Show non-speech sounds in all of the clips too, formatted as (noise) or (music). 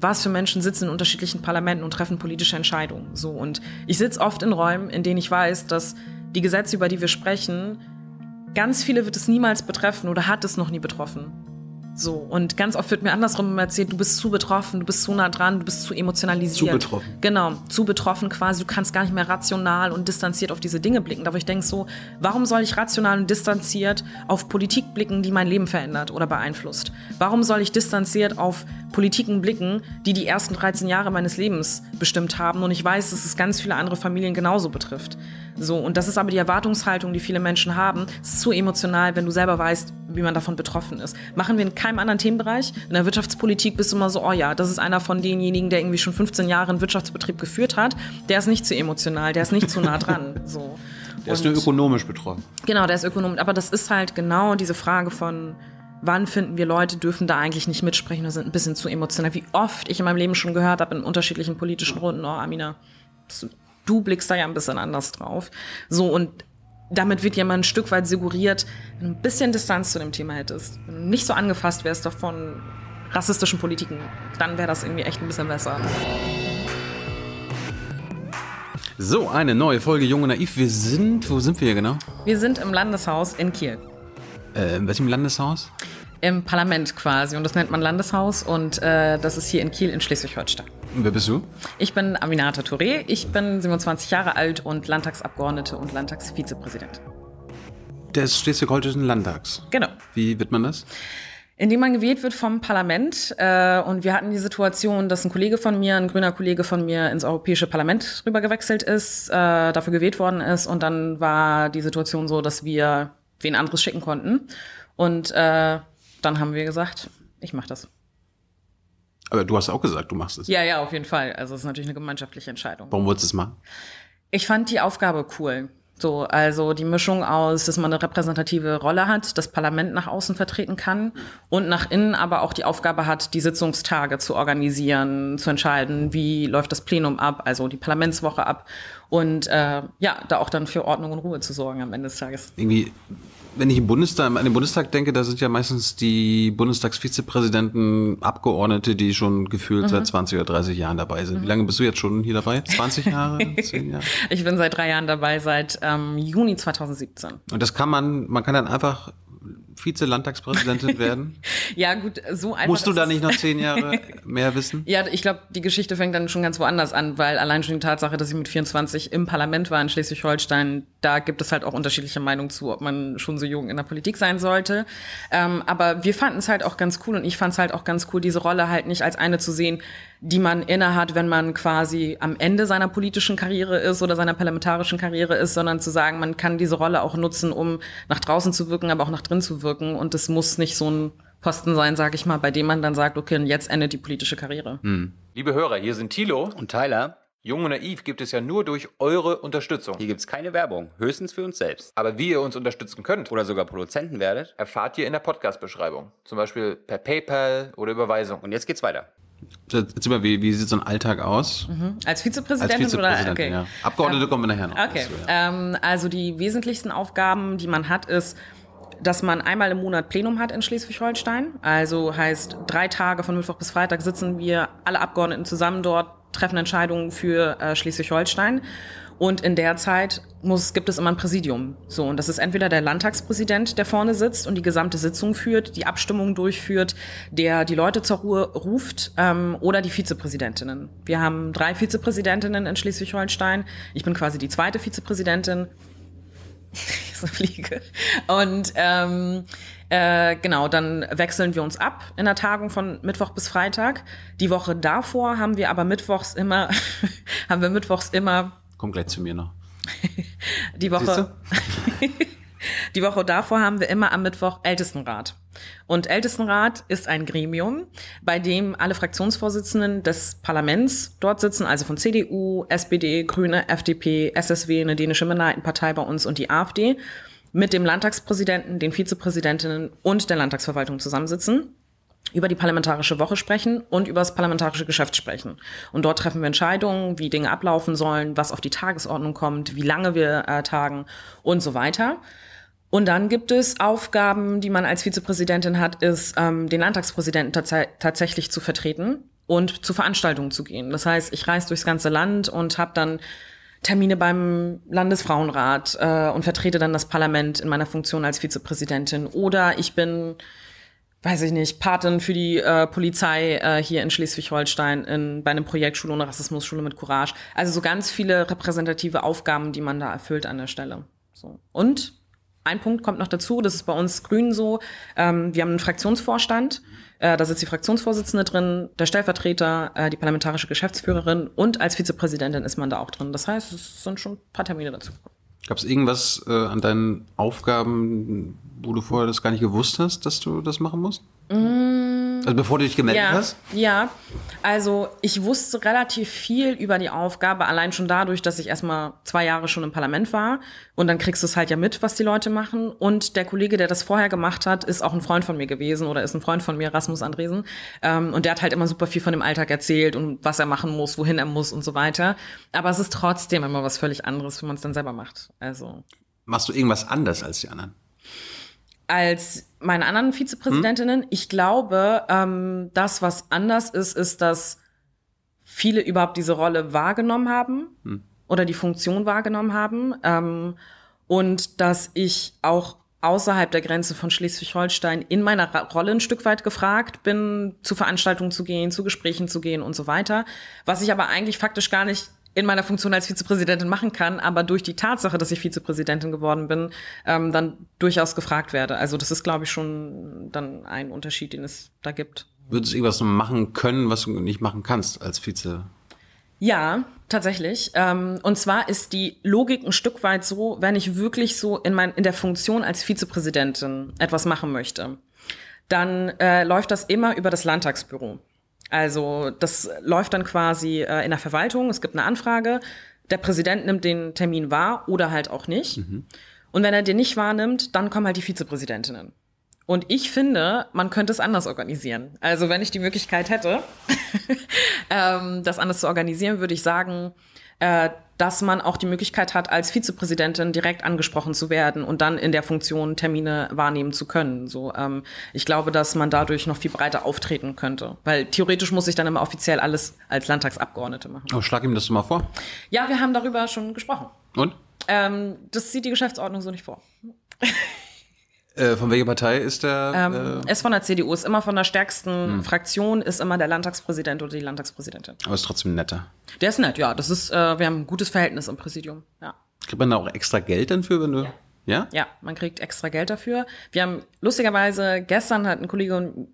was für Menschen sitzen in unterschiedlichen Parlamenten und treffen politische Entscheidungen. So und ich sitze oft in Räumen, in denen ich weiß, dass die Gesetze, über die wir sprechen, ganz viele wird es niemals betreffen oder hat es noch nie betroffen. So, und ganz oft wird mir andersrum erzählt, du bist zu betroffen, du bist zu nah dran, du bist zu emotionalisiert. Zu betroffen. Genau, zu betroffen quasi. Du kannst gar nicht mehr rational und distanziert auf diese Dinge blicken. Aber ich denke so, warum soll ich rational und distanziert auf Politik blicken, die mein Leben verändert oder beeinflusst? Warum soll ich distanziert auf Politiken blicken, die die ersten 13 Jahre meines Lebens bestimmt haben? Und ich weiß, dass es ganz viele andere Familien genauso betrifft. So, und das ist aber die Erwartungshaltung, die viele Menschen haben. Es ist zu emotional, wenn du selber weißt, wie man davon betroffen ist. Machen wir in keinem anderen Themenbereich. In der Wirtschaftspolitik bist du immer so, oh ja, das ist einer von denjenigen, der irgendwie schon 15 Jahre einen Wirtschaftsbetrieb geführt hat. Der ist nicht zu emotional, der ist nicht zu nah dran. (laughs) So. Der ist nur ökonomisch betroffen. Genau, der ist ökonomisch. Aber das ist halt genau diese Frage von, wann finden wir Leute, dürfen da eigentlich nicht mitsprechen oder sind ein bisschen zu emotional. Wie oft ich in meinem Leben schon gehört habe in unterschiedlichen politischen Runden, oh Amina, du blickst da ja ein bisschen anders drauf. So, und damit wird ja mal ein Stück weit suggeriert, wenn du ein bisschen Distanz zu dem Thema hättest, wenn du nicht so angefasst wärst davon rassistischen Politiken, dann wäre das irgendwie echt ein bisschen besser. So, eine neue Folge Junge Naiv. Wir sind, wo sind wir hier genau? Wir sind im Landeshaus in Kiel. Äh, in welchem Landeshaus? Im Parlament quasi. Und das nennt man Landeshaus. Und äh, das ist hier in Kiel in Schleswig-Holstein. Wer bist du? Ich bin Aminata Touré. Ich bin 27 Jahre alt und Landtagsabgeordnete und Landtagsvizepräsident. Des Schleswig-Holsteinischen Landtags. Genau. Wie wird man das? Indem man gewählt wird vom Parlament. Äh, und wir hatten die Situation, dass ein Kollege von mir, ein grüner Kollege von mir, ins Europäische Parlament rübergewechselt ist, äh, dafür gewählt worden ist. Und dann war die Situation so, dass wir wen anderes schicken konnten. Und äh, dann haben wir gesagt, ich mache das. Aber du hast auch gesagt, du machst es. Ja, ja, auf jeden Fall. Also es ist natürlich eine gemeinschaftliche Entscheidung. Warum wolltest du es machen? Ich fand die Aufgabe cool. So, also die Mischung aus, dass man eine repräsentative Rolle hat, das Parlament nach außen vertreten kann und nach innen aber auch die Aufgabe hat, die Sitzungstage zu organisieren, zu entscheiden, wie läuft das Plenum ab, also die Parlamentswoche ab und äh, ja, da auch dann für Ordnung und Ruhe zu sorgen am Ende des Tages. Irgendwie wenn ich im Bundestag, an den Bundestag denke, da sind ja meistens die Bundestagsvizepräsidenten Abgeordnete, die schon gefühlt mhm. seit 20 oder 30 Jahren dabei sind. Wie lange bist du jetzt schon hier dabei? 20 Jahre? (laughs) 10 Jahre? ich bin seit drei Jahren dabei, seit ähm, Juni 2017. Und das kann man, man kann dann einfach Vize-Landtagspräsidentin (laughs) werden? ja, gut, so einfach. Musst du da nicht noch zehn Jahre (laughs) mehr wissen? Ja, ich glaube, die Geschichte fängt dann schon ganz woanders an, weil allein schon die Tatsache, dass ich mit 24 im Parlament war in Schleswig-Holstein, da gibt es halt auch unterschiedliche Meinungen zu, ob man schon so jung in der Politik sein sollte. Ähm, aber wir fanden es halt auch ganz cool und ich fand es halt auch ganz cool, diese Rolle halt nicht als eine zu sehen, die man innehat, wenn man quasi am Ende seiner politischen Karriere ist oder seiner parlamentarischen Karriere ist, sondern zu sagen, man kann diese Rolle auch nutzen, um nach draußen zu wirken, aber auch nach drin zu wirken. Und es muss nicht so ein Posten sein, sage ich mal, bei dem man dann sagt, okay, jetzt endet die politische Karriere. Hm. Liebe Hörer, hier sind Thilo und Tyler. Jung und Naiv gibt es ja nur durch eure Unterstützung. Hier gibt es keine Werbung, höchstens für uns selbst. Aber wie ihr uns unterstützen könnt oder sogar Produzenten werdet, erfahrt ihr in der Podcast-Beschreibung. Zum Beispiel per PayPal oder Überweisung. Und jetzt geht's weiter. Erzähl mal, wie, wie sieht so ein Alltag aus? Mhm. Als Vizepräsidentin, Als Vizepräsidentin oder? Okay. Ja. Abgeordnete ähm, kommen wir nachher noch. Okay. Dazu, ja. ähm, also die wesentlichsten Aufgaben, die man hat, ist, dass man einmal im Monat Plenum hat in Schleswig-Holstein. Also heißt, drei Tage von Mittwoch bis Freitag sitzen wir alle Abgeordneten zusammen dort, treffen Entscheidungen für äh, Schleswig-Holstein. Und in der Zeit muss, gibt es immer ein Präsidium. So, und das ist entweder der Landtagspräsident, der vorne sitzt und die gesamte Sitzung führt, die Abstimmung durchführt, der die Leute zur Ruhe ruft, ähm, oder die Vizepräsidentinnen. Wir haben drei Vizepräsidentinnen in Schleswig-Holstein. Ich bin quasi die zweite Vizepräsidentin. (laughs) so fliege. Und ähm, äh, genau, dann wechseln wir uns ab in der Tagung von Mittwoch bis Freitag. Die Woche davor haben wir aber mittwochs immer, (laughs) haben wir mittwochs immer Komm gleich zu mir noch. (laughs) die Woche. Die Woche davor haben wir immer am Mittwoch Ältestenrat. Und Ältestenrat ist ein Gremium, bei dem alle Fraktionsvorsitzenden des Parlaments dort sitzen, also von CDU, SPD, Grüne, FDP, SSW, eine dänische Minderheitenpartei bei uns und die AfD, mit dem Landtagspräsidenten, den Vizepräsidentinnen und der Landtagsverwaltung zusammensitzen über die parlamentarische Woche sprechen und über das parlamentarische Geschäft sprechen. Und dort treffen wir Entscheidungen, wie Dinge ablaufen sollen, was auf die Tagesordnung kommt, wie lange wir äh, tagen und so weiter. Und dann gibt es Aufgaben, die man als Vizepräsidentin hat, ist, ähm, den Landtagspräsidenten tats tatsächlich zu vertreten und zu Veranstaltungen zu gehen. Das heißt, ich reise durchs ganze Land und habe dann Termine beim Landesfrauenrat äh, und vertrete dann das Parlament in meiner Funktion als Vizepräsidentin. Oder ich bin, weiß ich nicht, Patin für die äh, Polizei äh, hier in Schleswig-Holstein in, bei einem Projekt Schule ohne Rassismus, Schule mit Courage. Also so ganz viele repräsentative Aufgaben, die man da erfüllt an der Stelle. So. Und ein Punkt kommt noch dazu, das ist bei uns Grünen so, ähm, wir haben einen Fraktionsvorstand, äh, da sitzt die Fraktionsvorsitzende drin, der Stellvertreter, äh, die parlamentarische Geschäftsführerin und als Vizepräsidentin ist man da auch drin. Das heißt, es sind schon ein paar Termine dazu. Gab es irgendwas äh, an deinen Aufgaben, wo du vorher das gar nicht gewusst hast, dass du das machen musst? Also bevor du dich gemeldet ja, hast? Ja, also ich wusste relativ viel über die Aufgabe, allein schon dadurch, dass ich erstmal zwei Jahre schon im Parlament war. Und dann kriegst du es halt ja mit, was die Leute machen. Und der Kollege, der das vorher gemacht hat, ist auch ein Freund von mir gewesen oder ist ein Freund von mir, Rasmus Andresen. Ähm, und der hat halt immer super viel von dem Alltag erzählt und was er machen muss, wohin er muss und so weiter. Aber es ist trotzdem immer was völlig anderes, wenn man es dann selber macht. Also. Machst du irgendwas anders als die anderen? Als meine anderen Vizepräsidentinnen. Hm? Ich glaube, ähm, das, was anders ist, ist, dass viele überhaupt diese Rolle wahrgenommen haben hm. oder die Funktion wahrgenommen haben. Ähm, und dass ich auch außerhalb der Grenze von Schleswig-Holstein in meiner Rolle ein Stück weit gefragt bin, zu Veranstaltungen zu gehen, zu Gesprächen zu gehen und so weiter. Was ich aber eigentlich faktisch gar nicht in meiner Funktion als Vizepräsidentin machen kann, aber durch die Tatsache, dass ich Vizepräsidentin geworden bin, ähm, dann durchaus gefragt werde. Also das ist, glaube ich, schon dann ein Unterschied, den es da gibt. Würdest du irgendwas machen können, was du nicht machen kannst als Vize? Ja, tatsächlich. Ähm, und zwar ist die Logik ein Stück weit so, wenn ich wirklich so in, mein, in der Funktion als Vizepräsidentin etwas machen möchte, dann äh, läuft das immer über das Landtagsbüro. Also das läuft dann quasi äh, in der Verwaltung. Es gibt eine Anfrage. Der Präsident nimmt den Termin wahr oder halt auch nicht. Mhm. Und wenn er den nicht wahrnimmt, dann kommen halt die Vizepräsidentinnen. Und ich finde, man könnte es anders organisieren. Also wenn ich die Möglichkeit hätte, (laughs) ähm, das anders zu organisieren, würde ich sagen, äh, dass man auch die Möglichkeit hat, als Vizepräsidentin direkt angesprochen zu werden und dann in der Funktion Termine wahrnehmen zu können. So, ähm, ich glaube, dass man dadurch noch viel breiter auftreten könnte, weil theoretisch muss ich dann immer offiziell alles als Landtagsabgeordnete machen. Oh, schlag ihm das mal vor. Ja, wir haben darüber schon gesprochen. Und? Ähm, das sieht die Geschäftsordnung so nicht vor. Äh, von welcher Partei ist der? Ähm, äh? Ist von der CDU, ist immer von der stärksten hm. Fraktion, ist immer der Landtagspräsident oder die Landtagspräsidentin. Aber ist trotzdem netter. Der ist nett, ja. Das ist, äh, wir haben ein gutes Verhältnis im Präsidium, ja. Kriegt man da auch extra Geld dann für, wenn du. Ja. Ja? Ja, man kriegt extra Geld dafür. Wir haben lustigerweise gestern hat ein Kollege und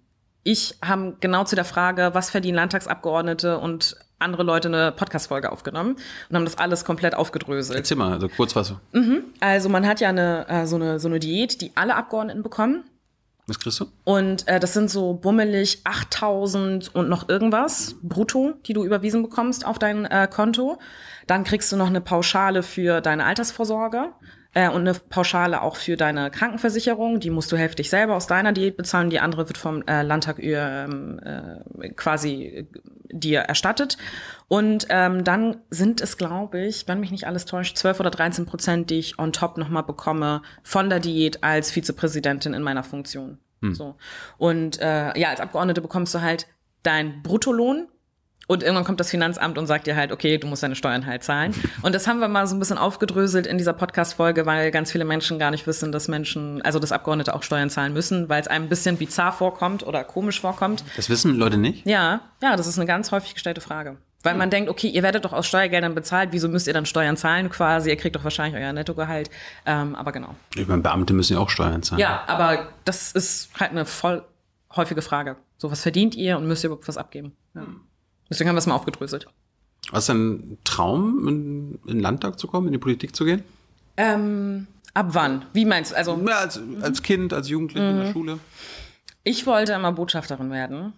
ich haben genau zu der Frage, was verdienen Landtagsabgeordnete und andere Leute eine Podcast-Folge aufgenommen und haben das alles komplett aufgedröselt. Erzähl mal, also kurz was. Mhm. Also man hat ja eine, äh, so, eine, so eine Diät, die alle Abgeordneten bekommen. Was kriegst du? Und äh, das sind so bummelig 8000 und noch irgendwas brutto, die du überwiesen bekommst auf dein äh, Konto. Dann kriegst du noch eine Pauschale für deine Altersvorsorge äh, und eine Pauschale auch für deine Krankenversicherung. Die musst du heftig selber aus deiner Diät bezahlen. Die andere wird vom äh, Landtag ähm, äh, quasi dir erstattet. Und ähm, dann sind es, glaube ich, wenn mich nicht alles täuscht, 12 oder 13 Prozent, die ich on top nochmal bekomme von der Diät als Vizepräsidentin in meiner Funktion. Hm. So. Und äh, ja, als Abgeordnete bekommst du halt dein Bruttolohn und irgendwann kommt das Finanzamt und sagt dir halt, okay, du musst deine Steuern halt zahlen. Und das haben wir mal so ein bisschen aufgedröselt in dieser Podcast-Folge, weil ganz viele Menschen gar nicht wissen, dass Menschen, also dass Abgeordnete auch Steuern zahlen müssen, weil es einem ein bisschen bizarr vorkommt oder komisch vorkommt. Das wissen Leute nicht? Ja, ja, das ist eine ganz häufig gestellte Frage. Weil man denkt, okay, ihr werdet doch aus Steuergeldern bezahlt, wieso müsst ihr dann Steuern zahlen quasi? Ihr kriegt doch wahrscheinlich euer Nettogehalt. Ähm, aber genau. Ich meine, Beamte müssen ja auch Steuern zahlen. Ja, aber das ist halt eine voll häufige Frage. So, was verdient ihr und müsst ihr überhaupt was abgeben? Ja. Deswegen haben wir es mal aufgedröselt. Was ist dein Traum, in, in den Landtag zu kommen, in die Politik zu gehen? Ähm, ab wann? Wie meinst du? Also, ja, als, als Kind, als Jugendliche in der Schule. Ich wollte immer Botschafterin werden.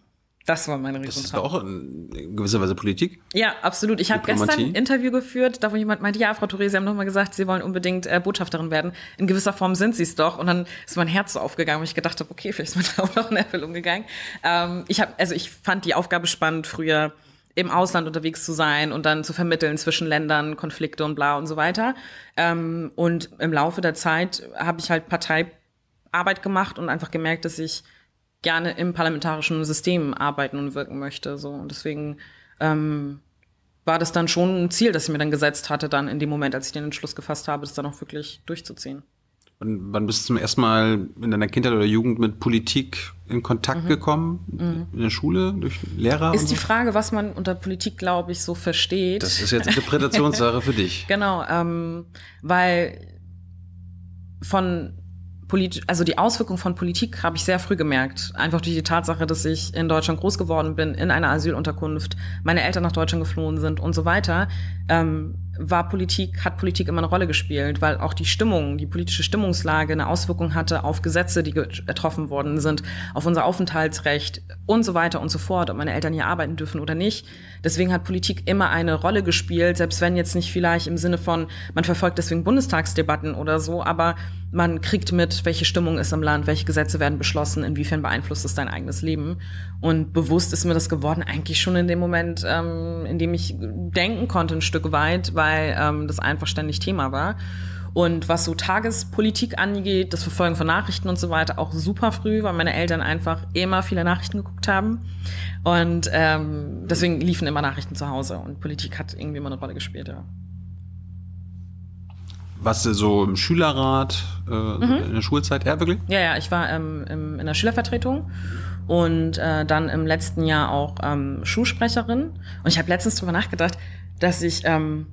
Das war meine Das ist doch auch in gewisser Weise Politik. Ja, absolut. Ich habe gestern ein Interview geführt, da wo jemand meinte, ja, Frau Touré, Sie haben nochmal gesagt, Sie wollen unbedingt äh, Botschafterin werden. In gewisser Form sind Sie es doch. Und dann ist mein Herz so aufgegangen, wo ich gedacht habe, okay, vielleicht ist mein Traum (laughs) noch in Erfüllung gegangen. Ähm, ich habe, also ich fand die Aufgabe spannend, früher im Ausland unterwegs zu sein und dann zu vermitteln zwischen Ländern, Konflikte und bla und so weiter. Ähm, und im Laufe der Zeit habe ich halt Parteiarbeit gemacht und einfach gemerkt, dass ich gerne im parlamentarischen System arbeiten und wirken möchte. So. Und deswegen ähm, war das dann schon ein Ziel, das ich mir dann gesetzt hatte, dann in dem Moment, als ich den Entschluss gefasst habe, das dann auch wirklich durchzuziehen. Wann, wann bist du zum ersten Mal in deiner Kindheit oder Jugend mit Politik in Kontakt mhm. gekommen? Mhm. In der Schule, durch Lehrer? Ist die Frage, was man unter Politik, glaube ich, so versteht. Das ist jetzt Interpretationssache für dich. (laughs) Genau, ähm, weil von Polit also die Auswirkung von Politik habe ich sehr früh gemerkt. Einfach durch die Tatsache, dass ich in Deutschland groß geworden bin, in einer Asylunterkunft, meine Eltern nach Deutschland geflohen sind und so weiter. Ähm, war Politik, hat Politik immer eine Rolle gespielt, weil auch die Stimmung, die politische Stimmungslage eine Auswirkung hatte auf Gesetze, die getroffen worden sind, auf unser Aufenthaltsrecht und so weiter und so fort, ob meine Eltern hier arbeiten dürfen oder nicht. Deswegen hat Politik immer eine Rolle gespielt, selbst wenn jetzt nicht vielleicht im Sinne von, man verfolgt deswegen Bundestagsdebatten oder so, aber man kriegt mit, welche Stimmung ist im Land, welche Gesetze werden beschlossen, inwiefern beeinflusst es dein eigenes Leben. Und bewusst ist mir das geworden, eigentlich schon in dem Moment, ähm, in dem ich denken konnte, ein Stück weit, weil ähm, das einfach ständig Thema war. Und was so Tagespolitik angeht, das Verfolgen von Nachrichten und so weiter, auch super früh, weil meine Eltern einfach immer viele Nachrichten geguckt haben. Und ähm, deswegen liefen immer Nachrichten zu Hause und Politik hat irgendwie immer eine Rolle gespielt, ja. Was so im Schülerrat äh, mhm. in der Schulzeit, ja, wirklich? Ja, ja, ich war ähm, im, in der Schülervertretung und äh, dann im letzten Jahr auch ähm, Schulsprecherin. Und ich habe letztens drüber nachgedacht, dass ich ähm,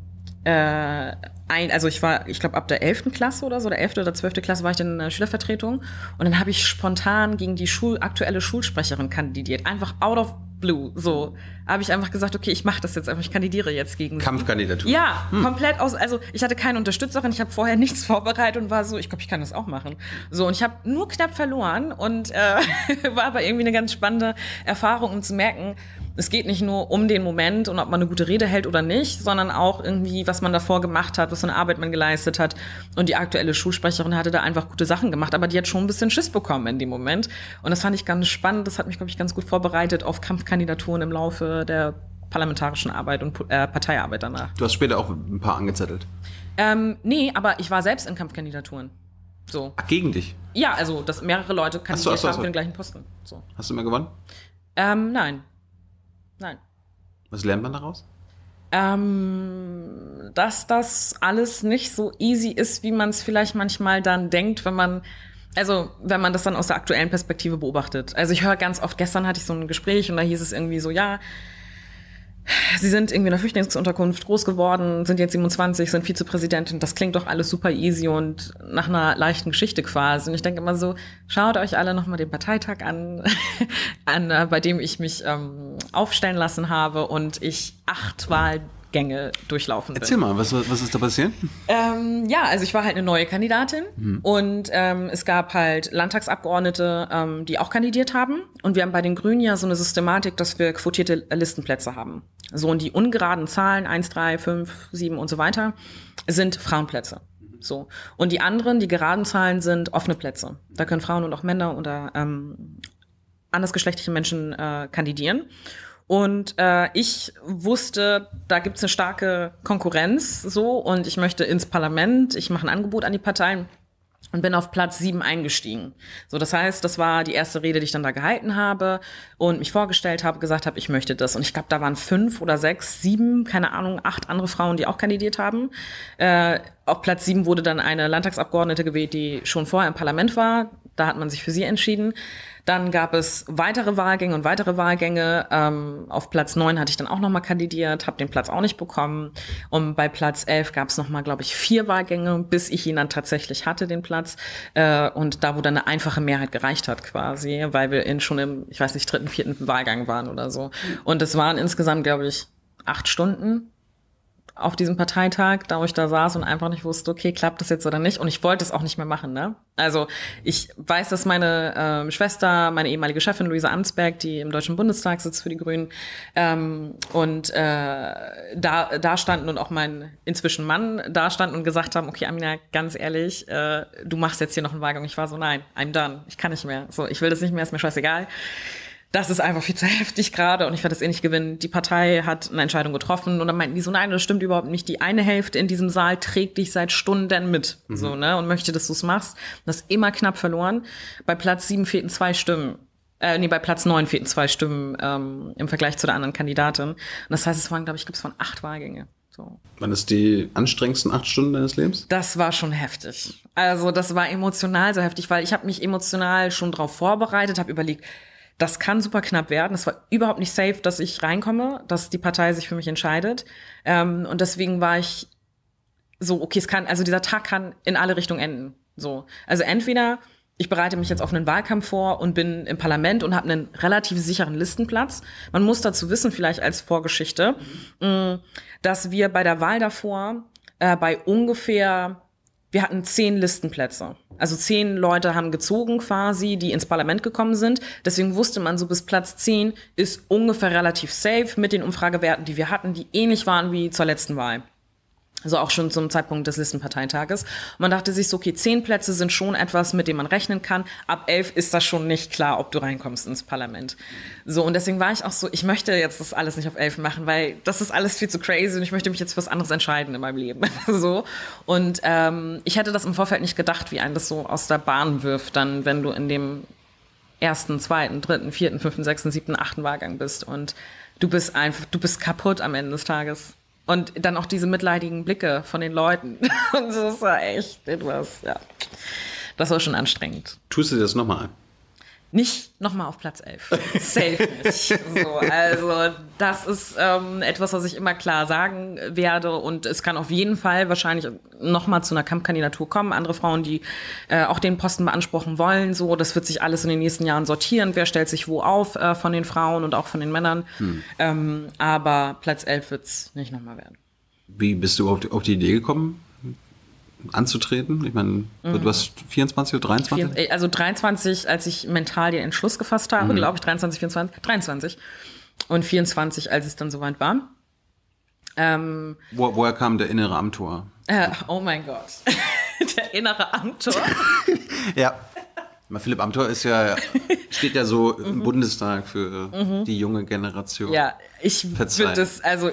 äh, ein, also ich war, ich glaube, ab der 11. Klasse oder so, der 11. oder 12. Klasse war ich dann in der Schülervertretung und dann habe ich spontan gegen die Schul aktuelle Schulsprecherin kandidiert. Einfach out of blue. So habe ich einfach gesagt, okay, ich mache das jetzt einfach, ich kandidiere jetzt gegen Kampfkandidatur. Ja, hm. komplett aus. Also ich hatte keine Unterstützerin, ich habe vorher (laughs) nichts vorbereitet und war so, ich glaube, ich kann das auch machen. So und ich habe nur knapp verloren und äh, (laughs) war aber irgendwie eine ganz spannende Erfahrung, um zu merken, es geht nicht nur um den Moment und ob man eine gute Rede hält oder nicht, sondern auch irgendwie, was man davor gemacht hat, was für eine Arbeit man geleistet hat. Und die aktuelle Schulsprecherin hatte da einfach gute Sachen gemacht, aber die hat schon ein bisschen Schiss bekommen in dem Moment. Und das fand ich ganz spannend. Das hat mich, glaube ich, ganz gut vorbereitet auf Kampfkandidaturen im Laufe der parlamentarischen Arbeit und äh, Parteiarbeit danach. Du hast später auch ein paar angezettelt. Ähm, nee, aber ich war selbst in Kampfkandidaturen. So. Ach, gegen dich? Ja, also, dass mehrere Leute kandidiert so, so, so. haben für den gleichen Posten. So. Hast du immer gewonnen? Ähm, nein. Nein. Was lernt man daraus? Ähm, dass das alles nicht so easy ist, wie man es vielleicht manchmal dann denkt, wenn man also, wenn man das dann aus der aktuellen Perspektive beobachtet. Also, ich höre ganz oft, gestern hatte ich so ein Gespräch und da hieß es irgendwie so, ja, Sie sind irgendwie in der Flüchtlingsunterkunft groß geworden, sind jetzt 27, sind Vizepräsidentin. Das klingt doch alles super easy und nach einer leichten Geschichte quasi. Und ich denke immer so, schaut euch alle nochmal den Parteitag an, (laughs) an äh, bei dem ich mich ähm, aufstellen lassen habe und ich acht Wahlgänge durchlaufen bin. Erzähl mal, was, was ist da passiert? Ähm, ja, also ich war halt eine neue Kandidatin mhm. und ähm, es gab halt Landtagsabgeordnete, ähm, die auch kandidiert haben. Und wir haben bei den Grünen ja so eine Systematik, dass wir quotierte Listenplätze haben. So, und die ungeraden Zahlen, eins, drei, fünf, sieben und so weiter, sind Frauenplätze. So. Und die anderen, die geraden Zahlen, sind offene Plätze. Da können Frauen und auch Männer oder ähm, andersgeschlechtliche Menschen äh, kandidieren. Und äh, ich wusste, da gibt's eine starke Konkurrenz so und ich möchte ins Parlament, ich mache ein Angebot an die Parteien und bin auf Platz sieben eingestiegen. So, das heißt, das war die erste Rede, die ich dann da gehalten habe und mich vorgestellt habe, gesagt habe, ich möchte das. Und ich glaube, da waren fünf oder sechs, sieben, keine Ahnung, acht andere Frauen, die auch kandidiert haben. Äh, auf Platz sieben wurde dann eine Landtagsabgeordnete gewählt, die schon vorher im Parlament war. Da hat man sich für sie entschieden. Dann gab es weitere Wahlgänge und weitere Wahlgänge. Ähm, auf Platz neun hatte ich dann auch nochmal kandidiert, habe den Platz auch nicht bekommen. Und bei Platz elf gab es nochmal, glaube ich, vier Wahlgänge, bis ich ihn dann tatsächlich hatte, den Platz. Äh, und da, wo dann eine einfache Mehrheit gereicht hat quasi, weil wir in schon im, ich weiß nicht, dritten, vierten Wahlgang waren oder so. Und es waren insgesamt, glaube ich, acht Stunden auf diesem Parteitag, da wo ich da saß und einfach nicht wusste, okay, klappt das jetzt oder nicht. Und ich wollte es auch nicht mehr machen. Ne? Also ich weiß, dass meine ähm, Schwester, meine ehemalige Chefin Luisa Amsberg, die im Deutschen Bundestag sitzt für die Grünen, ähm, und äh, da, da standen und auch mein inzwischen Mann da standen und gesagt haben, okay, Amina, ganz ehrlich, äh, du machst jetzt hier noch einen Wahlgang. Ich war so, nein, I'm done. Ich kann nicht mehr. So, ich will das nicht mehr, ist mir scheißegal das ist einfach viel zu (laughs) heftig gerade und ich werde das eh nicht gewinnen. Die Partei hat eine Entscheidung getroffen und dann meinten die so, nein, das stimmt überhaupt nicht. Die eine Hälfte in diesem Saal trägt dich seit Stunden mit, mhm. so, ne, und möchte, dass du es machst. Das ist immer knapp verloren. Bei Platz sieben fehlten zwei Stimmen. Äh, nee, bei Platz neun fehlten zwei Stimmen ähm, im Vergleich zu der anderen Kandidatin. Und das heißt, es waren, glaube ich, gibt es von acht Wahlgänge. So. Wann ist die anstrengendsten acht Stunden deines Lebens? Das war schon heftig. Also das war emotional so heftig, weil ich habe mich emotional schon darauf vorbereitet, habe überlegt, das kann super knapp werden. Es war überhaupt nicht safe, dass ich reinkomme, dass die Partei sich für mich entscheidet. Ähm, und deswegen war ich so, okay, es kann, also dieser Tag kann in alle Richtungen enden. So. Also entweder ich bereite mich jetzt auf einen Wahlkampf vor und bin im Parlament und habe einen relativ sicheren Listenplatz. Man muss dazu wissen, vielleicht als Vorgeschichte, mm, dass wir bei der Wahl davor äh, bei ungefähr, wir hatten zehn Listenplätze. Also zehn Leute haben gezogen quasi, die ins Parlament gekommen sind. Deswegen wusste man, so bis Platz zehn ist ungefähr relativ safe mit den Umfragewerten, die wir hatten, die ähnlich waren wie zur letzten Wahl. Also auch schon zum Zeitpunkt des Listenparteitages. Und man dachte sich so, okay, zehn Plätze sind schon etwas, mit dem man rechnen kann. Ab elf ist das schon nicht klar, ob du reinkommst ins Parlament. So, und deswegen war ich auch so, ich möchte jetzt das alles nicht auf elf machen, weil das ist alles viel zu crazy und ich möchte mich jetzt für was anderes entscheiden in meinem Leben. (laughs) so. Und ähm, ich hätte das im Vorfeld nicht gedacht, wie einen das so aus der Bahn wirft, dann, wenn du in dem ersten, zweiten, dritten, vierten, fünften, sechsten, siebten, achten Wahlgang bist. Und du bist einfach, du bist kaputt am Ende des Tages. Und dann auch diese mitleidigen Blicke von den Leuten. (laughs) Und das war echt etwas, ja. Das war schon anstrengend. Tust du das nochmal? Nicht nochmal auf Platz 11. Safe nicht. So, also das ist ähm, etwas, was ich immer klar sagen werde. Und es kann auf jeden Fall wahrscheinlich nochmal zu einer Kampfkandidatur kommen. Andere Frauen, die äh, auch den Posten beanspruchen wollen. So, das wird sich alles in den nächsten Jahren sortieren. Wer stellt sich wo auf äh, von den Frauen und auch von den Männern. Hm. Ähm, aber Platz 11 wird's nicht nochmal werden. Wie bist du auf die, auf die Idee gekommen, anzutreten? Ich meine, mhm. du hast 24 oder 23? Äh, also 23, als ich mental den Entschluss gefasst habe, mhm. glaube ich, 23, 24, 23. Und 24, als es dann soweit war. Ähm, Wo, woher kam der innere Amtor? Äh, oh mein Gott. (laughs) der innere Amtor? (laughs) ja. Philipp Amthor ist ja, steht ja so im mhm. Bundestag für mhm. die junge Generation. Ja, ich finde das, also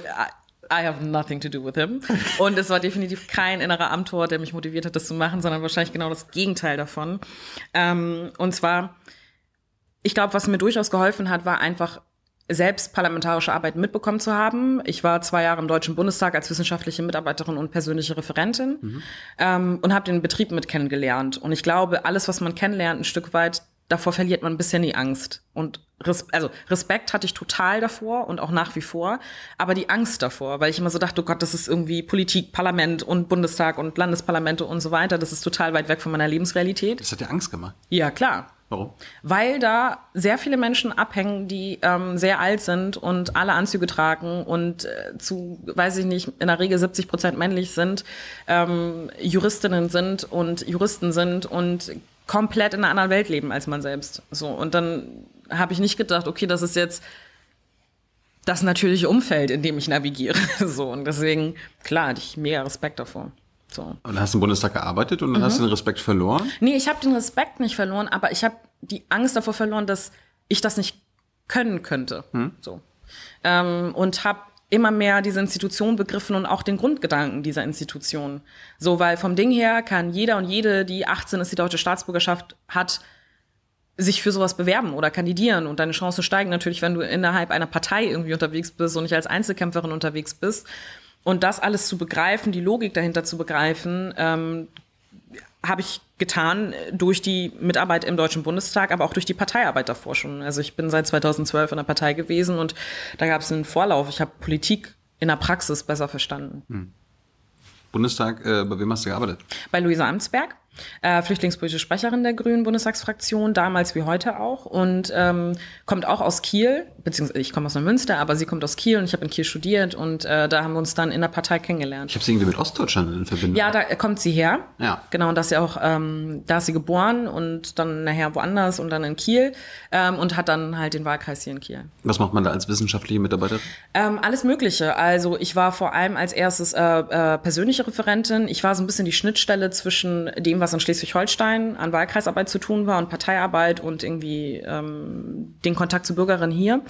I have nothing to do with him. Und es war definitiv kein innerer Amtor, der mich motiviert hat, das zu machen, sondern wahrscheinlich genau das Gegenteil davon. Ähm, und zwar, ich glaube, was mir durchaus geholfen hat, war einfach selbst parlamentarische Arbeit mitbekommen zu haben. Ich war zwei Jahre im Deutschen Bundestag als wissenschaftliche Mitarbeiterin und persönliche Referentin mhm. ähm, und habe den Betrieb mit kennengelernt. Und ich glaube, alles, was man kennenlernt, ein Stück weit, davor verliert man ein bisschen die Angst. Und Res also Respekt hatte ich total davor und auch nach wie vor, aber die Angst davor, weil ich immer so dachte, oh Gott, das ist irgendwie Politik, Parlament und Bundestag und Landesparlamente und so weiter, das ist total weit weg von meiner Lebensrealität. Das hat dir Angst gemacht? Ja, klar. Warum? Weil da sehr viele Menschen abhängen, die ähm, sehr alt sind und alle Anzüge tragen und äh, zu, weiß ich nicht, in der Regel 70 Prozent männlich sind, ähm, Juristinnen sind und Juristen sind und komplett in einer anderen Welt leben als man selbst. So und dann habe ich nicht gedacht, okay, das ist jetzt das natürliche Umfeld, in dem ich navigiere. (laughs) So und deswegen klar, hatte ich mega Respekt davor. So. Und hast du im Bundestag gearbeitet und dann mhm. hast du den Respekt verloren? Nee, ich habe den Respekt nicht verloren, aber ich habe die Angst davor verloren, dass ich das nicht können könnte. Hm. So. Ähm, und habe immer mehr diese Institution begriffen und auch den Grundgedanken dieser Institution. So, weil vom Ding her kann jeder und jede, die 18 ist, die deutsche Staatsbürgerschaft hat, sich für sowas bewerben oder kandidieren und deine Chancen steigen natürlich, wenn du innerhalb einer Partei irgendwie unterwegs bist und nicht als Einzelkämpferin unterwegs bist. Und das alles zu begreifen, die Logik dahinter zu begreifen, ähm, habe ich getan durch die Mitarbeit im Deutschen Bundestag, aber auch durch die Parteiarbeit davor schon. Also ich bin seit 2012 in der Partei gewesen und da gab es einen Vorlauf. Ich habe Politik in der Praxis besser verstanden. Hm. Bundestag, äh, bei wem hast du gearbeitet? Bei Luisa Amtsberg äh, flüchtlingspolitische Sprecherin der Grünen Bundestagsfraktion, damals wie heute auch und ähm, kommt auch aus Kiel, beziehungsweise ich komme aus Neumünster, aber sie kommt aus Kiel und ich habe in Kiel studiert und äh, da haben wir uns dann in der Partei kennengelernt. Ich habe sie irgendwie mit Ostdeutschland in Verbindung. Ja, da kommt sie her. Ja. Genau, und da ist sie auch, ähm, da ist sie geboren und dann nachher woanders und dann in Kiel ähm, und hat dann halt den Wahlkreis hier in Kiel. Was macht man da als wissenschaftliche Mitarbeiter? Ähm, alles Mögliche. Also ich war vor allem als erstes äh, äh, persönliche Referentin. Ich war so ein bisschen die Schnittstelle zwischen dem, was in Schleswig-Holstein an Wahlkreisarbeit zu tun war und Parteiarbeit und irgendwie ähm, den Kontakt zu Bürgerinnen hier.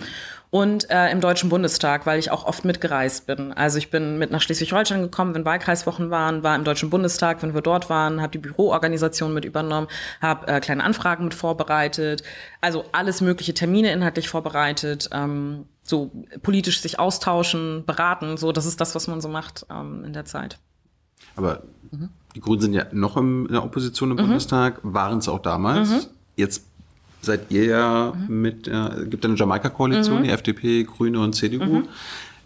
Und äh, im Deutschen Bundestag, weil ich auch oft mitgereist bin. Also ich bin mit nach Schleswig-Holstein gekommen, wenn Wahlkreiswochen waren, war im Deutschen Bundestag, wenn wir dort waren, habe die Büroorganisation mit übernommen, habe äh, kleine Anfragen mit vorbereitet, also alles mögliche Termine inhaltlich vorbereitet, ähm, so politisch sich austauschen, beraten, so das ist das, was man so macht ähm, in der Zeit. Aber mhm. die Grünen sind ja noch im, in der Opposition im mhm. Bundestag, waren es auch damals. Mhm. Jetzt seid ihr ja mhm. mit, äh, gibt eine Jamaika-Koalition, mhm. die FDP, Grüne und CDU. Mhm.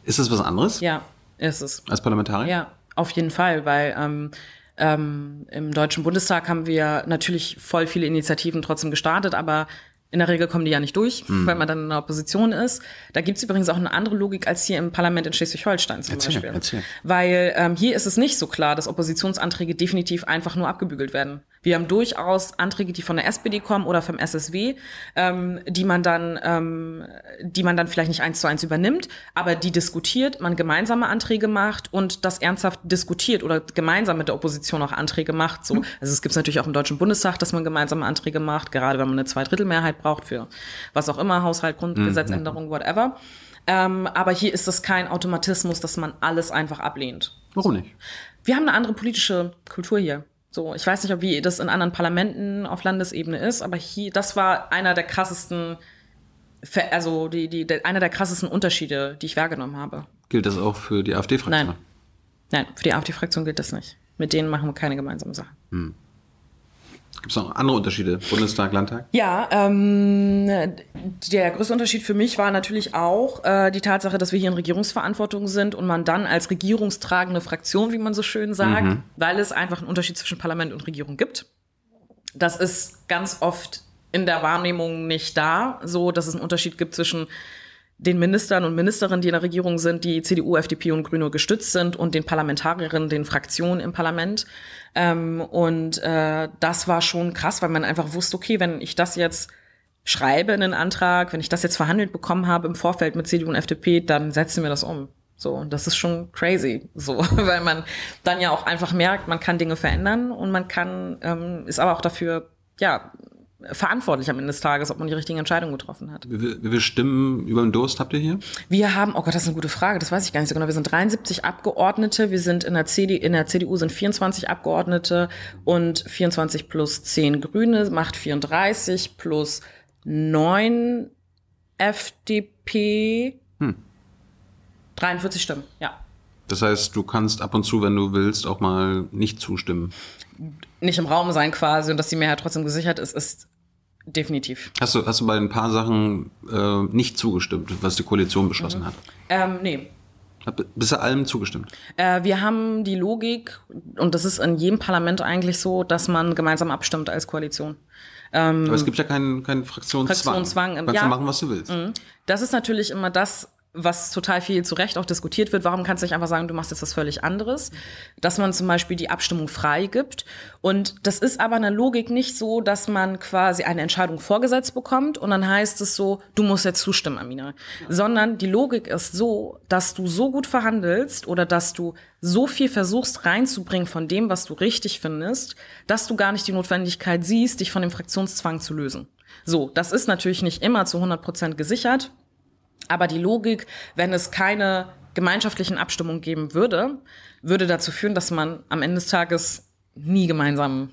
Ist das was anderes? Ja, ist es. Als Parlamentarier? Ja, auf jeden Fall, weil ähm, ähm, im Deutschen Bundestag haben wir natürlich voll viele Initiativen trotzdem gestartet, aber in der Regel kommen die ja nicht durch, mhm. weil man dann in der Opposition ist. Da gibt's übrigens auch eine andere Logik als hier im Parlament in Schleswig-Holstein zum erzähl, Beispiel. Erzähl. Weil ähm, hier ist es nicht so klar, dass Oppositionsanträge definitiv einfach nur abgebügelt werden. Wir haben durchaus Anträge, die von der SPD kommen oder vom SSW, ähm, die man dann, ähm, die man dann vielleicht nicht eins zu eins übernimmt, aber die diskutiert, man gemeinsame Anträge macht und das ernsthaft diskutiert oder gemeinsam mit der Opposition auch Anträge macht. So, also es gibt natürlich auch im Deutschen Bundestag, dass man gemeinsame Anträge macht, gerade wenn man eine Zweidrittelmehrheit braucht für was auch immer, Haushalt, Grundgesetzänderung, whatever. Ähm, aber hier ist es kein Automatismus, dass man alles einfach ablehnt. Warum nicht? Wir haben eine andere politische Kultur hier. So, ich weiß nicht, ob wie das in anderen Parlamenten auf Landesebene ist, aber hier, das war einer der krassesten, also die, die, der, einer der krassesten Unterschiede, die ich wahrgenommen habe. Gilt das auch für die AfD-Fraktion? Nein. Nein, für die AfD-Fraktion gilt das nicht. Mit denen machen wir keine gemeinsame Sache. Hm. Gibt es noch andere Unterschiede? Bundestag, Landtag? Ja, ähm, der größte Unterschied für mich war natürlich auch äh, die Tatsache, dass wir hier in Regierungsverantwortung sind und man dann als regierungstragende Fraktion, wie man so schön sagt, mhm. weil es einfach einen Unterschied zwischen Parlament und Regierung gibt. Das ist ganz oft in der Wahrnehmung nicht da, so dass es einen Unterschied gibt zwischen den Ministern und Ministerinnen, die in der Regierung sind, die CDU, FDP und Grüne gestützt sind und den Parlamentarierinnen, den Fraktionen im Parlament. Ähm, und äh, das war schon krass, weil man einfach wusste, okay, wenn ich das jetzt schreibe in einen Antrag, wenn ich das jetzt verhandelt bekommen habe im Vorfeld mit CDU und FDP, dann setzen wir das um. So, und das ist schon crazy, so, (laughs) weil man dann ja auch einfach merkt, man kann Dinge verändern und man kann, ähm, ist aber auch dafür, ja, verantwortlich am Ende des Tages, ob man die richtigen Entscheidungen getroffen hat. Wie, wie viele Stimmen über den Durst habt ihr hier? Wir haben, oh Gott, das ist eine gute Frage, das weiß ich gar nicht so genau. Wir sind 73 Abgeordnete, wir sind in der, CD, in der CDU sind 24 Abgeordnete und 24 plus 10 Grüne macht 34 plus 9 FDP. Hm. 43 Stimmen, ja. Das heißt, du kannst ab und zu, wenn du willst, auch mal nicht zustimmen. Nicht im Raum sein quasi und dass die Mehrheit trotzdem gesichert ist, ist definitiv. Hast du, hast du bei ein paar Sachen äh, nicht zugestimmt, was die Koalition beschlossen mhm. hat? Ähm, nee. Bist du allem zugestimmt? Äh, wir haben die Logik, und das ist in jedem Parlament eigentlich so, dass man gemeinsam abstimmt als Koalition. Ähm, Aber es gibt ja keinen, keinen Fraktionszwang. Fraktionszwang. Du kannst ja machen, was du willst. Mhm. Das ist natürlich immer das, was total viel zu Recht auch diskutiert wird, warum kannst du nicht einfach sagen, du machst jetzt was völlig anderes? Dass man zum Beispiel die Abstimmung frei gibt. Und das ist aber eine Logik nicht so, dass man quasi eine Entscheidung vorgesetzt bekommt und dann heißt es so, du musst jetzt zustimmen, Amina. Sondern die Logik ist so, dass du so gut verhandelst oder dass du so viel versuchst reinzubringen von dem, was du richtig findest, dass du gar nicht die Notwendigkeit siehst, dich von dem Fraktionszwang zu lösen. So, das ist natürlich nicht immer zu 100 Prozent gesichert. Aber die Logik, wenn es keine gemeinschaftlichen Abstimmungen geben würde, würde dazu führen, dass man am Ende des Tages nie gemeinsam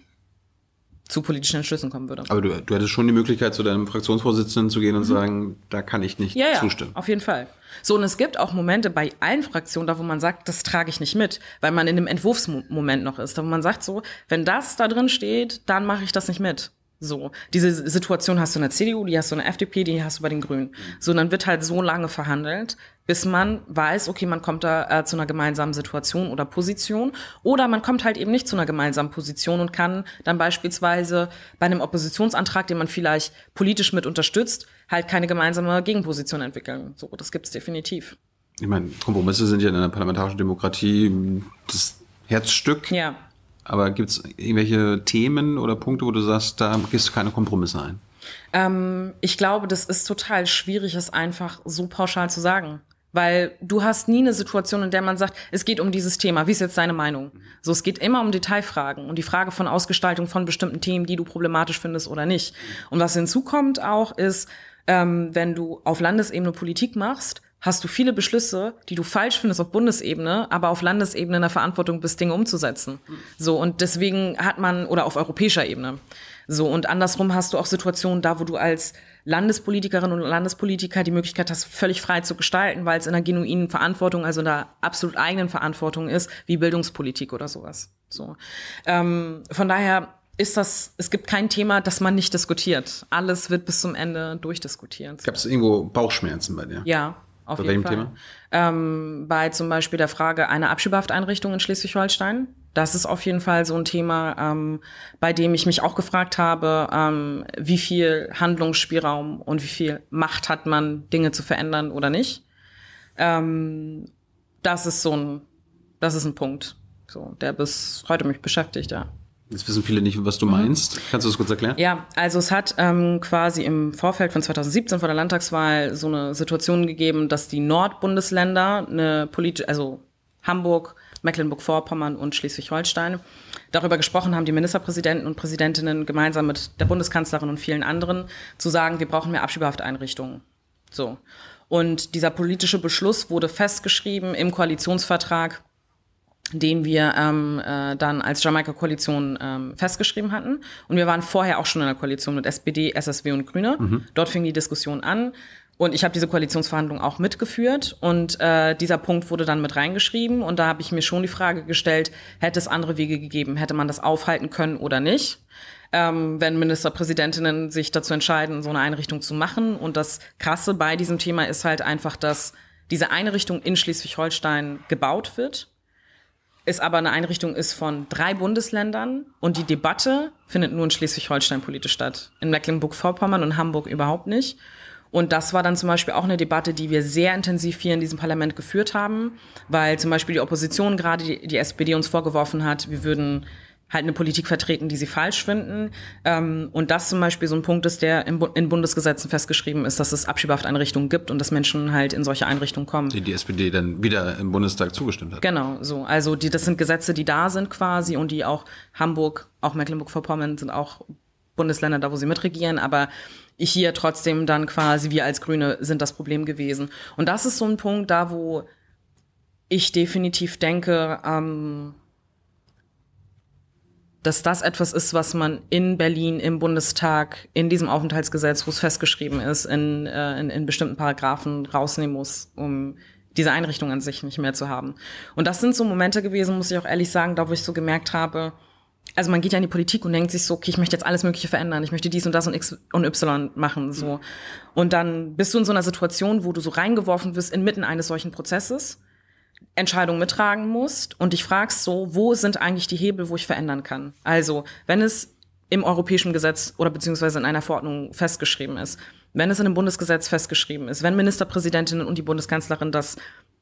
zu politischen Entschlüssen kommen würde. Aber du, du hättest schon die Möglichkeit, zu deinem Fraktionsvorsitzenden zu gehen und mhm. sagen, da kann ich nicht ja, ja, zustimmen. Auf jeden Fall. So, und es gibt auch Momente bei allen Fraktionen, da wo man sagt, das trage ich nicht mit, weil man in dem Entwurfsmoment noch ist. Da wo man sagt so, wenn das da drin steht, dann mache ich das nicht mit. So, diese Situation hast du in der CDU, die hast du in der FDP, die hast du bei den Grünen. So, dann wird halt so lange verhandelt, bis man weiß, okay, man kommt da äh, zu einer gemeinsamen Situation oder Position. Oder man kommt halt eben nicht zu einer gemeinsamen Position und kann dann beispielsweise bei einem Oppositionsantrag, den man vielleicht politisch mit unterstützt, halt keine gemeinsame Gegenposition entwickeln. So, das gibt's definitiv. Ich meine, Kompromisse sind ja in einer parlamentarischen Demokratie das Herzstück. Ja. Aber gibt es irgendwelche Themen oder Punkte, wo du sagst, da gehst du keine Kompromisse ein? Ähm, ich glaube, das ist total schwierig, es einfach so pauschal zu sagen. Weil du hast nie eine Situation, in der man sagt, es geht um dieses Thema. Wie ist jetzt deine Meinung? So, es geht immer um Detailfragen und die Frage von Ausgestaltung von bestimmten Themen, die du problematisch findest oder nicht. Und was hinzukommt auch ist, ähm, wenn du auf Landesebene Politik machst, hast du viele Beschlüsse, die du falsch findest auf Bundesebene, aber auf Landesebene in der Verantwortung bist, Dinge umzusetzen. So, und deswegen hat man, oder auf europäischer Ebene. So, und andersrum hast du auch Situationen da, wo du als Landespolitikerin und Landespolitiker die Möglichkeit hast, völlig frei zu gestalten, weil es in einer genuinen Verantwortung, also in einer absolut eigenen Verantwortung ist, wie Bildungspolitik oder sowas. So. Ähm, von daher ist das, es gibt kein Thema, das man nicht diskutiert. Alles wird bis zum Ende durchdiskutiert. Gab es irgendwo Bauchschmerzen bei dir? Ja, auf Bei jeden welchem Fall. Thema? Ähm, bei zum Beispiel der Frage einer Abschiebehafteinrichtung in Schleswig-Holstein. Das ist auf jeden Fall so ein Thema, ähm, bei dem ich mich auch gefragt habe, ähm, wie viel Handlungsspielraum und wie viel Macht hat man, Dinge zu verändern oder nicht. Ähm, das ist so ein, das ist ein Punkt, so, der bis heute mich beschäftigt, ja. Jetzt wissen viele nicht, was du meinst. Kannst du das kurz erklären? Ja, also es hat ähm, quasi im Vorfeld von 2017 vor der Landtagswahl so eine Situation gegeben, dass die Nordbundesländer eine politische, also Hamburg, Mecklenburg-Vorpommern und Schleswig-Holstein darüber gesprochen haben, die Ministerpräsidenten und Präsidentinnen gemeinsam mit der Bundeskanzlerin und vielen anderen zu sagen, wir brauchen mehr Abschiebehafteinrichtungen. So. Und dieser politische Beschluss wurde festgeschrieben im Koalitionsvertrag den wir ähm, äh, dann als Jamaika-Koalition ähm, festgeschrieben hatten. Und wir waren vorher auch schon in der Koalition mit SPD, SSW und Grüne. Dort fing die Diskussion an. Und ich habe diese Koalitionsverhandlungen auch mitgeführt. Und äh, dieser Punkt wurde dann mit reingeschrieben. Und da habe ich mir schon die Frage gestellt, hätte es andere Wege gegeben? Hätte man das aufhalten können oder nicht? ähm, wenn Ministerpräsidentinnen sich dazu entscheiden, so eine Einrichtung zu machen. Und das Krasse bei diesem Thema ist halt einfach, dass diese Einrichtung in Schleswig-Holstein gebaut wird es aber eine Einrichtung ist von drei Bundesländern und die Debatte findet nur in Schleswig-Holstein politisch statt. In Mecklenburg-Vorpommern und Hamburg überhaupt nicht. Und das war dann zum Beispiel auch eine Debatte, die wir sehr intensiv hier in diesem Parlament geführt haben, weil zum Beispiel die Opposition, gerade die, die SPD, uns vorgeworfen hat, wir würden halt eine Politik vertreten, die sie falsch finden. Ähm, und das zum Beispiel so ein Punkt ist, der in, Bu in Bundesgesetzen festgeschrieben ist, dass es Abschiebehafteinrichtungen gibt und dass Menschen halt in solche Einrichtungen kommen. Die die SPD dann wieder im Bundestag zugestimmt hat. Genau, so. Also die, das sind Gesetze, die da sind quasi und die auch Hamburg, auch Mecklenburg-Vorpommern sind auch Bundesländer da, wo sie mitregieren, aber hier trotzdem dann quasi wir als Grüne sind das Problem gewesen. Und das ist so ein Punkt da, wo ich definitiv denke, ähm, dass das etwas ist, was man in Berlin im Bundestag in diesem Aufenthaltsgesetz, wo es festgeschrieben ist, in, äh, in, in bestimmten Paragraphen rausnehmen muss, um diese Einrichtung an sich nicht mehr zu haben. Und das sind so Momente gewesen, muss ich auch ehrlich sagen, da wo ich so gemerkt habe, also man geht ja in die Politik und denkt sich so, okay, ich möchte jetzt alles Mögliche verändern, ich möchte dies und das und X und Y machen, so. Und dann bist du in so einer Situation, wo du so reingeworfen wirst inmitten eines solchen Prozesses, Entscheidungen mittragen musst und dich fragst so, wo sind eigentlich die Hebel, wo ich verändern kann? Also, wenn es im europäischen Gesetz oder beziehungsweise in einer Verordnung festgeschrieben ist, wenn es in einem Bundesgesetz festgeschrieben ist, wenn Ministerpräsidentinnen und die Bundeskanzlerin das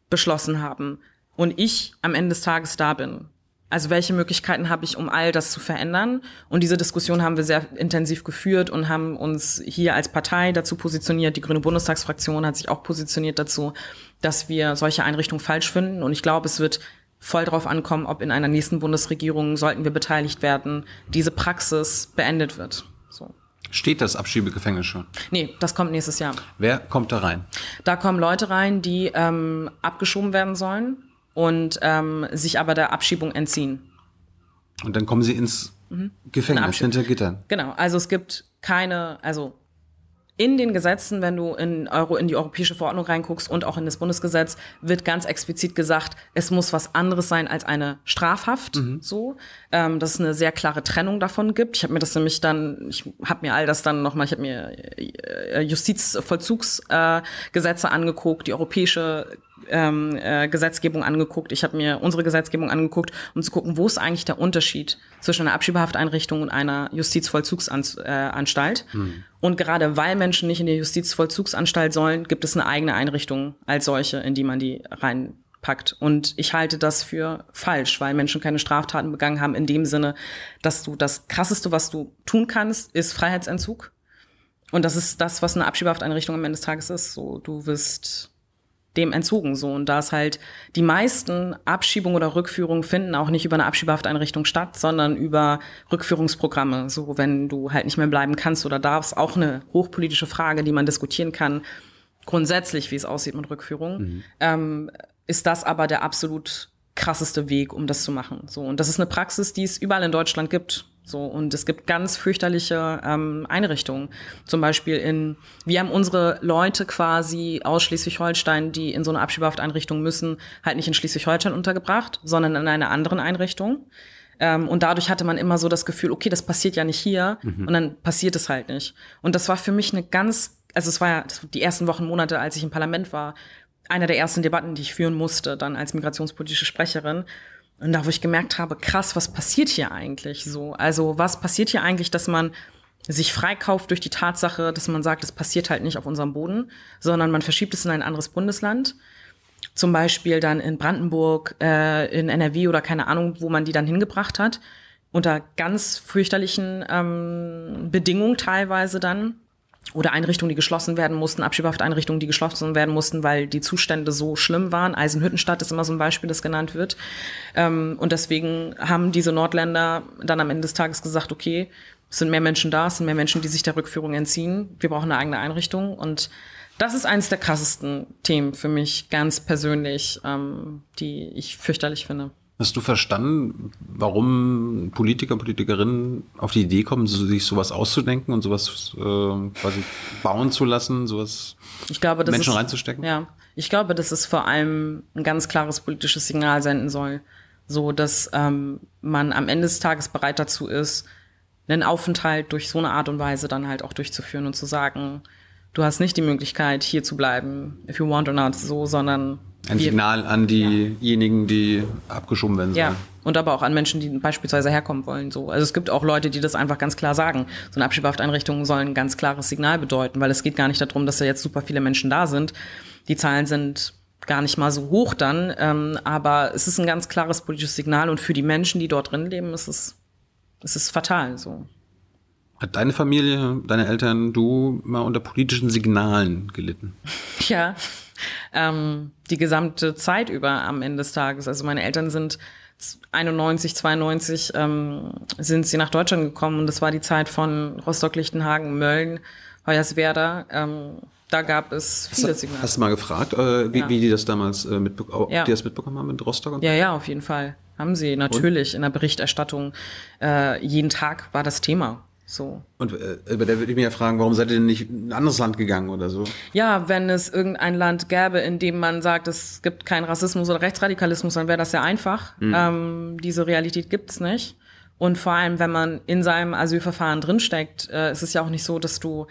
beschlossen haben und ich am Ende des Tages da bin, also welche Möglichkeiten habe ich, um all das zu verändern? Und diese Diskussion haben wir sehr intensiv geführt und haben uns hier als Partei dazu positioniert. Die Grüne Bundestagsfraktion hat sich auch positioniert dazu, dass wir solche Einrichtungen falsch finden. Und ich glaube, es wird voll drauf ankommen, ob in einer nächsten Bundesregierung, sollten wir beteiligt werden, diese Praxis beendet wird. So. Steht das Abschiebegefängnis schon? Nee, das kommt nächstes Jahr. Wer kommt da rein? Da kommen Leute rein, die ähm, abgeschoben werden sollen und ähm, sich aber der Abschiebung entziehen. Und dann kommen sie ins Gefängnis Abschieb- hinter Gittern. Genau, also es gibt keine, also in den Gesetzen, wenn du in, Euro, in die europäische Verordnung reinguckst und auch in das Bundesgesetz, wird ganz explizit gesagt, es muss was anderes sein als eine Strafhaft. So, ähm, dass es eine sehr klare Trennung davon gibt. Ich habe mir das nämlich dann, ich habe mir all das dann nochmal, ich habe mir äh, Justizvollzugsgesetze äh, angeguckt, die europäische ähm, äh, Gesetzgebung angeguckt. Ich habe mir unsere Gesetzgebung angeguckt, um zu gucken, wo ist eigentlich der Unterschied zwischen einer Abschiebehafteinrichtung und einer Justizvollzugsanstalt. Anstalt. Und gerade weil Menschen nicht in die Justizvollzugsanstalt sollen, gibt es eine eigene Einrichtung als solche, in die man die reinpackt. Und ich halte das für falsch, weil Menschen keine Straftaten begangen haben in dem Sinne, dass du das krasseste, was du tun kannst, ist Freiheitsentzug. Und das ist das, was eine Abschiebehafteinrichtung am Ende des Tages ist. So, du wirst dem entzogen so und da ist halt die meisten Abschiebungen oder Rückführungen finden auch nicht über eine Abschiebehafteinrichtung statt, sondern über Rückführungsprogramme. So wenn du halt nicht mehr bleiben kannst oder darfst, auch eine hochpolitische Frage, die man diskutieren kann. Grundsätzlich, wie es aussieht mit Rückführung, mhm. ähm, ist das aber der absolut krasseste Weg, um das zu machen. So und das ist eine Praxis, die es überall in Deutschland gibt. So, und es gibt ganz fürchterliche ähm, Einrichtungen. Zum Beispiel in, wir haben unsere Leute quasi aus Schleswig-Holstein, die in so eine Abschiebehafteinrichtung müssen, halt nicht in Schleswig-Holstein untergebracht, sondern in einer anderen Einrichtung. Ähm, und dadurch hatte man immer so das Gefühl, okay, das passiert ja nicht hier mhm. und dann passiert es halt nicht. Und das war für mich eine ganz, also es war ja die ersten Wochen, Monate, als ich im Parlament war, einer der ersten Debatten, die ich führen musste, dann als migrationspolitische Sprecherin. Und da, wo ich gemerkt habe, krass, was passiert hier eigentlich so? Also, was passiert hier eigentlich, dass man sich freikauft durch die Tatsache, dass man sagt, es passiert halt nicht auf unserem Boden, sondern man verschiebt es in ein anderes Bundesland. Zum Beispiel dann in Brandenburg, äh, in NRW oder keine Ahnung, wo man die dann hingebracht hat. Unter ganz fürchterlichen ähm, Bedingungen teilweise dann oder Einrichtungen, die geschlossen werden mussten, Abschiebehafteinrichtungen, die geschlossen werden mussten, weil die Zustände so schlimm waren. Eisenhüttenstadt ist immer so ein Beispiel, das genannt wird. Ähm, und deswegen haben diese Nordländer dann am Ende des Tages gesagt, okay, es sind mehr Menschen da, es sind mehr Menschen, die sich der Rückführung entziehen. Wir brauchen eine eigene Einrichtung. Und das ist eines der krassesten Themen für mich ganz persönlich, ähm, die ich fürchterlich finde. Hast du verstanden, warum Politiker und Politikerinnen auf die Idee kommen, sich sowas auszudenken und sowas äh, quasi bauen zu lassen, sowas glaube, das Menschen ist, reinzustecken? Ja, ich glaube, dass es vor allem ein ganz klares politisches Signal senden soll, so dass ähm, man am Ende des Tages bereit dazu ist, einen Aufenthalt durch so eine Art und Weise dann halt auch durchzuführen und zu sagen, du hast nicht die Möglichkeit, hier zu bleiben, if you want or not, so, sondern ein Signal an diejenigen, die abgeschoben werden sollen. Ja, und aber auch an Menschen, die beispielsweise herkommen wollen. So. Also es gibt auch Leute, die das einfach ganz klar sagen. So eine Abschiebehafteinrichtung soll ein ganz klares Signal bedeuten, weil es geht gar nicht darum, dass da jetzt super viele Menschen da sind. Die Zahlen sind gar nicht mal so hoch dann, ähm, aber es ist ein ganz klares politisches Signal und für die Menschen, die dort drin leben, ist es, ist es fatal. So. Hat deine Familie, deine Eltern, du mal unter politischen Signalen gelitten? Ja, ähm, die gesamte Zeit über am Ende des Tages. Also meine Eltern sind 91, 92 ähm, sind sie nach Deutschland gekommen und das war die Zeit von Rostock, Lichtenhagen, Mölln, Hoyerswerda. Ähm, da gab es viele hast, Signale. Hast du mal gefragt, äh, wie, ja. wie die das damals äh, mitbekommen, ja. die das mitbekommen haben mit Rostock? Ja, ja, auf jeden Fall. Haben sie natürlich und? in der Berichterstattung. Äh, jeden Tag war das Thema. So. Und äh, über der würde ich mich ja fragen, warum seid ihr denn nicht in ein anderes Land gegangen oder so? Ja, wenn es irgendein Land gäbe, in dem man sagt, es gibt keinen Rassismus oder Rechtsradikalismus, dann wäre das ja einfach. Mhm. Ähm, diese Realität gibt es nicht. Und vor allem, wenn man in seinem Asylverfahren drinsteckt, äh, ist es ja auch nicht so, dass du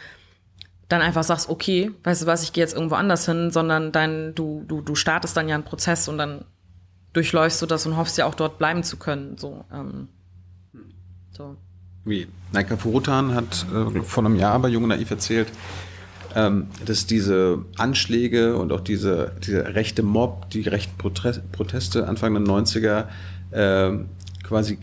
dann einfach sagst, okay, weißt du was, ich gehe jetzt irgendwo anders hin, sondern dein, du, du, du startest dann ja einen Prozess und dann durchläufst du das und hoffst ja auch dort bleiben zu können. So, ähm, so wie Naika Furutan hat äh, vor einem Jahr bei Junge Naiv erzählt, ähm, dass diese Anschläge und auch diese, diese rechte Mob, die rechten Proteste Anfang der 90er äh, quasi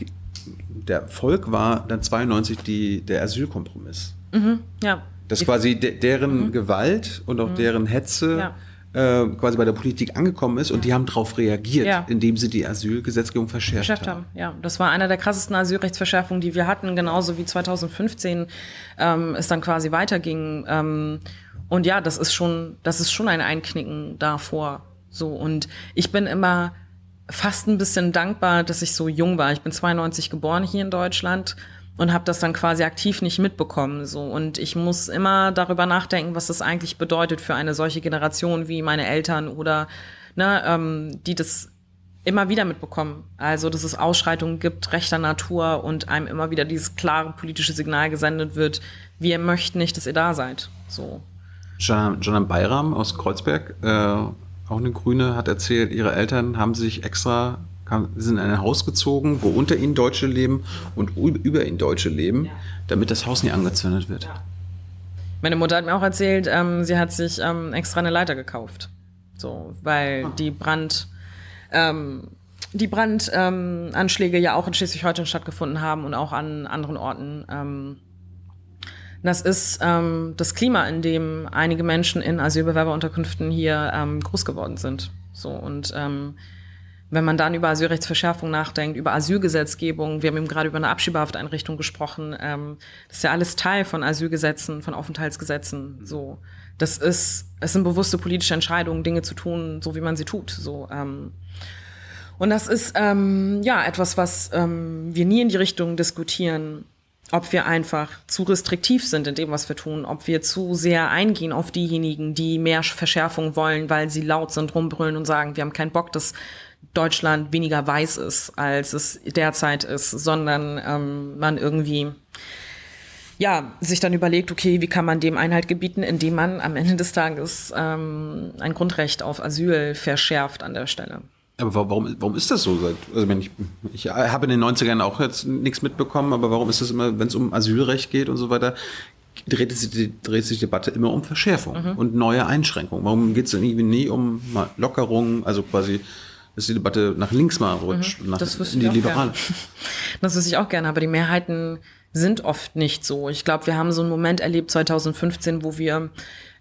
der Erfolg war dann 92 die, der Asylkompromiss. Mhm, ja. Dass quasi de deren mhm. Gewalt und auch mhm. deren Hetze ja äh, quasi bei der Politik angekommen ist und die haben darauf reagiert, ja. indem sie die Asylgesetzgebung verschärft, haben. haben. Ja, das war einer der krassesten Asylrechtsverschärfungen, die wir hatten, genauso wie 2015 ähm, es dann quasi weiterging. Ähm, und ja, das ist schon, das ist schon ein Einknicken davor. So und ich bin immer fast ein bisschen dankbar, dass ich so jung war. Ich bin 92 geboren hier in Deutschland und habe das dann quasi aktiv nicht mitbekommen so und ich muss immer darüber nachdenken, was das eigentlich bedeutet für eine solche Generation wie meine Eltern oder ne, ähm, die das immer wieder mitbekommen. Also, dass es Ausschreitungen gibt rechter Natur und einem immer wieder dieses klare politische Signal gesendet wird, wir möchten nicht, dass ihr da seid. So. Janan Bayram aus Kreuzberg, äh, auch eine Grüne, hat erzählt, ihre Eltern haben sich extra kam, sind in ein Haus gezogen, wo unter ihnen Deutsche leben und über ihnen Deutsche leben, damit das Haus nicht angezündet wird. Meine Mutter hat mir auch erzählt, ähm, sie hat sich ähm, extra eine Leiter gekauft. So, weil ah. die Brand, ähm, die Brandanschläge ja auch in Schleswig-Holstein stattgefunden haben und auch an anderen Orten. Ähm, Das ist ähm, das Klima, in dem einige Menschen in Asylbewerberunterkünften hier ähm, groß geworden sind. So und wenn man dann über Asylrechtsverschärfung nachdenkt, über Asylgesetzgebung, wir haben eben gerade über eine Abschiebehafteinrichtung gesprochen, ähm, das ist ja alles Teil von Asylgesetzen, von Aufenthaltsgesetzen. So, das ist, es sind bewusste politische Entscheidungen, Dinge zu tun, so wie man sie tut. So, ähm, und das ist ähm, ja etwas, was ähm, wir nie in die Richtung diskutieren, ob wir einfach zu restriktiv sind in dem, was wir tun, ob wir zu sehr eingehen auf diejenigen, die mehr Verschärfung wollen, weil sie laut sind, rumbrüllen und sagen, wir haben keinen Bock, dass Deutschland weniger weiß ist, als es derzeit ist, sondern ähm, man irgendwie ja, sich dann überlegt, okay, wie kann man dem Einhalt gebieten, indem man am Ende des Tages ähm, ein Grundrecht auf Asyl verschärft an der Stelle. Aber warum, warum ist das so? Also ich, ich habe in den 90ern auch jetzt nichts mitbekommen, aber warum ist das immer, wenn es um Asylrecht geht und so weiter, dreht sich die, dreht sich die Debatte immer um Verschärfung mhm. und neue Einschränkungen? Warum geht es irgendwie nie um Lockerungen, also quasi dass die Debatte nach links mal rutscht, mhm, nach, in die Liberale. (laughs) Das wüsste ich auch gerne, aber die Mehrheiten sind oft nicht so. Ich glaube, wir haben so einen Moment erlebt 2015, wo wir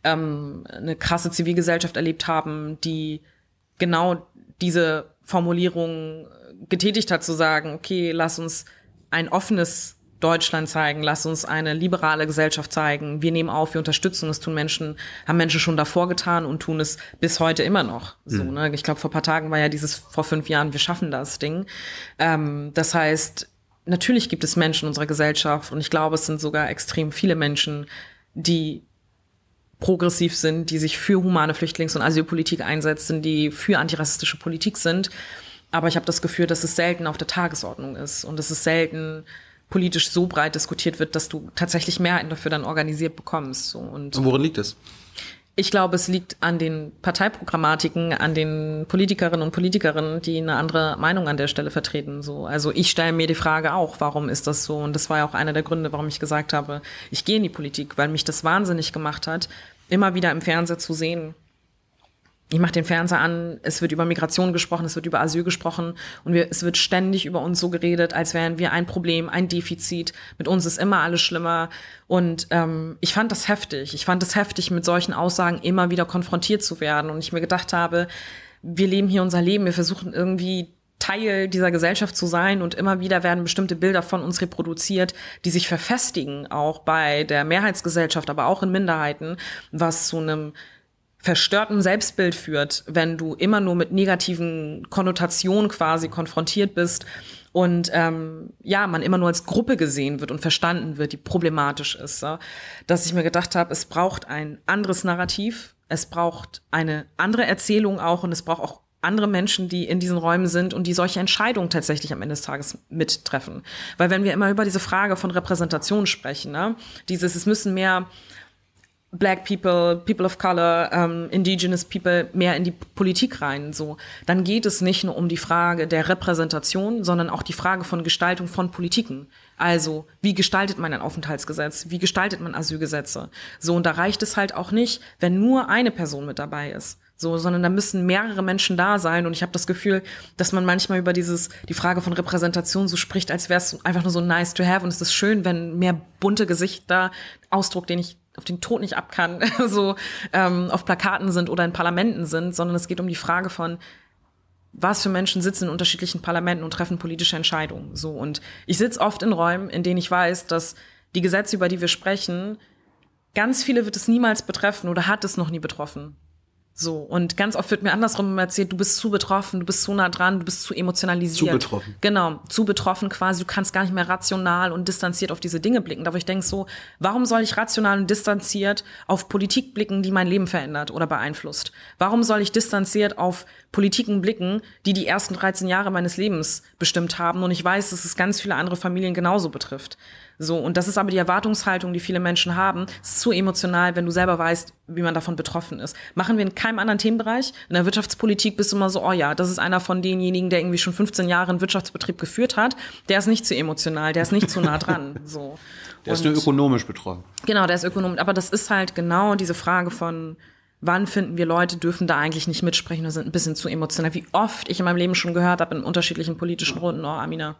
ähm, eine krasse Zivilgesellschaft erlebt haben, die genau diese Formulierung getätigt hat, zu sagen, okay, lass uns ein offenes Deutschland zeigen, lass uns eine liberale Gesellschaft zeigen. Wir nehmen auf, wir unterstützen, das tun Menschen, haben Menschen schon davor getan und tun es bis heute immer noch. So, mhm. ne? Ich glaube, vor paar Tagen war ja dieses vor fünf Jahren, wir schaffen das Ding. Ähm, das heißt, natürlich gibt es Menschen in unserer Gesellschaft und ich glaube, es sind sogar extrem viele Menschen, die progressiv sind, die sich für humane Flüchtlings- und Asylpolitik einsetzen, die für antirassistische Politik sind. Aber ich habe das Gefühl, dass es selten auf der Tagesordnung ist und es ist selten politisch so breit diskutiert wird, dass du tatsächlich Mehrheiten dafür dann organisiert bekommst. So. Und, und worin liegt es? Ich glaube, es liegt an den Parteiprogrammatiken, an den Politikerinnen und Politikerinnen, die eine andere Meinung an der Stelle vertreten. So, also ich stelle mir die Frage auch, warum ist das so? Und das war ja auch einer der Gründe, warum ich gesagt habe, ich gehe in die Politik, weil mich das wahnsinnig gemacht hat, immer wieder im Fernsehen zu sehen, ich mache den Fernseher an, es wird über Migration gesprochen, es wird über Asyl gesprochen und wir, es wird ständig über uns so geredet, als wären wir ein Problem, ein Defizit. Mit uns ist immer alles schlimmer. Und ähm, ich fand das heftig. Ich fand es heftig, mit solchen Aussagen immer wieder konfrontiert zu werden. Und ich mir gedacht habe, wir leben hier unser Leben, wir versuchen irgendwie Teil dieser Gesellschaft zu sein und immer wieder werden bestimmte Bilder von uns reproduziert, die sich verfestigen, auch bei der Mehrheitsgesellschaft, aber auch in Minderheiten, was zu einem verstörten Selbstbild führt, wenn du immer nur mit negativen Konnotationen quasi konfrontiert bist und ähm, ja, man immer nur als Gruppe gesehen wird und verstanden wird, die problematisch ist, so, dass ich mir gedacht habe, es braucht ein anderes Narrativ, es braucht eine andere Erzählung auch und es braucht auch andere Menschen, die in diesen Räumen sind und die solche Entscheidungen tatsächlich am Ende des Tages mittreffen. Weil wenn wir immer über diese Frage von Repräsentation sprechen, ne, dieses, es müssen mehr Black People, People of Color, ähm, Indigenous People mehr in die Politik rein, so, dann geht es nicht nur um die Frage der Repräsentation, sondern auch die Frage von Gestaltung von Politiken. Also, wie gestaltet man ein Aufenthaltsgesetz? Wie gestaltet man Asylgesetze? So, und da reicht es halt auch nicht, wenn nur eine Person mit dabei ist. So, sondern da müssen mehrere Menschen da sein. Und ich habe das Gefühl, dass man manchmal über dieses, die Frage von Repräsentation so spricht, als wäre es einfach nur so nice to have. Und es ist schön, wenn mehr bunte Gesichter, Ausdruck, den ich auf den Tod nicht ab kann, (laughs) so ähm, auf Plakaten sind oder in Parlamenten sind, sondern es geht um die Frage von, was für Menschen sitzen in unterschiedlichen Parlamenten und treffen politische Entscheidungen. So und ich sitze oft in Räumen, in denen ich weiß, dass die Gesetze, über die wir sprechen, ganz viele wird es niemals betreffen oder hat es noch nie betroffen. So, und ganz oft wird mir andersrum erzählt, du bist zu betroffen, du bist zu nah dran, du bist zu emotionalisiert. Zu betroffen. Genau, zu betroffen quasi, du kannst gar nicht mehr rational und distanziert auf diese Dinge blicken. Aber ich denke so, warum soll ich rational und distanziert auf Politik blicken, die mein Leben verändert oder beeinflusst? Warum soll ich distanziert auf Politiken blicken, die die ersten 13 Jahre meines Lebens bestimmt haben? Und ich weiß, dass es ganz viele andere Familien genauso betrifft. So, und das ist aber die Erwartungshaltung, die viele Menschen haben. Es ist zu emotional, wenn du selber weißt, wie man davon betroffen ist. Machen wir in keinem anderen Themenbereich. In der Wirtschaftspolitik bist du immer so, oh ja, das ist einer von denjenigen, der irgendwie schon 15 Jahre einen Wirtschaftsbetrieb geführt hat. Der ist nicht zu emotional, der ist nicht zu nah dran. (laughs) So. Der und, ist nur ökonomisch betroffen. Genau, der ist ökonomisch. Aber das ist halt genau diese Frage von, wann finden wir Leute, dürfen da eigentlich nicht mitsprechen oder sind ein bisschen zu emotional. Wie oft ich in meinem Leben schon gehört habe in unterschiedlichen politischen Runden, oh, Amina,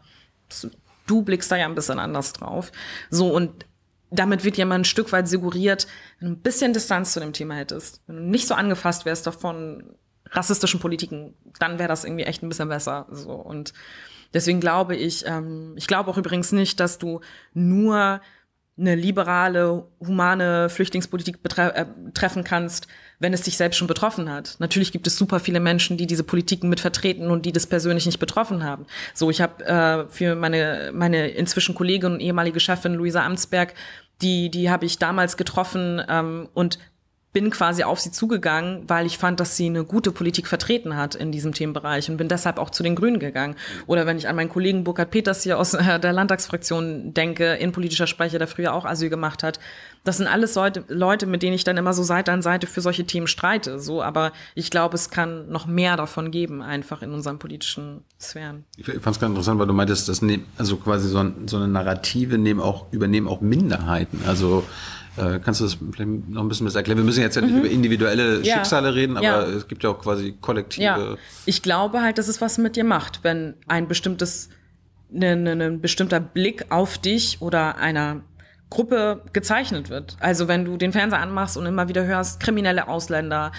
du blickst da ja ein bisschen anders drauf. So, und damit wird ja mal ein Stück weit suggeriert, wenn du ein bisschen Distanz zu dem Thema hättest, wenn du nicht so angefasst wärst davon rassistischen Politiken, dann wäre das irgendwie echt ein bisschen besser. So und deswegen glaube ich, ähm, ich glaube auch übrigens nicht, dass du nur eine liberale, humane Flüchtlingspolitik äh, treffen kannst, wenn es dich selbst schon betroffen hat. Natürlich gibt es super viele Menschen, die diese Politiken mit vertreten und die das persönlich nicht betroffen haben. So, ich habe äh, für meine meine inzwischen Kollegin und ehemalige Chefin Luisa Amtsberg, die die habe ich damals getroffen ähm, und bin quasi auf sie zugegangen, weil ich fand, dass sie eine gute Politik vertreten hat in diesem Themenbereich und bin deshalb auch zu den Grünen gegangen. Oder wenn ich an meinen Kollegen Burkhard Peters hier aus äh, der Landtagsfraktion denke, innenpolitischer Sprecher, der früher auch Asyl gemacht hat. Das sind alles Leute, mit denen ich dann immer so Seite an Seite für solche Themen streite. So, aber ich glaube, es kann noch mehr davon geben, einfach in unseren politischen Sphären. Ich fand es ganz interessant, weil du meintest, dass ne, also quasi so, ein, so eine Narrative nehmen auch, übernehmen auch Minderheiten. Also äh, kannst du das vielleicht noch ein bisschen besser erklären? Wir müssen jetzt ja nicht mhm. über individuelle ja. Schicksale reden, aber ja. es gibt ja auch quasi kollektive. Ja. Ich glaube halt, dass es was mit dir macht, wenn ein bestimmtes, ne, ne, ne, ein bestimmter Blick auf dich oder einer Gruppe gezeichnet wird. Also wenn du den Fernseher anmachst und immer wieder hörst, kriminelle Ausländer,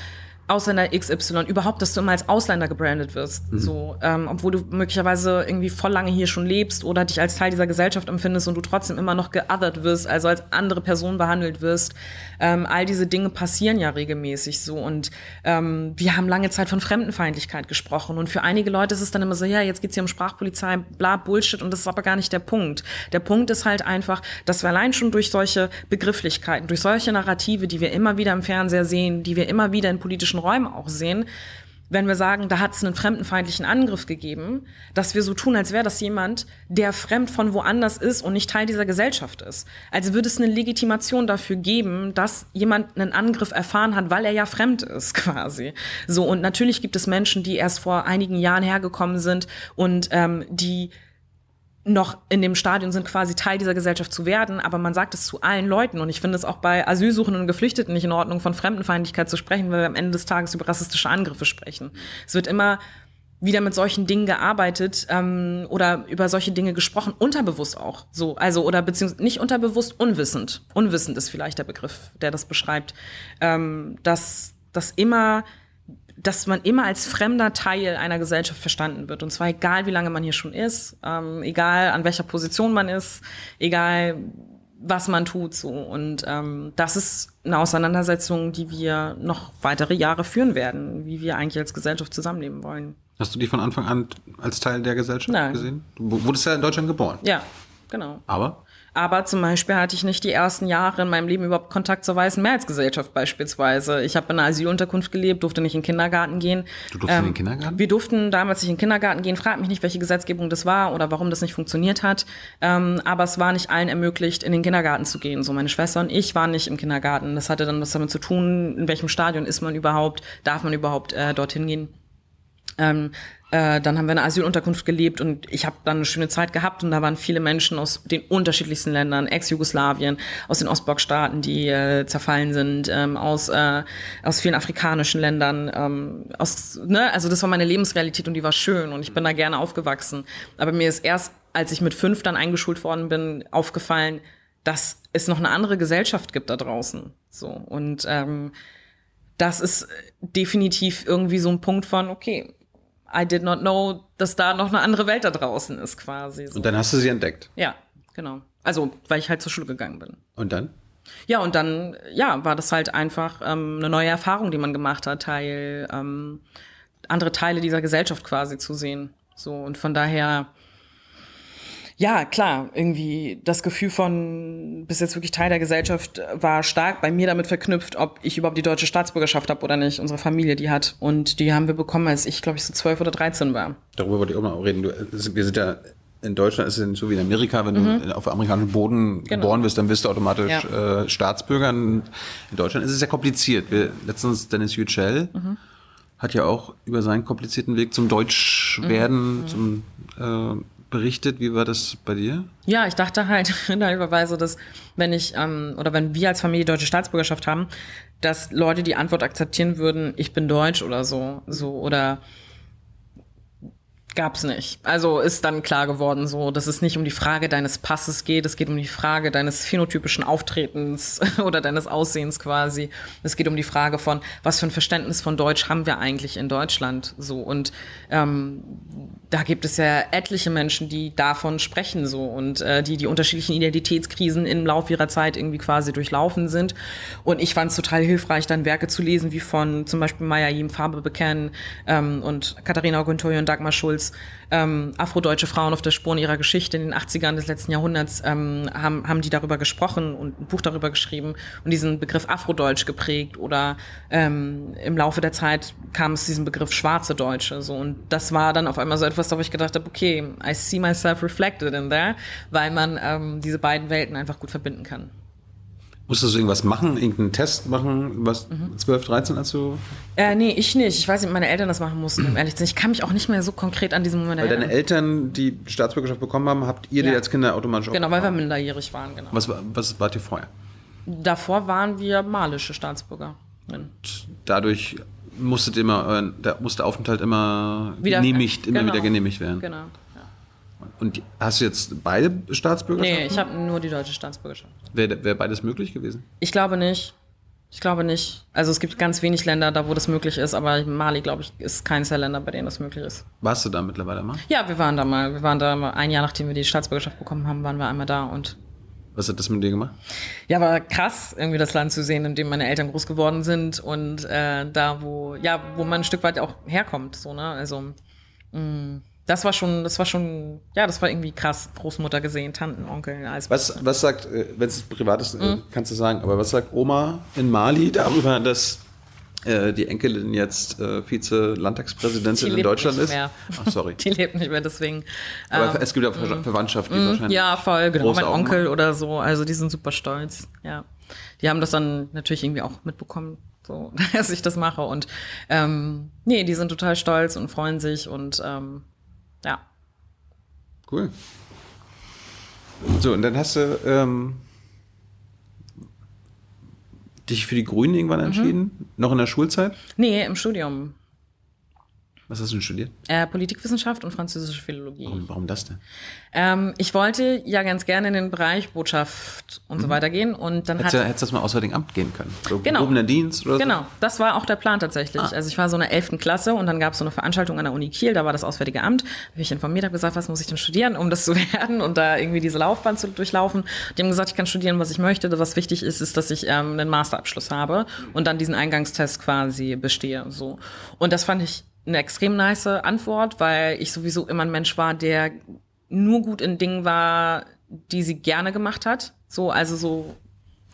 Ausländer XY, überhaupt, dass du immer als Ausländer gebrandet wirst. Mhm. So, ähm, obwohl du möglicherweise irgendwie voll lange hier schon lebst oder dich als Teil dieser Gesellschaft empfindest und du trotzdem immer noch geothert wirst, also als andere Person behandelt wirst. Ähm, all diese Dinge passieren ja regelmäßig so. Und ähm, wir haben lange Zeit von Fremdenfeindlichkeit gesprochen. Und für einige Leute ist es dann immer so, ja, jetzt geht's hier um Sprachpolizei, bla Bullshit. Und das ist aber gar nicht der Punkt. Der Punkt ist halt einfach, dass wir allein schon durch solche Begrifflichkeiten, durch solche Narrative, die wir immer wieder im Fernseher sehen, die wir immer wieder in politischen politischen Räumen auch sehen, wenn wir sagen, da hat es einen fremdenfeindlichen Angriff gegeben, dass wir so tun, als wäre das jemand, der fremd von woanders ist und nicht Teil dieser Gesellschaft ist. Also würde es eine Legitimation dafür geben, dass jemand einen Angriff erfahren hat, weil er ja fremd ist, (laughs) quasi. So, und natürlich gibt es Menschen, die erst vor einigen Jahren hergekommen sind und ähm, die noch in dem Stadion sind, quasi Teil dieser Gesellschaft zu werden, aber man sagt es zu allen Leuten und ich finde es auch bei Asylsuchenden und Geflüchteten nicht in Ordnung, von Fremdenfeindlichkeit zu sprechen, weil wir am Ende des Tages über rassistische Angriffe sprechen. Es wird immer wieder mit solchen Dingen gearbeitet ähm, oder über solche Dinge gesprochen, unterbewusst auch so, also oder beziehungsweise nicht unterbewusst, unwissend. Unwissend ist vielleicht der Begriff, der das beschreibt, ähm, dass das immer dass man immer als fremder Teil einer Gesellschaft verstanden wird. Und zwar egal, wie lange man hier schon ist, ähm, egal an welcher Position man ist, egal was man tut so. Und ähm, das ist eine Auseinandersetzung, die wir noch weitere Jahre führen werden, wie wir eigentlich als Gesellschaft zusammenleben wollen. Hast du dich von Anfang an als Teil der Gesellschaft Nein. gesehen? Du wurdest ja in Deutschland geboren. Ja, genau. Aber? Aber zum Beispiel hatte ich nicht die ersten Jahre in meinem Leben überhaupt Kontakt zur weißen Mehrheitsgesellschaft beispielsweise. Ich habe in einer Asylunterkunft gelebt, durfte nicht in den Kindergarten gehen. Du durfst ähm, in den Kindergarten? Wir durften damals nicht in den Kindergarten gehen. Frag mich nicht, welche Gesetzgebung das war oder warum das nicht funktioniert hat. Ähm, aber es war nicht allen ermöglicht, in den Kindergarten zu gehen. So meine Schwester und ich waren nicht im Kindergarten. Das hatte dann was damit zu tun, in welchem Stadion ist man überhaupt, darf man überhaupt äh, dorthin gehen. Ähm, äh, dann haben wir in einer Asylunterkunft gelebt und ich habe dann eine schöne Zeit gehabt und da waren viele Menschen aus den unterschiedlichsten Ländern, Ex-Jugoslawien, aus den Ostblockstaaten, die äh, zerfallen sind, ähm, aus, äh, aus vielen afrikanischen Ländern. Ähm, aus, ne? Also das war meine Lebensrealität und die war schön und ich bin da gerne aufgewachsen. Aber mir ist erst, als ich mit fünf dann eingeschult worden bin, aufgefallen, dass es noch eine andere Gesellschaft gibt da draußen. So und ähm, das ist definitiv irgendwie so ein Punkt von, okay, I did not know, dass da noch eine andere Welt da draußen ist, quasi. So. Und dann hast du sie entdeckt? Ja, genau. Also, weil ich halt zur Schule gegangen bin. Und dann? Ja, und dann, ja, war das halt einfach ähm, eine neue Erfahrung, die man gemacht hat, Teil, ähm, andere Teile dieser Gesellschaft quasi zu sehen. So, und von daher, ja, klar, irgendwie das Gefühl von bis jetzt wirklich Teil der Gesellschaft war stark bei mir damit verknüpft, ob ich überhaupt die deutsche Staatsbürgerschaft habe oder nicht. Unsere Familie die hat. Und die haben wir bekommen, als ich, glaube ich, so zwölf oder dreizehn war. Darüber wollte ich auch mal reden. Du, wir sind ja in Deutschland ist es so wie in Amerika, wenn mhm. du auf amerikanischem Boden genau. geboren wirst, dann bist du automatisch ja. äh, Staatsbürger. In Deutschland ist es ja kompliziert. Wir, letztens Dennis Yücel mhm. hat ja auch über seinen komplizierten Weg zum Deutschwerden, mhm. zum äh, berichtet. Wie war das bei dir? Ja, ich dachte halt (laughs) teilweise, dass wenn ich ähm, oder wenn wir als Familie deutsche Staatsbürgerschaft haben, dass Leute die Antwort akzeptieren würden, ich bin deutsch oder so, so oder Gab's nicht. Also ist dann klar geworden, so, dass es nicht um die Frage deines Passes geht, es geht um die Frage deines phänotypischen Auftretens (laughs) oder deines Aussehens quasi. Es geht um die Frage von, was für ein Verständnis von Deutsch haben wir eigentlich in Deutschland, so und ähm, da gibt es ja etliche Menschen, die davon sprechen so und äh, die die unterschiedlichen Identitätskrisen im Laufe ihrer Zeit irgendwie quasi durchlaufen sind. Und ich fand es total hilfreich, dann Werke zu lesen, wie von zum Beispiel Maya Yim Farbe bekennen ähm, und Katharina Augenteuer und Dagmar Schulz, ähm, afrodeutsche Frauen auf der Spuren ihrer Geschichte in den 80ern des letzten Jahrhunderts, ähm, haben, haben die darüber gesprochen und ein Buch darüber geschrieben und diesen Begriff Afrodeutsch geprägt oder ähm, im Laufe der Zeit kam es diesen Begriff schwarze Deutsche so und das war dann auf einmal so etwas, wo ich gedacht habe, okay, I see myself reflected in there, weil man ähm, diese beiden Welten einfach gut verbinden kann. Musstest du irgendwas machen, irgendeinen Test machen, was Mhm. 12, 13 als du? Äh, nee, ich nicht. Ich weiß nicht, ob meine Eltern das machen mussten, um ehrlich zu sein. Ich kann mich auch nicht mehr so konkret an diesen Moment Weil erinnern. deine Eltern die Staatsbürgerschaft bekommen haben, habt ihr die Ja. als Kinder automatisch auch Genau, weil wir minderjährig waren, genau. was, was wart ihr vorher? Davor waren wir malische Staatsbürger. Dadurch musstet ihr immer, euren- da musste der Aufenthalt immer Wieder- genehmigt, immer genau. wieder genehmigt werden. Genau. Und hast du jetzt beide Staatsbürgerschaften? Nee, ich habe nur die deutsche Staatsbürgerschaft. Wäre wär beides möglich gewesen? Ich glaube nicht. Ich glaube nicht. Also es gibt ganz wenig Länder, da wo das möglich ist, aber Mali, glaube ich, ist keines der Länder, bei denen das möglich ist. Warst du da mittlerweile mal? Ja, wir waren da mal. Wir waren da mal ein Jahr, nachdem wir die Staatsbürgerschaft bekommen haben, waren wir einmal da und Was hat das mit dir gemacht? Ja, war krass, irgendwie das Land zu sehen, in dem meine Eltern groß geworden sind und äh, da, wo, ja, wo man ein Stück weit auch herkommt, so, ne? Also, mh, das war schon, das war schon, ja, das war irgendwie krass. Großmutter gesehen, Tanten, Onkel, alles. Was, was sagt, wenn es privat ist, Mhm. äh, kannst du sagen, aber was sagt Oma in Mali darüber, dass äh, die Enkelin jetzt äh, Vize-Landtagspräsidentin in Deutschland nicht ist? mehr. Ach, sorry. (laughs) Die lebt nicht mehr, deswegen. Aber ähm, es gibt ja Ver Verwandtschaft, die wahrscheinlich. ja, voll, genau. Mein Augen Onkel macht. oder so, also die sind super stolz, ja. Die haben das dann natürlich irgendwie auch mitbekommen, so, (laughs) dass ich das mache und ähm, nee, die sind total stolz und freuen sich und ähm, ja. Cool. So, und dann hast du ähm, dich für die Grünen irgendwann Mhm. entschieden? Noch in der Schulzeit? Nee, im Studium. Was hast du denn studiert? Äh, Politikwissenschaft und französische Philologie. Warum, warum das denn? Ähm, ich wollte ja ganz gerne in den Bereich Botschaft und so weiter gehen und dann Hättest hat du hättest das mal Auswärtigen Amt gehen können? So Genau. gehobener Dienst oder Genau, das war auch der Plan tatsächlich. Also ich war so in der 11. Klasse und dann gab es so eine Veranstaltung an der Uni Kiel, da war das Auswärtige Amt. Da habe ich informiert, habe gesagt, was muss ich denn studieren, um das zu (laughs) werden und da irgendwie diese Laufbahn zu durchlaufen. Die haben gesagt, ich kann studieren, was ich möchte. Was wichtig ist, ist, dass ich ähm, einen Masterabschluss habe und dann diesen Eingangstest quasi bestehe. So. Und das fand ich eine extrem nice Antwort, weil ich sowieso immer ein Mensch war, der nur gut in Dingen war, die sie gerne gemacht hat. So, also so,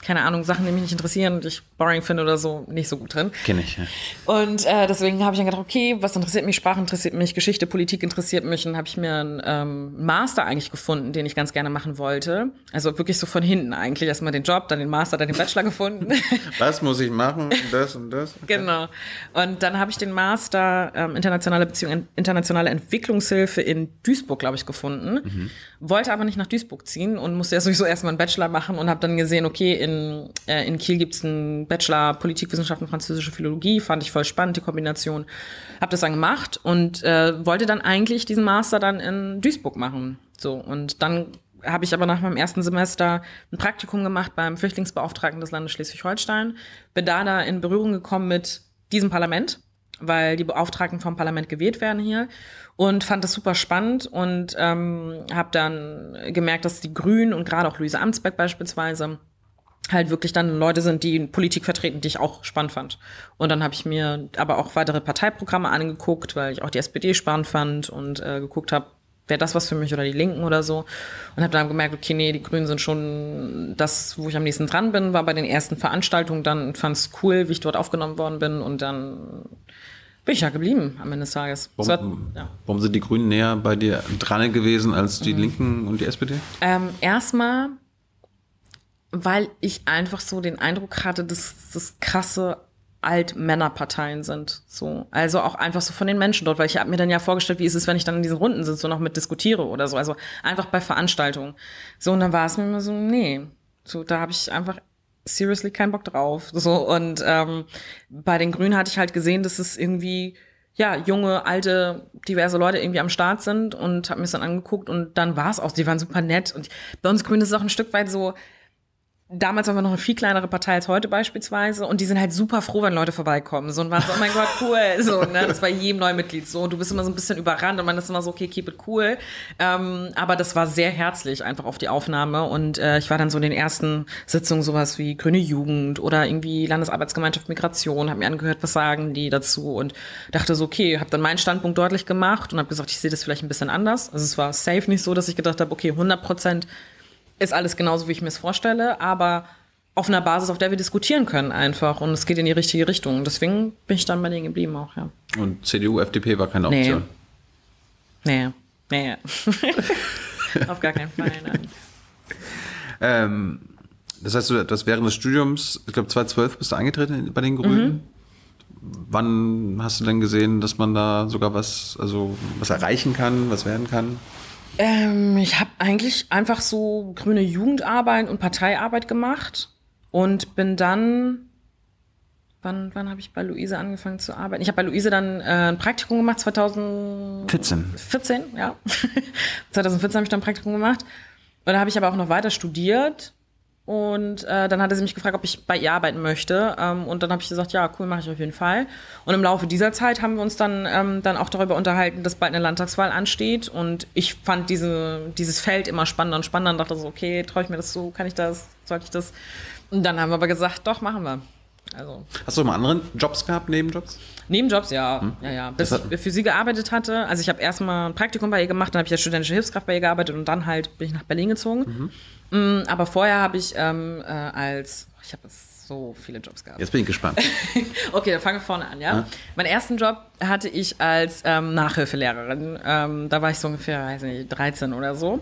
keine Ahnung, Sachen, die mich nicht interessieren und ich boring finde oder so, nicht so gut drin. Kenn ich, ja. Und äh, deswegen habe ich dann gedacht, okay, was interessiert mich? Sprache interessiert mich, Geschichte, Politik interessiert mich. Und habe ich mir einen ähm, Master eigentlich gefunden, den ich ganz gerne machen wollte. Also wirklich so von hinten eigentlich. Erstmal den Job, dann den Master, dann den Bachelor gefunden. (laughs) Was muss ich machen? Das und das? Genau. Und dann habe ich den Master ähm, internationale Beziehungen, internationale Entwicklungshilfe in Duisburg, glaube ich, gefunden. Wollte aber nicht nach Duisburg ziehen und musste ja sowieso erstmal einen Bachelor machen und habe dann gesehen, okay, in, äh, in Kiel gibt's einen Bachelor Politikwissenschaften, französische Philologie, fand ich voll spannend, die Kombination. Habe das dann gemacht und äh, wollte dann eigentlich diesen Master dann in Duisburg machen. So, und dann habe ich aber nach meinem ersten Semester ein Praktikum gemacht beim Flüchtlingsbeauftragten des Landes Schleswig-Holstein. Bin da da in Berührung gekommen mit diesem Parlament, weil die Beauftragten vom Parlament gewählt werden hier und fand das super spannend und ähm, habe dann gemerkt, dass die Grünen und gerade auch Luise Amtsberg beispielsweise halt wirklich dann Leute sind, die Politik vertreten, die ich auch spannend fand. Und dann habe ich mir aber auch weitere Parteiprogramme angeguckt, weil ich auch die SPD spannend fand und äh, geguckt habe, wäre das was für mich oder die Linken oder so. Und habe dann gemerkt, okay, nee, die Grünen sind schon das, wo ich am nächsten dran bin, war bei den ersten Veranstaltungen dann, fand es cool, wie ich dort aufgenommen worden bin und dann bin ich ja geblieben am Ende des Tages. Es war- Warum, ja. warum sind die Grünen näher bei dir dran gewesen als Mhm. die Linken und die SPD? Ähm, erstmal, weil ich einfach so den Eindruck hatte, dass das krasse Altmännerparteien sind. So. Also auch einfach so von den Menschen dort, weil ich habe mir dann ja vorgestellt, wie ist es, wenn ich dann in diesen Runden sitze und noch mit diskutiere oder so. Also einfach bei Veranstaltungen. So, und dann war es mir immer so, nee. So, da habe ich einfach seriously keinen Bock drauf. So, und ähm, bei den Grünen hatte ich halt gesehen, dass es irgendwie ja, junge, alte diverse Leute irgendwie am Start sind und habe mir das dann angeguckt und dann war es auch, die waren super nett und bei uns Grünen ist es auch ein Stück weit so, damals waren wir noch eine viel kleinere Partei als heute beispielsweise und die sind halt super froh, wenn Leute vorbeikommen. So und waren so, oh mein Gott, cool. So, ne? Das war jedem neuen Mitglied so. Und du bist immer so ein bisschen überrannt und man ist immer so, okay, keep it cool. Ähm, aber das war sehr herzlich einfach auf die Aufnahme. Und äh, ich war dann so in den ersten Sitzungen sowas wie Grüne Jugend oder irgendwie Landesarbeitsgemeinschaft Migration, habe mir angehört, was sagen die dazu und dachte so, okay, habe dann meinen Standpunkt deutlich gemacht und habe gesagt, ich sehe das vielleicht ein bisschen anders. Also es war safe nicht so, dass ich gedacht habe, okay, 100 Prozent ist alles genauso, wie ich mir es vorstelle, aber auf einer Basis, auf der wir diskutieren können einfach und es geht in die richtige Richtung. Deswegen bin ich dann bei denen geblieben auch, ja. Und CDU, FDP war keine Option? Nee. Nee. nee. (laughs) auf gar keinen Fall, nein. Ähm, das heißt, du das während des Studiums, ich glaube 2012 bist du eingetreten bei den Grünen. Mhm. Wann hast du denn gesehen, dass man da sogar was, also was erreichen kann, was werden kann? Ähm, ich habe eigentlich einfach so grüne Jugendarbeit und Parteiarbeit gemacht und bin dann wann, wann habe ich bei Luise angefangen zu arbeiten? Ich habe bei Luise dann äh, ein Praktikum gemacht, 2014. 14, ja. (laughs) 2014 habe ich dann ein Praktikum gemacht. Und da habe ich aber auch noch weiter studiert und äh, dann hatte sie mich gefragt, ob ich bei ihr arbeiten möchte. Ähm, und dann habe ich gesagt, ja, cool, mache ich auf jeden Fall. Und im Laufe dieser Zeit haben wir uns dann, ähm, dann auch darüber unterhalten, dass bald eine Landtagswahl ansteht. Und ich fand diese, dieses Feld immer spannender und spannender und dachte so, okay, traue ich mir das so, kann ich das, sollte ich das? Und dann haben wir aber gesagt, doch, machen wir. Also. Hast du mal andere Jobs gehabt, Nebenjobs? Nebenjobs, ja. Hm. ja, ja. Bis ich für sie gearbeitet hatte. Also ich habe erstmal ein Praktikum bei ihr gemacht, dann habe ich als studentische Hilfskraft bei ihr gearbeitet und dann halt bin ich nach Berlin gezogen. Mhm. Mm, aber vorher habe ich ähm, äh, als, ich habe so viele Jobs gehabt. Jetzt bin ich gespannt. (laughs) okay, dann fangen wir vorne an, ja. ja. Meinen ersten Job hatte ich als ähm, Nachhilfelehrerin. Ähm, da war ich so ungefähr, weiß nicht, 13 oder so.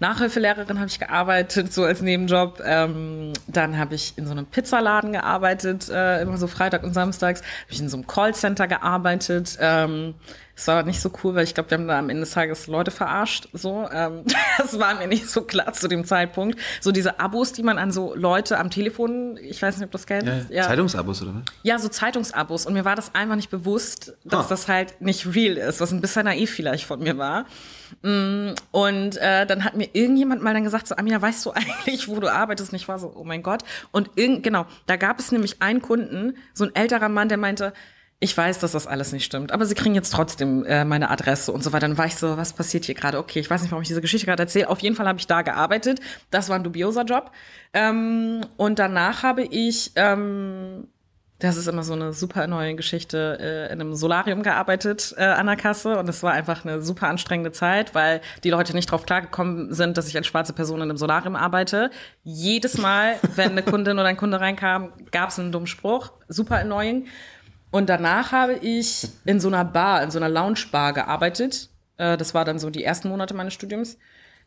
Nachhilfelehrerin habe ich gearbeitet, so als Nebenjob. Ähm, dann habe ich in so einem Pizzaladen gearbeitet, äh, immer so Freitag und Samstags. Habe ich in so einem Callcenter gearbeitet. Ähm, das war nicht so cool, weil ich glaube, wir haben da am Ende des Tages Leute verarscht. So, ähm, (laughs) das war mir nicht so klar zu dem Zeitpunkt. So diese Abos, die man an so Leute am Telefon, ich weiß nicht, ob du das kennst. Ja, ja. Zeitungsabos oder was? Ja, so Zeitungsabos. Und mir war das einfach nicht bewusst, dass ah. das halt nicht real ist, was ein bisschen naiv vielleicht von mir war. Mm, und äh, dann hat mir irgendjemand mal dann gesagt, so, Amina, weißt du (laughs) eigentlich, wo du arbeitest? Und ich war so, oh mein Gott. Und irgend, genau, da gab es nämlich einen Kunden, so ein älterer Mann, der meinte, ich weiß, dass das alles nicht stimmt, aber sie kriegen jetzt trotzdem äh, meine Adresse und so weiter. Dann war ich so, was passiert hier gerade? Okay, ich weiß nicht, warum ich diese Geschichte gerade erzähle. Auf jeden Fall habe ich da gearbeitet. Das war ein dubioser Job. Ähm, und danach habe ich, ähm, das ist immer so eine super neue Geschichte, äh, in einem Solarium gearbeitet äh, an der Kasse. Und es war einfach eine super anstrengende Zeit, weil die Leute nicht drauf klargekommen sind, dass ich als schwarze Person in einem Solarium arbeite. Jedes Mal, wenn eine Kundin oder ein Kunde reinkam, gab es einen dummen Spruch. Super annoying. Und danach habe ich in so einer Bar, in so einer Lounge-Bar gearbeitet. Äh, das war dann so die ersten Monate meines Studiums.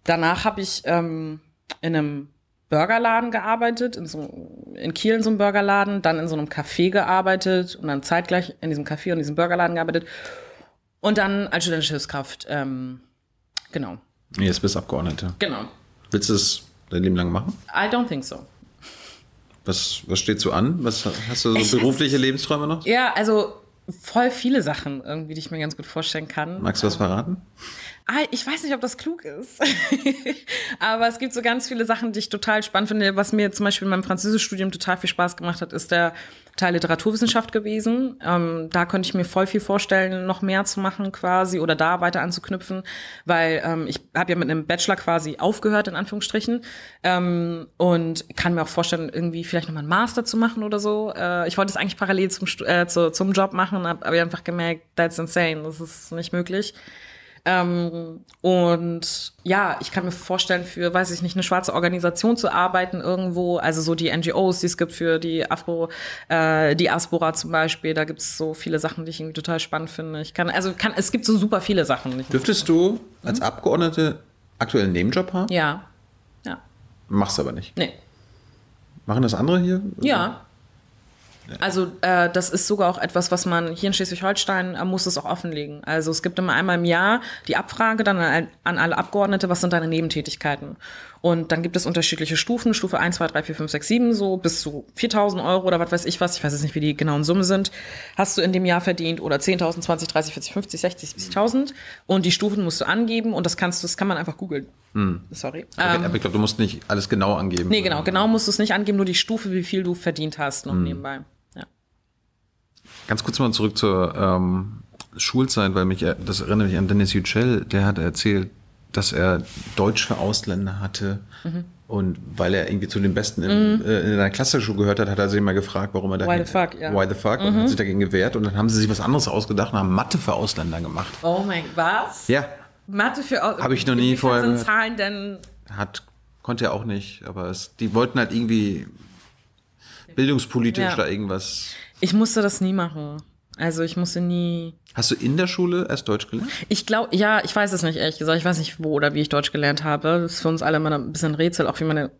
Danach habe ich ähm, in einem Burgerladen gearbeitet, in, so, in Kiel in so einem Burgerladen, dann in so einem Café gearbeitet und dann zeitgleich in diesem Café und diesem Burgerladen gearbeitet. Und dann als studentische Hilfskraft, ähm, genau. Jetzt bist du Abgeordnete. Genau. Willst du es dein Leben lang machen? I don't think so. Was, was steht so an? Was, hast du so ich berufliche weiß, Lebensräume noch? Ja, also voll viele Sachen irgendwie, die ich mir ganz gut vorstellen kann. Magst du was verraten? Ah, ich weiß nicht, ob das klug ist. (laughs) Aber es gibt so ganz viele Sachen, die ich total spannend finde. Was mir zum Beispiel in meinem Französischstudium total viel Spaß gemacht hat, ist der Teil Literaturwissenschaft gewesen. Ähm, da könnte ich mir voll viel vorstellen, noch mehr zu machen quasi oder da weiter anzuknüpfen, weil ähm, ich habe ja mit einem Bachelor quasi aufgehört, in Anführungsstrichen. Ähm, und kann mir auch vorstellen, irgendwie vielleicht nochmal einen Master zu machen oder so. Äh, ich wollte es eigentlich parallel zum, äh, zu, zum Job machen, habe aber einfach gemerkt, that's insane, das ist nicht möglich. Ähm, und ja, ich kann mir vorstellen, für, weiß ich nicht, eine schwarze Organisation zu arbeiten irgendwo, also so die NGOs, die es gibt für die Afro, äh, Diaspora zum Beispiel, da gibt es so viele Sachen, die ich irgendwie total spannend finde. Ich kann, also kann, es gibt so super viele Sachen. Dürftest du als Abgeordnete aktuell einen Nebenjob haben? Ja. Ja. Machst aber nicht. Nee. Machen das andere hier? Ja. Also äh, das ist sogar auch etwas, was man hier in Schleswig-Holstein äh, muss es auch offenlegen. Also es gibt immer einmal im Jahr die Abfrage dann an, an alle Abgeordnete, was sind deine Nebentätigkeiten? Und dann gibt es unterschiedliche Stufen, Stufe 1, 2, 3, 4, 5, 6, 7, so bis zu 4.000 Euro oder was weiß ich was, ich weiß jetzt nicht, wie die genauen Summen sind, hast du in dem Jahr verdient oder 10.000, 20, 30, 40, 50, 60, 70.000 und die Stufen musst du angeben und das kannst du, das kann man einfach googeln. Sorry. Aber, Ähm, aber ich glaube, du musst nicht alles genau angeben. nee, genau, genau musst du es nicht angeben, nur die Stufe, wie viel du verdient hast, noch nebenbei. Ganz kurz mal zurück zur ähm, Schulzeit, weil mich, das erinnert mich an Dennis Yücel, der hat erzählt, dass er Deutsch für Ausländer hatte. Mhm. Und weil er irgendwie zu den Besten in, äh, in der Klasse schon gehört hat, hat er sich mal gefragt, warum er da. Why the fuck, ja. Mhm. Why the fuck? Und hat sich dagegen gewehrt. Und dann haben sie sich was anderes ausgedacht und haben Mathe für Ausländer gemacht. Oh mein, was? Ja, Mathe für Au- Hab ich noch nie vorher sind. Zahlen denn hat, konnte er auch nicht. Aber es, die wollten halt irgendwie bildungspolitisch Ja. da irgendwas. Ich musste das nie machen. Also ich musste nie. Hast du in der Schule erst Deutsch gelernt? Ich glaube, ja, ich weiß es nicht, ehrlich gesagt. Ich weiß nicht, wo oder wie ich Deutsch gelernt habe. Das ist für uns alle immer ein bisschen ein Rätsel, auch wie meine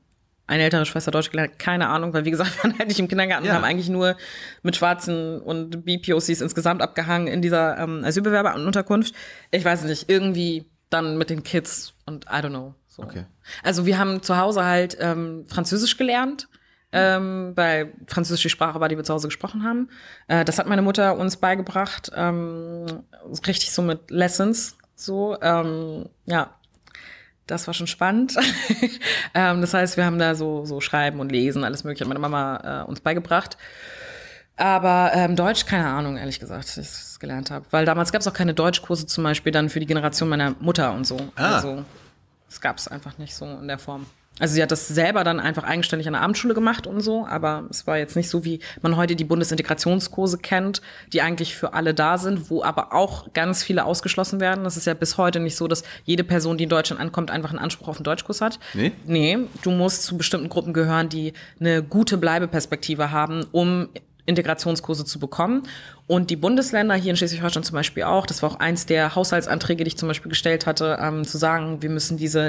eine ältere Schwester Deutsch gelernt hat. Keine Ahnung, weil wie gesagt, (laughs) wir waren halt nicht im Kindergarten Ja. und haben eigentlich nur mit Schwarzen und BPOCs insgesamt abgehangen in dieser ähm, Asylbewerberunterkunft. Ich weiß nicht, irgendwie dann mit den Kids und I don't know. So. Okay. Also wir haben zu Hause halt ähm, Französisch gelernt, ähm, weil Französisch die Sprache war, die wir zu Hause gesprochen haben. Äh, das hat meine Mutter uns beigebracht, ähm, richtig so mit Lessons, so, ähm, ja. Das war schon spannend. (laughs) ähm, das heißt, wir haben da so, so Schreiben und Lesen, alles mögliche, hat meine Mama äh, uns beigebracht. Aber ähm, Deutsch, keine Ahnung, ehrlich gesagt, dass ich es gelernt habe. Weil damals gab es auch keine Deutschkurse zum Beispiel dann für die Generation meiner Mutter und so. Ah. Also das gab es einfach nicht so in der Form. Also sie hat das selber dann einfach eigenständig an der Abendschule gemacht und so, aber es war jetzt nicht so, wie man heute die Bundesintegrationskurse kennt, die eigentlich für alle da sind, wo aber auch ganz viele ausgeschlossen werden. Das ist ja bis heute nicht so, dass jede Person, die in Deutschland ankommt, einfach einen Anspruch auf einen Deutschkurs hat. Nee? Nee, du musst zu bestimmten Gruppen gehören, die eine gute Bleibeperspektive haben, um Integrationskurse zu bekommen. Und die Bundesländer, hier in Schleswig-Holstein zum Beispiel auch, das war auch eins der Haushaltsanträge, die ich zum Beispiel gestellt hatte, ähm, zu sagen, wir müssen diese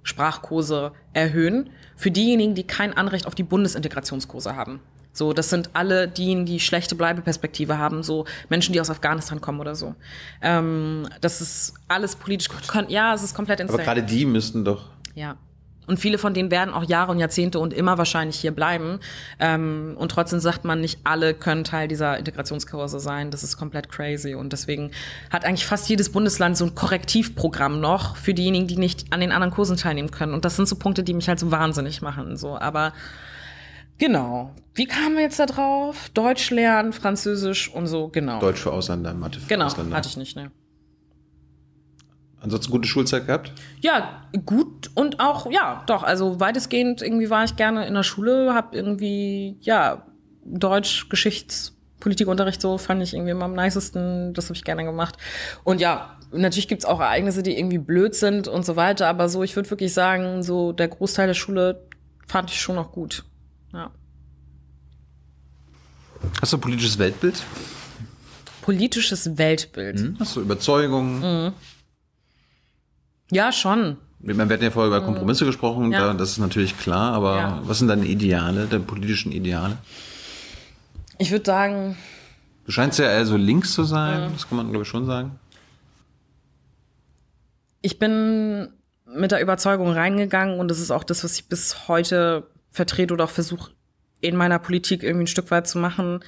Landessprachkurse erhöhen für diejenigen, die kein Anrecht auf die Bundesintegrationskurse haben. So, das sind alle diejenigen, die schlechte Bleibeperspektive haben, so Menschen, die aus Afghanistan kommen oder so. Ähm, das ist alles politisch. Kon ja, es ist komplett Aber insane. gerade die müssten doch. Ja. Und viele von denen werden auch Jahre und Jahrzehnte und immer wahrscheinlich hier bleiben. Ähm, und trotzdem sagt man, nicht alle können Teil dieser Integrationskurse sein. Das ist komplett crazy. Und deswegen hat eigentlich fast jedes Bundesland so ein Korrektivprogramm noch für diejenigen, die nicht an den anderen Kursen teilnehmen können. Und das sind so Punkte, die mich halt so wahnsinnig machen. So, aber genau. Wie kamen wir jetzt da drauf? Deutsch lernen, Französisch und so, genau. Deutsch für Ausländer, Mathe für Genau, Ausländer. hatte ich nicht, ne. Ansonsten gute Schulzeit gehabt? Ja, gut und auch, ja, doch, also weitestgehend irgendwie war ich gerne in der Schule, hab irgendwie, ja, Deutsch, Geschichts, Politikunterricht so fand ich irgendwie immer am nicesten, das habe ich gerne gemacht. Und ja, natürlich gibt's auch Ereignisse, die irgendwie blöd sind und so weiter, aber so, ich würde wirklich sagen, so der Großteil der Schule fand ich schon noch gut. Ja. Hast du ein politisches Weltbild? Politisches Weltbild. Hast du Überzeugungen? Ja, schon. Wir hatten ja vorher über Kompromisse gesprochen, Mhm. Ja. da, das ist natürlich klar, aber Ja. was sind deine Ideale, deine politischen Ideale? Ich würde sagen, Du scheinst ja eher so links zu sein, das kann man glaube ich schon sagen. ich bin mit der Überzeugung reingegangen und das ist auch das, was ich bis heute vertrete oder auch versuche in meiner Politik irgendwie ein Stück weit zu machen,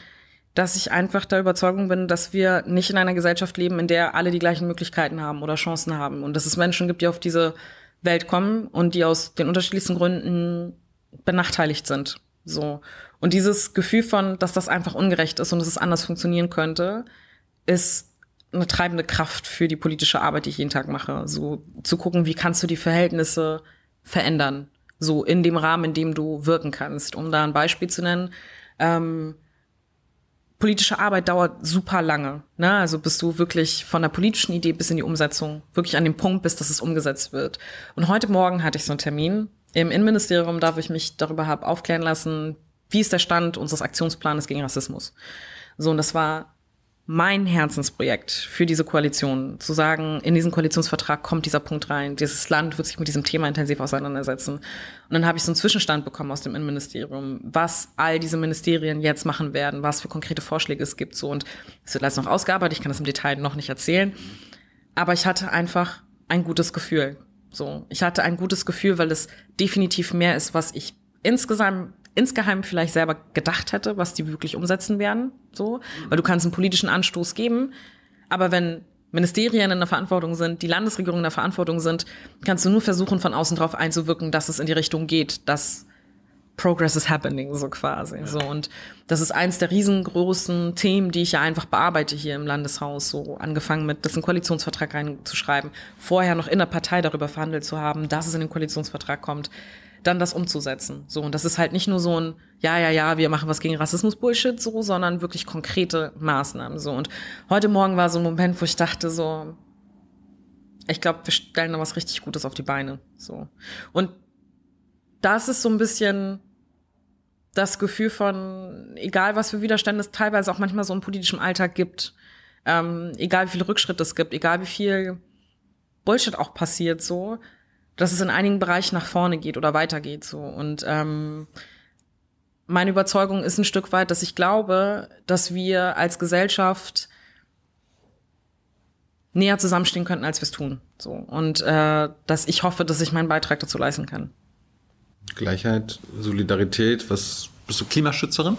dass ich einfach der Überzeugung bin, dass wir nicht in einer Gesellschaft leben, in der alle die gleichen Möglichkeiten haben oder Chancen haben und dass es Menschen gibt, die auf diese Welt kommen und die aus den unterschiedlichsten Gründen benachteiligt sind. So. Und dieses Gefühl von, dass das einfach ungerecht ist und dass es anders funktionieren könnte, ist eine treibende Kraft für die politische Arbeit, die ich jeden Tag mache. So zu gucken, wie kannst du die Verhältnisse verändern? So in dem Rahmen, in dem du wirken kannst. Um da ein Beispiel zu nennen, ähm, politische Arbeit dauert super lange. Ne? Also bis du wirklich von der politischen Idee bis in die Umsetzung wirklich an dem Punkt bist, dass es umgesetzt wird. Und heute Morgen hatte ich so einen Termin im Innenministerium, da wo ich mich darüber habe aufklären lassen, wie ist der Stand unseres Aktionsplanes gegen Rassismus. So, und das war mein Herzensprojekt für diese Koalition, zu sagen, in diesen Koalitionsvertrag kommt dieser Punkt rein, dieses Land wird sich mit diesem Thema intensiv auseinandersetzen. Und dann habe ich so einen Zwischenstand bekommen aus dem Innenministerium, was all diese Ministerien jetzt machen werden, was für konkrete Vorschläge es gibt. So und es wird alles noch ausgearbeitet, ich kann das im Detail noch nicht erzählen. Aber ich hatte einfach ein gutes Gefühl. So, ich hatte ein gutes Gefühl, weil es definitiv mehr ist, was ich insgesamt insgeheim vielleicht selber gedacht hätte, was die wirklich umsetzen werden, so, weil du kannst einen politischen Anstoß geben, aber wenn Ministerien in der Verantwortung sind, die Landesregierung in der Verantwortung sind, kannst du nur versuchen, von außen drauf einzuwirken, dass es in die Richtung geht, dass Progress is happening, so quasi. Ja. So. Und das ist eins der riesengroßen Themen, die ich ja einfach bearbeite hier im Landeshaus. So angefangen mit, das in den Koalitionsvertrag reinzuschreiben, vorher noch in der Partei darüber verhandelt zu haben, dass es in den Koalitionsvertrag kommt, dann das umzusetzen. So, und das ist halt nicht nur so ein, ja, ja, ja, wir machen was gegen Rassismus Bullshit, so, sondern wirklich konkrete Maßnahmen. So. Und heute Morgen war so ein Moment, wo ich dachte, so, ich glaube, wir stellen da was richtig Gutes auf die Beine. So. Und das ist so ein bisschen das Gefühl von, egal was für Widerstände es teilweise auch manchmal so im politischen Alltag gibt, ähm, egal wie viel Rückschritt es gibt, egal wie viel Bullshit auch passiert, so, dass es in einigen Bereichen nach vorne geht oder weitergeht so. Und ähm, meine Überzeugung ist ein Stück weit, dass ich glaube, dass wir als Gesellschaft näher zusammenstehen könnten, als wir es tun. So. Und äh, dass ich hoffe, dass ich meinen Beitrag dazu leisten kann. Gleichheit, Solidarität, was bist du Klimaschützerin?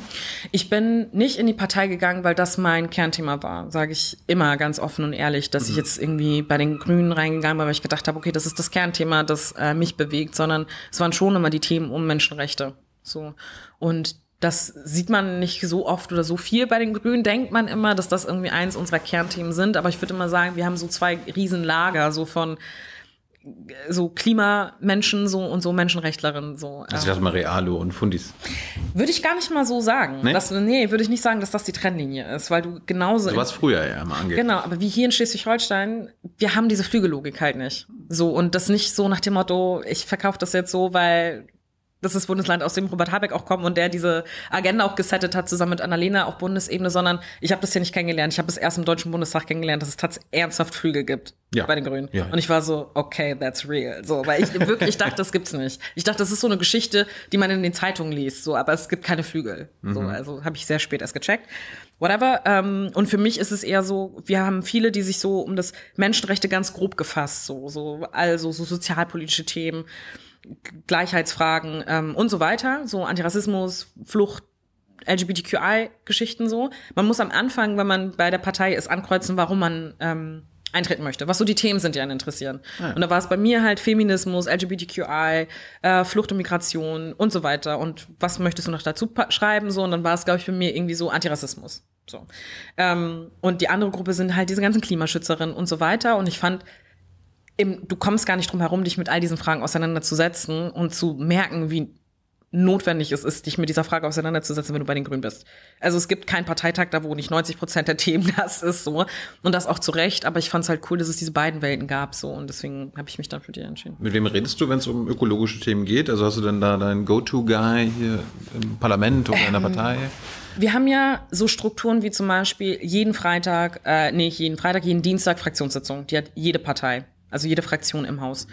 Ich bin nicht in die Partei gegangen, weil das mein Kernthema war, sage ich immer ganz offen und ehrlich, dass mhm. ich jetzt irgendwie bei den Grünen reingegangen bin, weil ich gedacht habe, okay, das ist das Kernthema, das äh, mich bewegt, sondern es waren schon immer die Themen um Menschenrechte. So und das sieht man nicht so oft oder so viel bei den Grünen. Denkt man immer, dass das irgendwie eins unserer Kernthemen sind. Aber ich würde immer sagen, wir haben so zwei Riesenlager, so von so Klimamenschen so und so Menschenrechtlerinnen so. Also ich dachte mal Realo und Fundis. Würde ich gar nicht mal so sagen. Nee, dass, nee würde ich nicht sagen, dass das die Trennlinie ist, weil du genauso. So was früher ja immer angeht. Genau, aber wie hier in Schleswig-Holstein, wir haben diese Flügellogik halt nicht. So und das nicht so nach dem Motto, ich verkaufe das jetzt so, weil das ist das Bundesland, aus dem Robert Habeck auch kommt und der diese Agenda auch gesettet hat, zusammen mit Annalena auf Bundesebene, sondern ich habe das hier nicht kennengelernt. Ich habe es erst im Deutschen Bundestag kennengelernt, dass es tatsächlich ernsthaft Flügel gibt ja. bei den Grünen. Ja. Und ich war so, okay, that's real. So, weil ich wirklich dachte, das gibt's nicht. Ich dachte, das ist so eine Geschichte, die man in den Zeitungen liest, so, aber es gibt keine Flügel. Mhm. So, also habe ich sehr spät erst gecheckt. Whatever. Ähm, und für mich ist es eher so, wir haben viele, die sich so um das Menschenrechte ganz grob gefasst, so, so, also so sozialpolitische Themen. Gleichheitsfragen ähm, und so weiter, so Antirassismus, Flucht, LGBTQI-Geschichten so. Man muss am Anfang, wenn man bei der Partei ist, ankreuzen, warum man ähm, eintreten möchte, was so die Themen sind, die einen interessieren. Ah, ja. Und da war es bei mir halt Feminismus, LGBTQI, äh, Flucht und Migration und so weiter. Und was möchtest du noch dazu schreiben? So, und dann war es, glaube ich, bei mir irgendwie so Antirassismus. So. Ähm, und die andere Gruppe sind halt diese ganzen Klimaschützerinnen und so weiter. Und ich fand, im, du kommst gar nicht drum herum, dich mit all diesen Fragen auseinanderzusetzen und zu merken, wie notwendig es ist, dich mit dieser Frage auseinanderzusetzen, wenn du bei den Grünen bist. Also es gibt keinen Parteitag da, wo nicht 90 Prozent der Themen das ist so und das auch zu Recht. Aber ich fand es halt cool, dass es diese beiden Welten gab so und deswegen habe ich mich dann für die entschieden. Mit wem redest du, wenn es um ökologische Themen geht? Also hast du denn da deinen Go-to-Guy hier im Parlament oder in der ähm, Partei? Wir haben ja so Strukturen wie zum Beispiel jeden Freitag, äh, nee, jeden Freitag, jeden Dienstag Fraktionssitzung. Die hat jede Partei also jede Fraktion im Haus.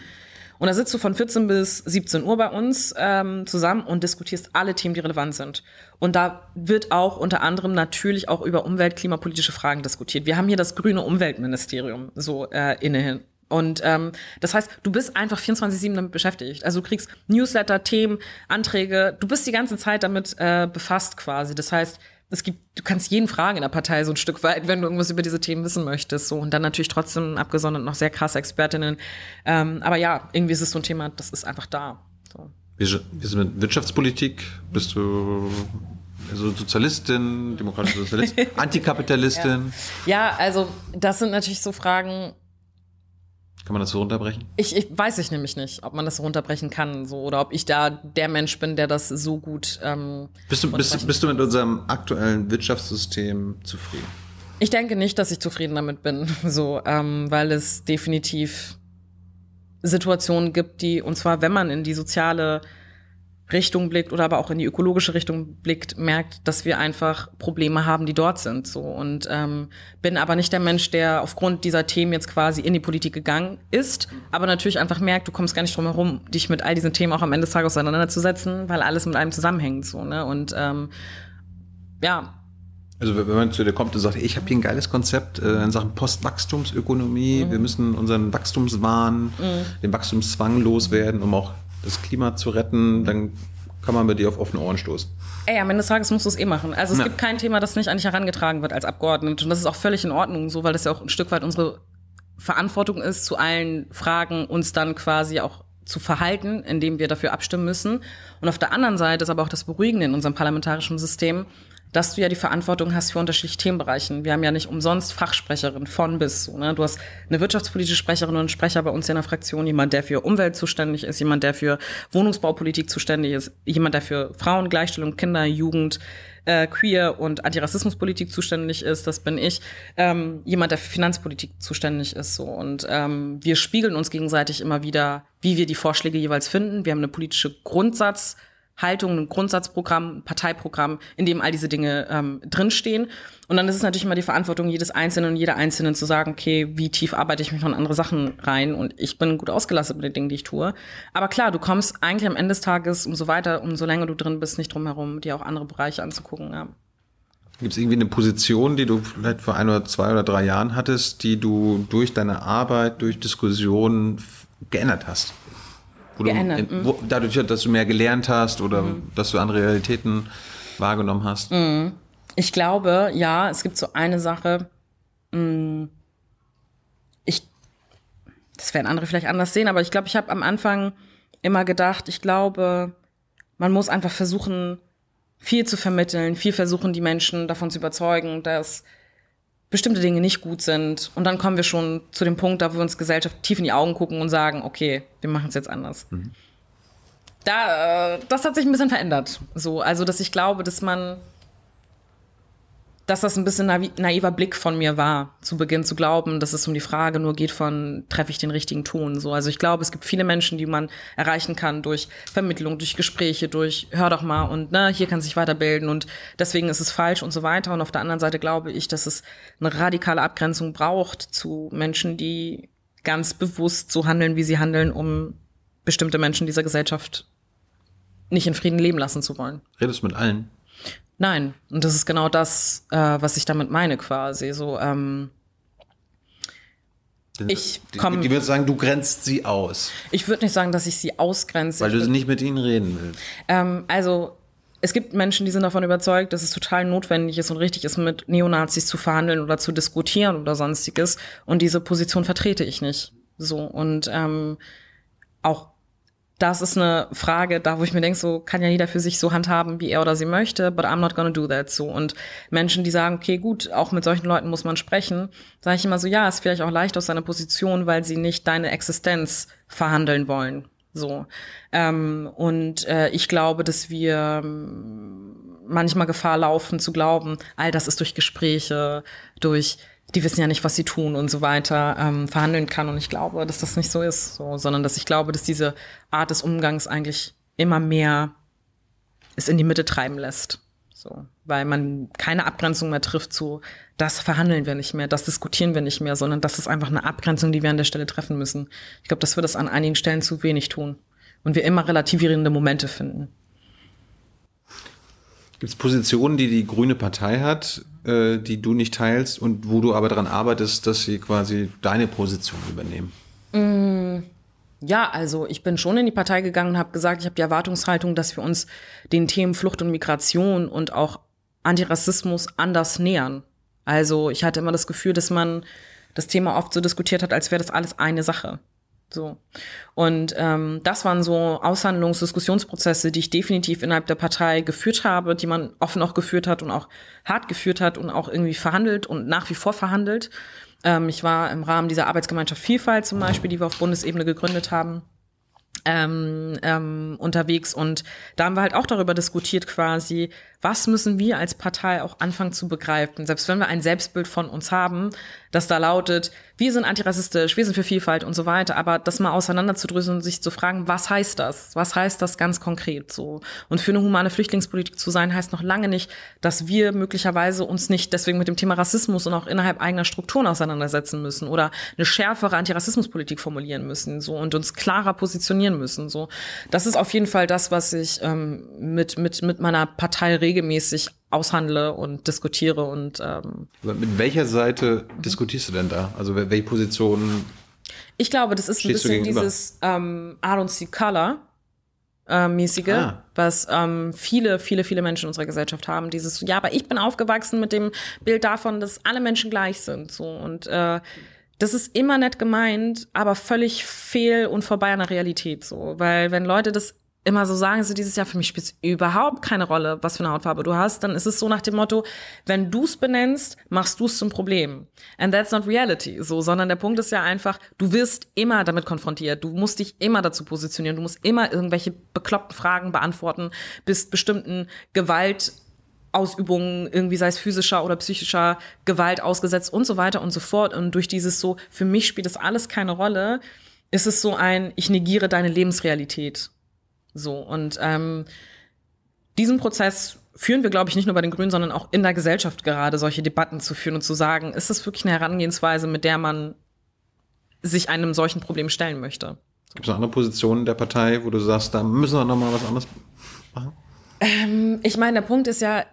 Und da sitzt du von 14 bis 17 Uhr bei uns ähm, zusammen und diskutierst alle Themen, die relevant sind. Und da wird auch unter anderem natürlich auch über umwelt-, klimapolitische Fragen diskutiert. Wir haben hier das grüne Umweltministerium so äh, innehin. Und ähm, das heißt, du bist einfach 24-7 damit beschäftigt. Also du kriegst Newsletter, Themen, Anträge, du bist die ganze Zeit damit äh, befasst quasi. Das heißt, es gibt, du kannst jeden fragen in der Partei so ein Stück weit, wenn du irgendwas über diese Themen wissen möchtest. So und dann natürlich trotzdem abgesondert noch sehr krasse Expertinnen. Ähm, aber ja, irgendwie ist es so ein Thema, das ist einfach da. So. Wie ist mit Wirtschaftspolitik? Bist du also Sozialistin, demokratische Sozialistin, (laughs) Antikapitalistin? Ja. ja, also das sind natürlich so Fragen, kann man das so runterbrechen? Ich, ich weiß ich nämlich nicht, ob man das so runterbrechen kann, so oder ob ich da der Mensch bin, der das so gut. Ähm, bist du bist, bist du mit unserem aktuellen Wirtschaftssystem zufrieden? Ich denke nicht, dass ich zufrieden damit bin, (laughs) so, ähm, weil es definitiv Situationen gibt, die und zwar, wenn man in die soziale Richtung blickt oder aber auch in die ökologische Richtung blickt, merkt, dass wir einfach Probleme haben, die dort sind. So und ähm, bin aber nicht der Mensch, der aufgrund dieser Themen jetzt quasi in die Politik gegangen ist, aber natürlich einfach merkt, du kommst gar nicht drum herum, dich mit all diesen Themen auch am Ende des Tages auseinanderzusetzen, weil alles mit einem zusammenhängt. So ne und ähm, ja, also wenn man zu dir kommt und sagt, ich habe hier ein geiles Konzept äh, in Sachen Postwachstumsökonomie, mhm. wir müssen unseren Wachstumswahn, mhm. den Wachstumszwang loswerden, um auch das Klima zu retten, dann kann man bei dir auf offene Ohren stoßen. Ey, am Ende des Tages musst du es eh machen. Also es ja. gibt kein Thema, das nicht an dich herangetragen wird als Abgeordnete. Und das ist auch völlig in Ordnung, so weil das ja auch ein Stück weit unsere Verantwortung ist, zu allen Fragen uns dann quasi auch zu verhalten, indem wir dafür abstimmen müssen. Und auf der anderen Seite ist aber auch das Beruhigende in unserem parlamentarischen System, dass du ja die Verantwortung hast für unterschiedliche Themenbereichen. Wir haben ja nicht umsonst Fachsprecherin von bis. So, ne? Du hast eine wirtschaftspolitische Sprecherin und Sprecher bei uns in der Fraktion, jemand, der für Umwelt zuständig ist, jemand, der für Wohnungsbaupolitik zuständig ist, jemand, der für Frauen, Gleichstellung, Kinder, Jugend, äh, Queer und Antirassismuspolitik zuständig ist, das bin ich. Ähm, jemand, der für Finanzpolitik zuständig ist. So. Und ähm, wir spiegeln uns gegenseitig immer wieder, wie wir die Vorschläge jeweils finden. Wir haben eine politische Grundsatz- Haltung, ein Grundsatzprogramm, ein Parteiprogramm, in dem all diese Dinge ähm, drinstehen. Und dann ist es natürlich immer die Verantwortung jedes Einzelnen und jeder Einzelnen zu sagen, okay, wie tief arbeite ich mich noch in andere Sachen rein? Und ich bin gut ausgelastet mit den Dingen, die ich tue. Aber klar, du kommst eigentlich am Ende des Tages, umso weiter, umso länger du drin bist, nicht drum herum, dir auch andere Bereiche anzugucken. Ja. Gibt es irgendwie eine Position, die du vielleicht vor ein oder zwei oder drei Jahren hattest, die du durch deine Arbeit, durch Diskussionen geändert hast? Wo geändert. Du, in, wo, dadurch, dass du mehr gelernt hast oder mhm. dass du andere Realitäten wahrgenommen hast? Mhm. Ich glaube, ja, es gibt so eine Sache, mh, ich, das werden andere vielleicht anders sehen, aber ich glaube, ich habe am Anfang immer gedacht, ich glaube, man muss einfach versuchen, viel zu vermitteln, viel versuchen, die Menschen davon zu überzeugen, dass bestimmte Dinge nicht gut sind. Und dann kommen wir schon zu dem Punkt, da wir uns Gesellschaft tief in die Augen gucken und sagen, okay, wir machen es jetzt anders. Mhm. Da, äh, das hat sich ein bisschen verändert. So, also, dass ich glaube, dass man dass das ein bisschen naiver Blick von mir war, zu Beginn zu glauben, dass es um die Frage nur geht von, treffe ich den richtigen Ton, so. Also ich glaube, es gibt viele Menschen, die man erreichen kann durch Vermittlung, durch Gespräche, durch, hör doch mal und, ne, hier kann sich weiterbilden und deswegen ist es falsch und so weiter. Und auf der anderen Seite glaube ich, dass es eine radikale Abgrenzung braucht zu Menschen, die ganz bewusst so handeln, wie sie handeln, um bestimmte Menschen dieser Gesellschaft nicht in Frieden leben lassen zu wollen. Redest du mit allen? Nein, und das ist genau das, äh, was ich damit meine quasi. So, ähm, ich komme. Die, würde sagen, du grenzt sie aus. Ich würde nicht sagen, dass ich sie ausgrenze. Weil du nicht mit ihnen reden willst. Ähm, also es gibt Menschen, die sind davon überzeugt, dass es total notwendig ist und richtig ist, mit Neonazis zu verhandeln oder zu diskutieren oder sonstiges. Und diese Position vertrete ich nicht. So und ähm, auch das ist eine Frage, da wo ich mir denke, so kann ja jeder für sich so handhaben, wie er oder sie möchte, but I'm not gonna do that so. Und Menschen, die sagen, okay, gut, auch mit solchen Leuten muss man sprechen, sage ich immer so, ja, ist vielleicht auch leicht aus seiner Position, weil sie nicht deine Existenz verhandeln wollen. So. Ähm, und äh, ich glaube, dass wir ähm, manchmal Gefahr laufen zu glauben, all das ist durch Gespräche, durch die wissen ja nicht, was sie tun und so weiter, ähm, verhandeln kann. Und ich glaube, dass das nicht so ist, so, sondern dass ich glaube, dass diese Art des Umgangs eigentlich immer mehr es in die Mitte treiben lässt. So, weil man keine Abgrenzung mehr trifft zu, das verhandeln wir nicht mehr, das diskutieren wir nicht mehr, sondern das ist einfach eine Abgrenzung, die wir an der Stelle treffen müssen. Ich glaube, dass wir das an einigen Stellen zu wenig tun und wir immer relativierende Momente finden. Gibt es Positionen, die die Grüne Partei hat, äh, die du nicht teilst und wo du aber daran arbeitest, dass sie quasi deine Position übernehmen? Mm, ja, also ich bin schon in die Partei gegangen und habe gesagt, ich habe die Erwartungshaltung, dass wir uns den Themen Flucht und Migration und auch Antirassismus anders nähern. Also ich hatte immer das Gefühl, dass man das Thema oft so diskutiert hat, als wäre das alles eine Sache. So. Und ähm, das waren so Aushandlungs-, Diskussionsprozesse, die ich definitiv innerhalb der Partei geführt habe, die man offen auch geführt hat und auch hart geführt hat und auch irgendwie verhandelt und nach wie vor verhandelt. Ähm, ich war im Rahmen dieser Arbeitsgemeinschaft Vielfalt zum Beispiel, die wir auf Bundesebene gegründet haben, ähm, ähm, unterwegs und da haben wir halt auch darüber diskutiert quasi, was müssen wir als Partei auch anfangen zu begreifen, selbst wenn wir ein Selbstbild von uns haben, das da lautet, wir sind antirassistisch, wir sind für Vielfalt und so weiter, aber das mal auseinanderzudröseln und sich zu fragen, was heißt das? Was heißt das ganz konkret so? Und für eine humane Flüchtlingspolitik zu sein, heißt noch lange nicht, dass wir möglicherweise uns nicht deswegen mit dem Thema Rassismus und auch innerhalb eigener Strukturen auseinandersetzen müssen oder eine schärfere Antirassismuspolitik formulieren müssen so und uns klarer positionieren müssen so. Das ist auf jeden Fall das, was ich ähm, mit mit mit meiner Partei regelmäßig aushandle und diskutiere und ähm, mit welcher Seite diskutierst du denn da? Also welche Position? Ich glaube, das ist ein bisschen dieses ähm, I don't see color äh, mäßige, ah. was ähm, viele, viele, viele Menschen in unserer Gesellschaft haben. Dieses, ja, aber ich bin aufgewachsen mit dem Bild davon, dass alle Menschen gleich sind. So und äh, das ist immer nett gemeint, aber völlig fehl und vorbei an der Realität. So, weil wenn Leute das immer so sagen, so dieses Jahr für mich spielt es überhaupt keine Rolle, was für eine Hautfarbe du hast, dann ist es so nach dem Motto, wenn du es benennst, machst du es zum Problem. And that's not reality, so, sondern der Punkt ist ja einfach, du wirst immer damit konfrontiert, du musst dich immer dazu positionieren, du musst immer irgendwelche bekloppten Fragen beantworten, bist bestimmten Gewalt Ausübungen, irgendwie sei es physischer oder psychischer Gewalt ausgesetzt und so weiter und so fort. Und durch dieses so, für mich spielt das alles keine Rolle, ist es so ein, ich negiere deine Lebensrealität. So, und ähm, diesen Prozess führen wir, glaube ich, nicht nur bei den Grünen, sondern auch in der Gesellschaft gerade, solche Debatten zu führen und zu sagen, ist das wirklich eine Herangehensweise, mit der man sich einem solchen Problem stellen möchte? Gibt es noch andere Positionen der Partei, wo du sagst, da müssen wir noch mal was anderes machen? Ähm, ich meine, der Punkt ist ja,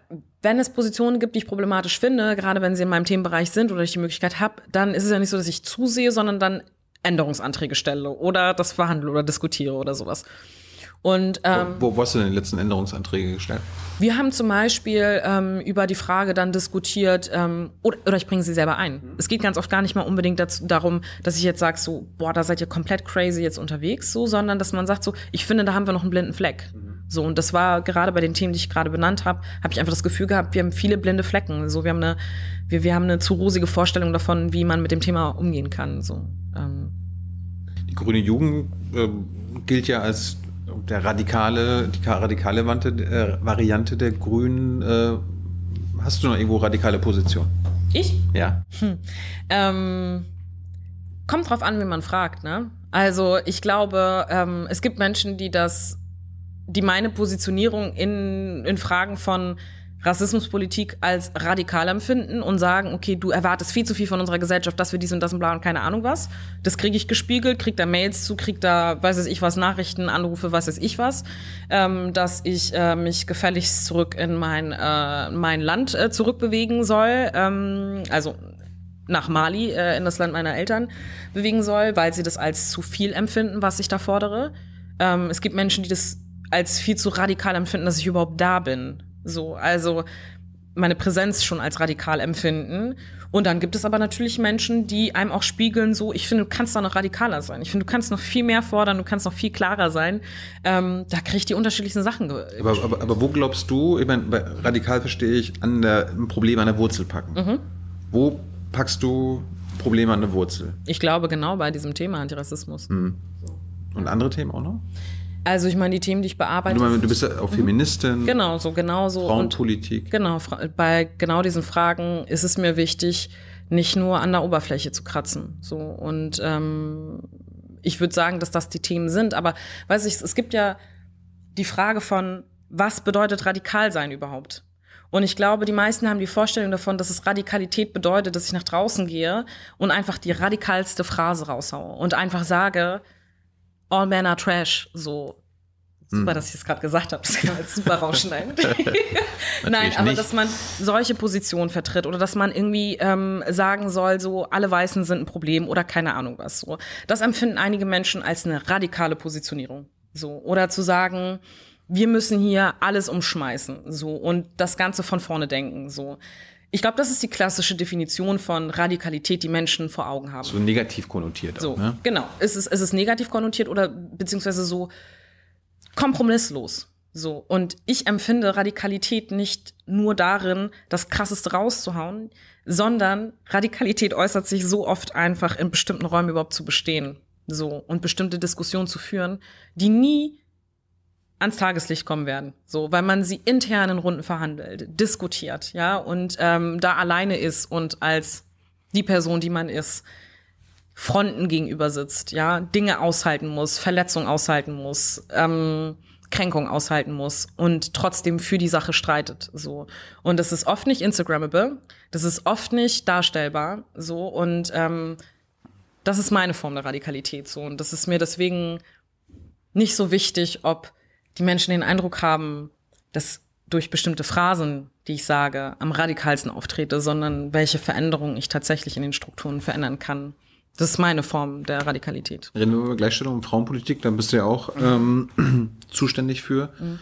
wenn es Positionen gibt, die ich problematisch finde, gerade wenn sie in meinem Themenbereich sind oder ich die Möglichkeit habe, dann ist es ja nicht so, dass ich zusehe, sondern dann Änderungsanträge stelle oder das verhandle oder diskutiere oder sowas. Und, ähm, wo, wo hast du denn die letzten Änderungsanträge gestellt? Wir haben zum Beispiel ähm, über die Frage dann diskutiert, ähm, oder, oder ich bringe sie selber ein. Mhm. Es geht ganz oft gar nicht mal unbedingt dazu, darum, dass ich jetzt sage, so, boah, da seid ihr komplett crazy jetzt unterwegs, so, sondern dass man sagt, so, ich finde, da haben wir noch einen blinden Fleck. Mhm. So, und das war gerade bei den Themen, die ich gerade benannt habe, habe ich einfach das Gefühl gehabt, wir haben viele blinde Flecken. So, wir haben eine, wir, wir haben eine zu rosige Vorstellung davon, wie man mit dem Thema umgehen kann. So, ähm. Die grüne Jugend äh, gilt ja als der radikale, die radikale äh, Variante der Grünen, äh, hast du noch irgendwo radikale Position? Ich? Ja. Hm. Ähm, kommt drauf an, wie man fragt, ne? Also ich glaube, ähm, es gibt Menschen, die das, die meine Positionierung in, in Fragen von Rassismuspolitik als radikal empfinden und sagen, okay, du erwartest viel zu viel von unserer Gesellschaft, dass wir dies und das und bla und keine Ahnung was. Das kriege ich gespiegelt, krieg da Mails zu, krieg da, weiß ich was, Nachrichten, Anrufe, weiß ich was, ähm, dass ich äh, mich gefälligst zurück in mein, äh, mein Land äh, zurückbewegen soll. Ähm, also nach Mali, äh, in das Land meiner Eltern bewegen soll, weil sie das als zu viel empfinden, was ich da fordere. Ähm, es gibt Menschen, die das als viel zu radikal empfinden, dass ich überhaupt da bin. So, also meine Präsenz schon als radikal empfinden. Und dann gibt es aber natürlich Menschen, die einem auch spiegeln, so, ich finde, du kannst da noch radikaler sein. Ich finde, du kannst noch viel mehr fordern, du kannst noch viel klarer sein. Ähm, da kriege ich die unterschiedlichsten Sachen. Aber, aber, aber wo glaubst du, ich meine, radikal verstehe ich, an der, ein Problem an der Wurzel packen. Mhm. Wo packst du Probleme an der Wurzel? Ich glaube genau bei diesem Thema Antirassismus. Mhm. Und andere Themen auch noch? Also ich meine, die Themen, die ich bearbeite. Du, du bist ja auch Feministin. Genau, so genau so. Frauenpolitik. Und genau, bei genau diesen Fragen ist es mir wichtig, nicht nur an der Oberfläche zu kratzen. So und ähm, ich würde sagen, dass das die Themen sind. Aber weiß ich, es gibt ja die Frage von, was bedeutet radikal sein überhaupt? Und ich glaube, die meisten haben die Vorstellung davon, dass es Radikalität bedeutet, dass ich nach draußen gehe und einfach die radikalste Phrase raushaue und einfach sage, All Men are Trash, so. Super, hm. dass ich es gerade gesagt habe. Das kann man jetzt super (laughs) rausschneiden. (laughs) Nein, aber nicht. dass man solche Positionen vertritt oder dass man irgendwie ähm, sagen soll, so alle Weißen sind ein Problem oder keine Ahnung was. So, das empfinden einige Menschen als eine radikale Positionierung. So oder zu sagen, wir müssen hier alles umschmeißen, so und das Ganze von vorne denken. So, ich glaube, das ist die klassische Definition von Radikalität, die Menschen vor Augen haben. So negativ konnotiert. So, auch, ne? genau. Es ist, es ist negativ konnotiert oder beziehungsweise so kompromisslos. So. Und ich empfinde Radikalität nicht nur darin, das Krasseste rauszuhauen, sondern Radikalität äußert sich so oft einfach in bestimmten Räumen überhaupt zu bestehen. So. Und bestimmte Diskussionen zu führen, die nie ans Tageslicht kommen werden. So, weil man sie intern in Runden verhandelt, diskutiert, ja, und ähm, da alleine ist und als die Person, die man ist, Fronten gegenüber sitzt, ja, Dinge aushalten muss, Verletzungen aushalten muss, ähm, Kränkung aushalten muss und trotzdem für die Sache streitet, so. Und das ist oft nicht Instagrammable, das ist oft nicht darstellbar, so, und ähm, das ist meine Form der Radikalität, so. Und das ist mir deswegen nicht so wichtig, ob die Menschen den Eindruck haben, dass durch bestimmte Phrasen, die ich sage, am radikalsten auftrete, sondern welche Veränderungen ich tatsächlich in den Strukturen verändern kann. Das ist meine Form der Radikalität. Reden wir über Gleichstellung und Frauenpolitik, dann bist du ja auch ähm, (clears throat) zuständig für. Mhm.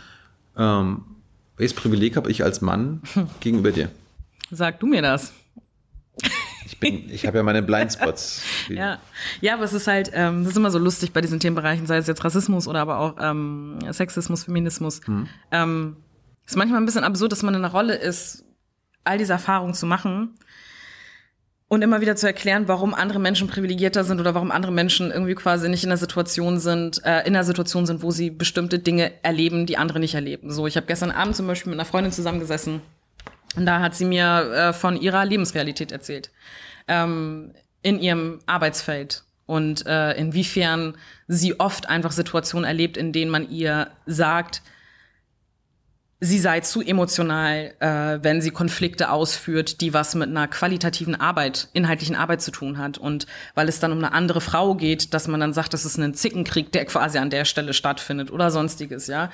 Ähm, welches Privileg habe ich als Mann (laughs) gegenüber dir? Sag du mir das. Ich bin, ich habe ja meine Blindspots. (laughs) ja, ja, aber es ist halt, ähm, das ist immer so lustig bei diesen Themenbereichen, sei es jetzt Rassismus oder aber auch ähm, Sexismus, Feminismus. Hm. Ähm, ist manchmal ein bisschen absurd, dass man in einer Rolle ist, all diese Erfahrungen zu machen und immer wieder zu erklären, warum andere Menschen privilegierter sind oder warum andere Menschen irgendwie quasi nicht in der Situation sind, äh, in der Situation sind, wo sie bestimmte Dinge erleben, die andere nicht erleben. So, ich habe gestern Abend zum Beispiel mit einer Freundin zusammengesessen und da hat sie mir äh, von ihrer Lebensrealität erzählt. Ähm, in ihrem Arbeitsfeld und äh, inwiefern sie oft einfach Situationen erlebt, in denen man ihr sagt, sie sei zu emotional, äh, wenn sie Konflikte ausführt, die was mit einer qualitativen Arbeit, inhaltlichen Arbeit zu tun hat. Und weil es dann um eine andere Frau geht, dass man dann sagt, das ist ein Zickenkrieg, der quasi an der Stelle stattfindet oder sonstiges, ja.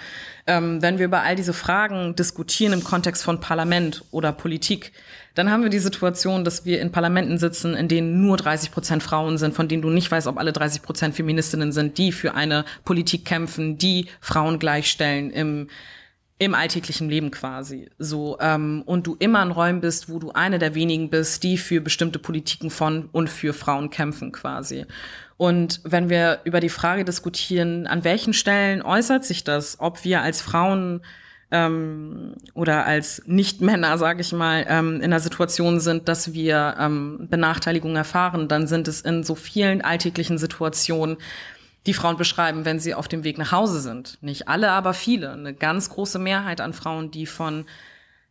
Ähm, wenn wir über all diese Fragen diskutieren im Kontext von Parlament oder Politik, dann haben wir die Situation, dass wir in Parlamenten sitzen, in denen nur 30 Prozent Frauen sind, von denen du nicht weißt, ob alle 30 Prozent Feministinnen sind, die für eine Politik kämpfen, die Frauen gleichstellen im im alltäglichen Leben quasi so ähm, und du immer in Räumen bist, wo du eine der wenigen bist, die für bestimmte Politiken von und für Frauen kämpfen quasi. Und wenn wir über die Frage diskutieren, an welchen Stellen äußert sich das, ob wir als Frauen ähm, oder als Nicht-Männer, sage ich mal, ähm, in der Situation sind, dass wir ähm, Benachteiligung erfahren, dann sind es in so vielen alltäglichen Situationen die Frauen beschreiben, wenn sie auf dem Weg nach Hause sind. Nicht alle, aber viele. Eine ganz große Mehrheit an Frauen, die von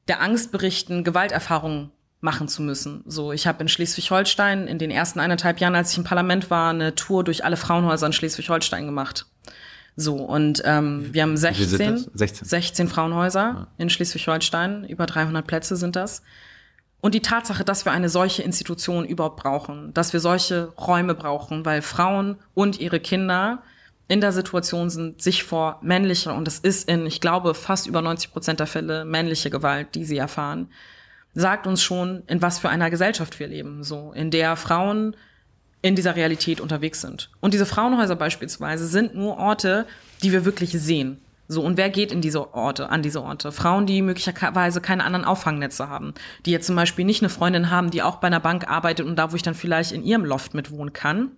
der Angst berichten, Gewalterfahrungen machen zu müssen. So, ich habe in Schleswig-Holstein in den ersten eineinhalb Jahren, als ich im Parlament war, eine Tour durch alle Frauenhäuser in Schleswig-Holstein gemacht. So, und ähm, wir haben 16, 16? 16 Frauenhäuser ja. in Schleswig-Holstein, über 300 Plätze sind das. Und die Tatsache, dass wir eine solche Institution überhaupt brauchen, dass wir solche Räume brauchen, weil Frauen und ihre Kinder in der Situation sind, sich vor männlicher, und es ist in, ich glaube, fast über 90 Prozent der Fälle männliche Gewalt, die sie erfahren, sagt uns schon, in was für einer Gesellschaft wir leben, so, in der Frauen in dieser Realität unterwegs sind. Und diese Frauenhäuser beispielsweise sind nur Orte, die wir wirklich sehen. So, und wer geht in diese Orte, an diese Orte? Frauen, die möglicherweise keine anderen Auffangnetze haben, die jetzt zum Beispiel nicht eine Freundin haben, die auch bei einer Bank arbeitet und da, wo ich dann vielleicht in ihrem Loft mitwohnen kann,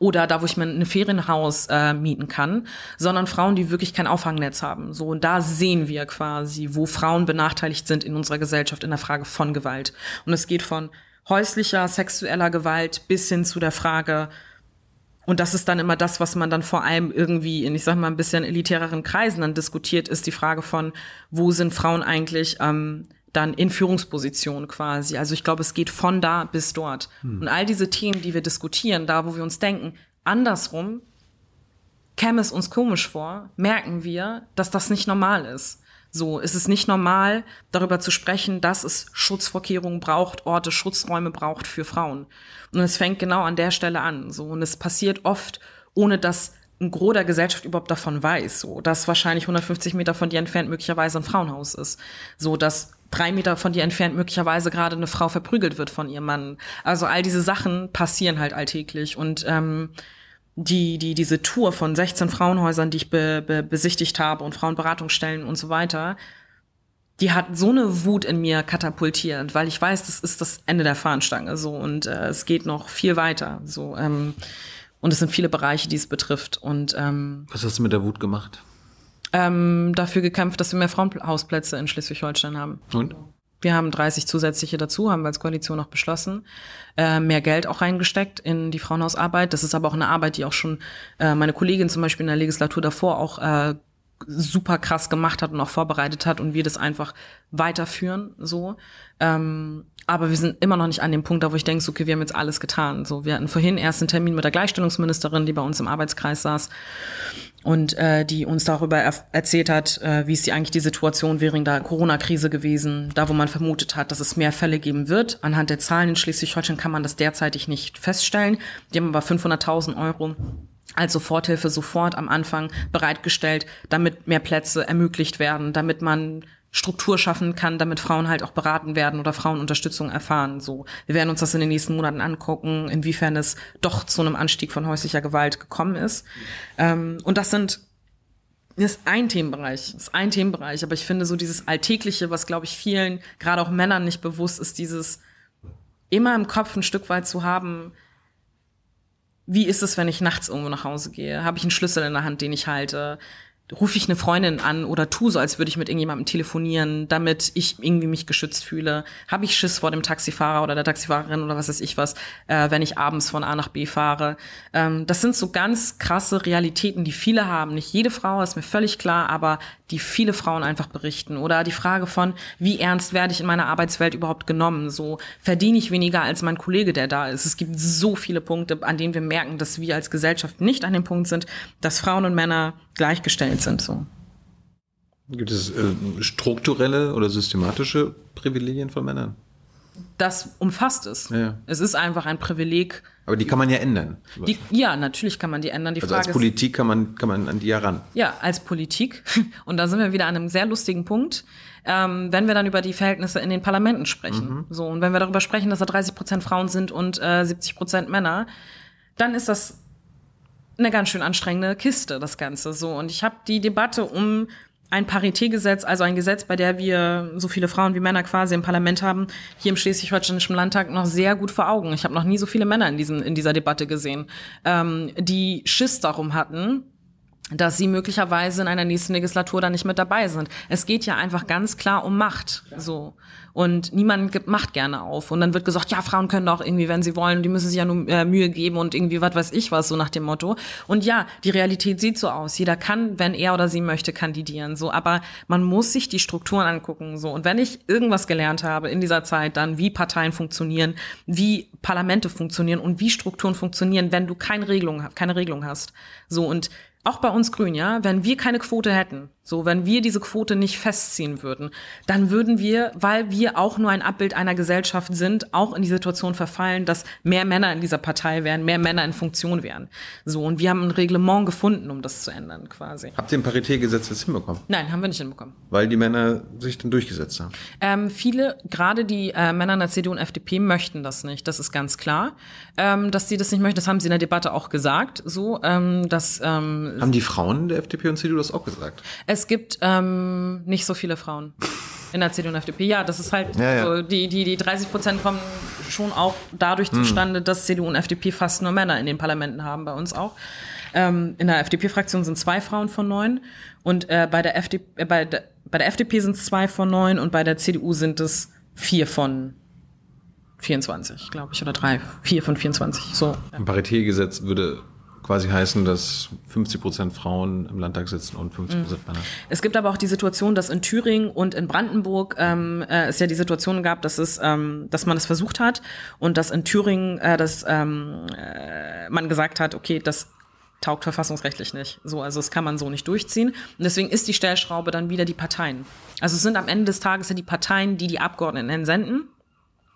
oder da, wo ich mir ein Ferienhaus äh, mieten kann, sondern Frauen, die wirklich kein Auffangnetz haben. So, und da sehen wir quasi, wo Frauen benachteiligt sind in unserer Gesellschaft in der Frage von Gewalt. Und es geht von häuslicher, sexueller Gewalt bis hin zu der Frage, und das ist dann immer das, was man dann vor allem irgendwie in, ich sag mal, ein bisschen elitäreren Kreisen dann diskutiert, ist die Frage von, wo sind Frauen eigentlich ähm, dann in Führungspositionen quasi. Also ich glaube, es geht von da bis dort. Hm. Und all diese Themen, die wir diskutieren, da wo wir uns denken, andersrum käme es uns komisch vor, merken wir, dass das nicht normal ist. So, es ist nicht normal, darüber zu sprechen, dass es Schutzvorkehrungen braucht, Orte, Schutzräume braucht für Frauen. Und es fängt genau an der Stelle an. So, und es passiert oft, ohne dass ein Gros der Gesellschaft überhaupt davon weiß, so, dass wahrscheinlich 150 Meter von dir entfernt möglicherweise ein Frauenhaus ist. So, dass drei Meter von dir entfernt möglicherweise gerade eine Frau verprügelt wird von ihrem Mann. Also all diese Sachen passieren halt alltäglich und ähm, die, die, diese Tour von 16 Frauenhäusern, die ich be, be, besichtigt habe und Frauenberatungsstellen und so weiter, die hat so eine Wut in mir katapultiert, weil ich weiß, das ist das Ende der Fahnenstange so und äh, es geht noch viel weiter so ähm, und es sind viele Bereiche, die es betrifft und ähm, was hast du mit der Wut gemacht? Ähm, dafür gekämpft, dass wir mehr Frauenhausplätze in Schleswig-Holstein haben. Und? Wir haben 30 zusätzliche dazu, haben wir als Koalition noch beschlossen. Äh, mehr Geld auch reingesteckt in die Frauenhausarbeit. Das ist aber auch eine Arbeit, die auch schon äh, meine Kollegin zum Beispiel in der Legislatur davor auch äh, super krass gemacht hat und auch vorbereitet hat und wir das einfach weiterführen, so. Ähm, aber wir sind immer noch nicht an dem Punkt, da wo ich denke, okay, wir haben jetzt alles getan. So, wir hatten vorhin erst einen Termin mit der Gleichstellungsministerin, die bei uns im Arbeitskreis saß und äh, die uns darüber er erzählt hat, äh, wie ist die eigentlich die Situation während der Corona-Krise gewesen, da wo man vermutet hat, dass es mehr Fälle geben wird. Anhand der Zahlen in Schleswig-Holstein kann man das derzeitig nicht feststellen. Die haben aber 500.000 Euro als Soforthilfe sofort am Anfang bereitgestellt, damit mehr Plätze ermöglicht werden, damit man Struktur schaffen kann, damit Frauen halt auch beraten werden oder Frauen Unterstützung erfahren. So, wir werden uns das in den nächsten Monaten angucken, inwiefern es doch zu einem Anstieg von häuslicher Gewalt gekommen ist. Ähm, und das sind das ist ein Themenbereich, ist ein Themenbereich, aber ich finde so dieses Alltägliche, was glaube ich vielen, gerade auch Männern nicht bewusst ist, dieses immer im Kopf ein Stück weit zu haben, wie ist es, wenn ich nachts irgendwo nach Hause gehe? Habe ich einen Schlüssel in der Hand, den ich halte? Rufe ich eine Freundin an oder tu so, als würde ich mit irgendjemandem telefonieren, damit ich irgendwie mich geschützt fühle. Habe ich Schiss vor dem Taxifahrer oder der Taxifahrerin oder was weiß ich was, äh, wenn ich abends von A nach B fahre. Ähm, das sind so ganz krasse Realitäten, die viele haben. Nicht jede Frau, ist mir völlig klar, aber die viele Frauen einfach berichten. Oder die Frage von, wie ernst werde ich in meiner Arbeitswelt überhaupt genommen? So verdiene ich weniger als mein Kollege, der da ist. Es gibt so viele Punkte, an denen wir merken, dass wir als Gesellschaft nicht an dem Punkt sind, dass Frauen und Männer gleichgestellt sind. So. Gibt es äh, strukturelle oder systematische Privilegien von Männern? Das umfasst es. Ja. Es ist einfach ein Privileg. Aber die kann man ja ändern. Die, ja, natürlich kann man die ändern. Die also Frage als Politik kann man, kann man an die ja ran. Ja, als Politik. (laughs) Und da sind wir wieder an einem sehr lustigen Punkt, ähm, wenn wir dann über die Verhältnisse in den Parlamenten sprechen. Mhm. So, und wenn wir darüber sprechen, dass da 30 Prozent Frauen sind und äh, 70 Prozent Männer, dann ist das eine ganz schön anstrengende Kiste, das Ganze. So, und ich habe die Debatte um ein Paritätgesetz, also ein Gesetz, bei der wir so viele Frauen wie Männer quasi im Parlament haben, hier im Schleswig-Holsteinischen Landtag noch sehr gut vor Augen. Ich habe noch nie so viele Männer in, diesem, in dieser Debatte gesehen, ähm, die Schiss darum hatten, dass sie möglicherweise in einer nächsten Legislatur dann nicht mit dabei sind. Es geht ja einfach ganz klar um Macht, so. Und niemand gibt Macht gerne auf. Und dann wird gesagt, ja, Frauen können doch irgendwie, wenn sie wollen, die müssen sich ja nur äh, Mühe geben und irgendwie was weiß ich was, so nach dem Motto. Und ja, die Realität sieht so aus. Jeder kann, wenn er oder sie möchte, kandidieren, so. Aber man muss sich die Strukturen angucken, so. Und wenn ich irgendwas gelernt habe in dieser Zeit, dann wie Parteien funktionieren, wie Parlamente funktionieren und wie Strukturen funktionieren, wenn du keine Regelung, keine Regelung hast. So. Und auch bei uns Grün, ja, wenn wir keine Quote hätten, so, wenn wir diese Quote nicht festziehen würden, dann würden wir, weil wir auch nur ein Abbild einer Gesellschaft sind, auch in die Situation verfallen, dass mehr Männer in dieser Partei wären, mehr Männer in Funktion wären. So, und wir haben ein Reglement gefunden, um das zu ändern, quasi. Habt ihr ein Paritätgesetz jetzt hinbekommen? Nein, haben wir nicht hinbekommen. Weil die Männer sich dann durchgesetzt haben. Ähm, viele, gerade die äh, Männer in der CDU und FDP möchten das nicht. Das ist ganz klar, ähm, dass sie das nicht möchten. Das haben sie in der Debatte auch gesagt, so, ähm, dass ähm, Haben die Frauen der FDP und CDU das auch gesagt? Es gibt ähm, nicht so viele Frauen in der CDU und FDP. Ja, das ist halt Ja, ja. so, die, die, die 30 Prozent kommen schon auch dadurch Hm. zustande, dass CDU und FDP fast nur Männer in den Parlamenten haben, bei uns auch. Ähm, in der FDP-Fraktion sind zwei Frauen von neun und äh, bei, der FDP, äh, bei, der, bei der FDP sind es zwei von neun und bei der CDU sind es vier von 24, glaube ich, oder drei, vier von 24, so. Ein Paritätgesetz würde quasi heißen, dass 50 Prozent Frauen im Landtag sitzen und 50 Prozent Männer. Es gibt aber auch die Situation, dass in Thüringen und in Brandenburg ähm, äh, es ja die Situation gab, dass es, ähm, dass man es versucht hat und dass in Thüringen, äh, dass ähm, äh, man gesagt hat, okay, das taugt verfassungsrechtlich nicht. So, also das kann man so nicht durchziehen. Und deswegen ist die Stellschraube dann wieder die Parteien. Also es sind am Ende des Tages ja die Parteien, die die Abgeordneten entsenden.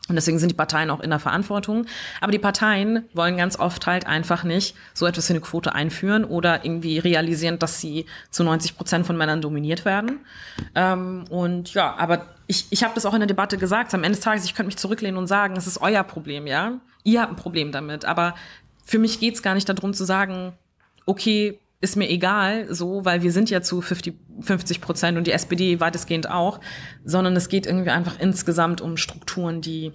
Und deswegen sind die Parteien auch in der Verantwortung. Aber die Parteien wollen ganz oft halt einfach nicht so etwas wie eine Quote einführen oder irgendwie realisieren, dass sie zu 90 Prozent von Männern dominiert werden. Ähm, und ja, aber ich, ich habe das auch in der Debatte gesagt. Am Ende des Tages, ich könnte mich zurücklehnen und sagen, es ist euer Problem, ja. Ihr habt ein Problem damit. Aber für mich geht's gar nicht darum zu sagen, okay, ist mir egal, so, weil wir sind ja zu 50, 50 Prozent und die SPD weitestgehend auch, sondern es geht irgendwie einfach insgesamt um Strukturen, die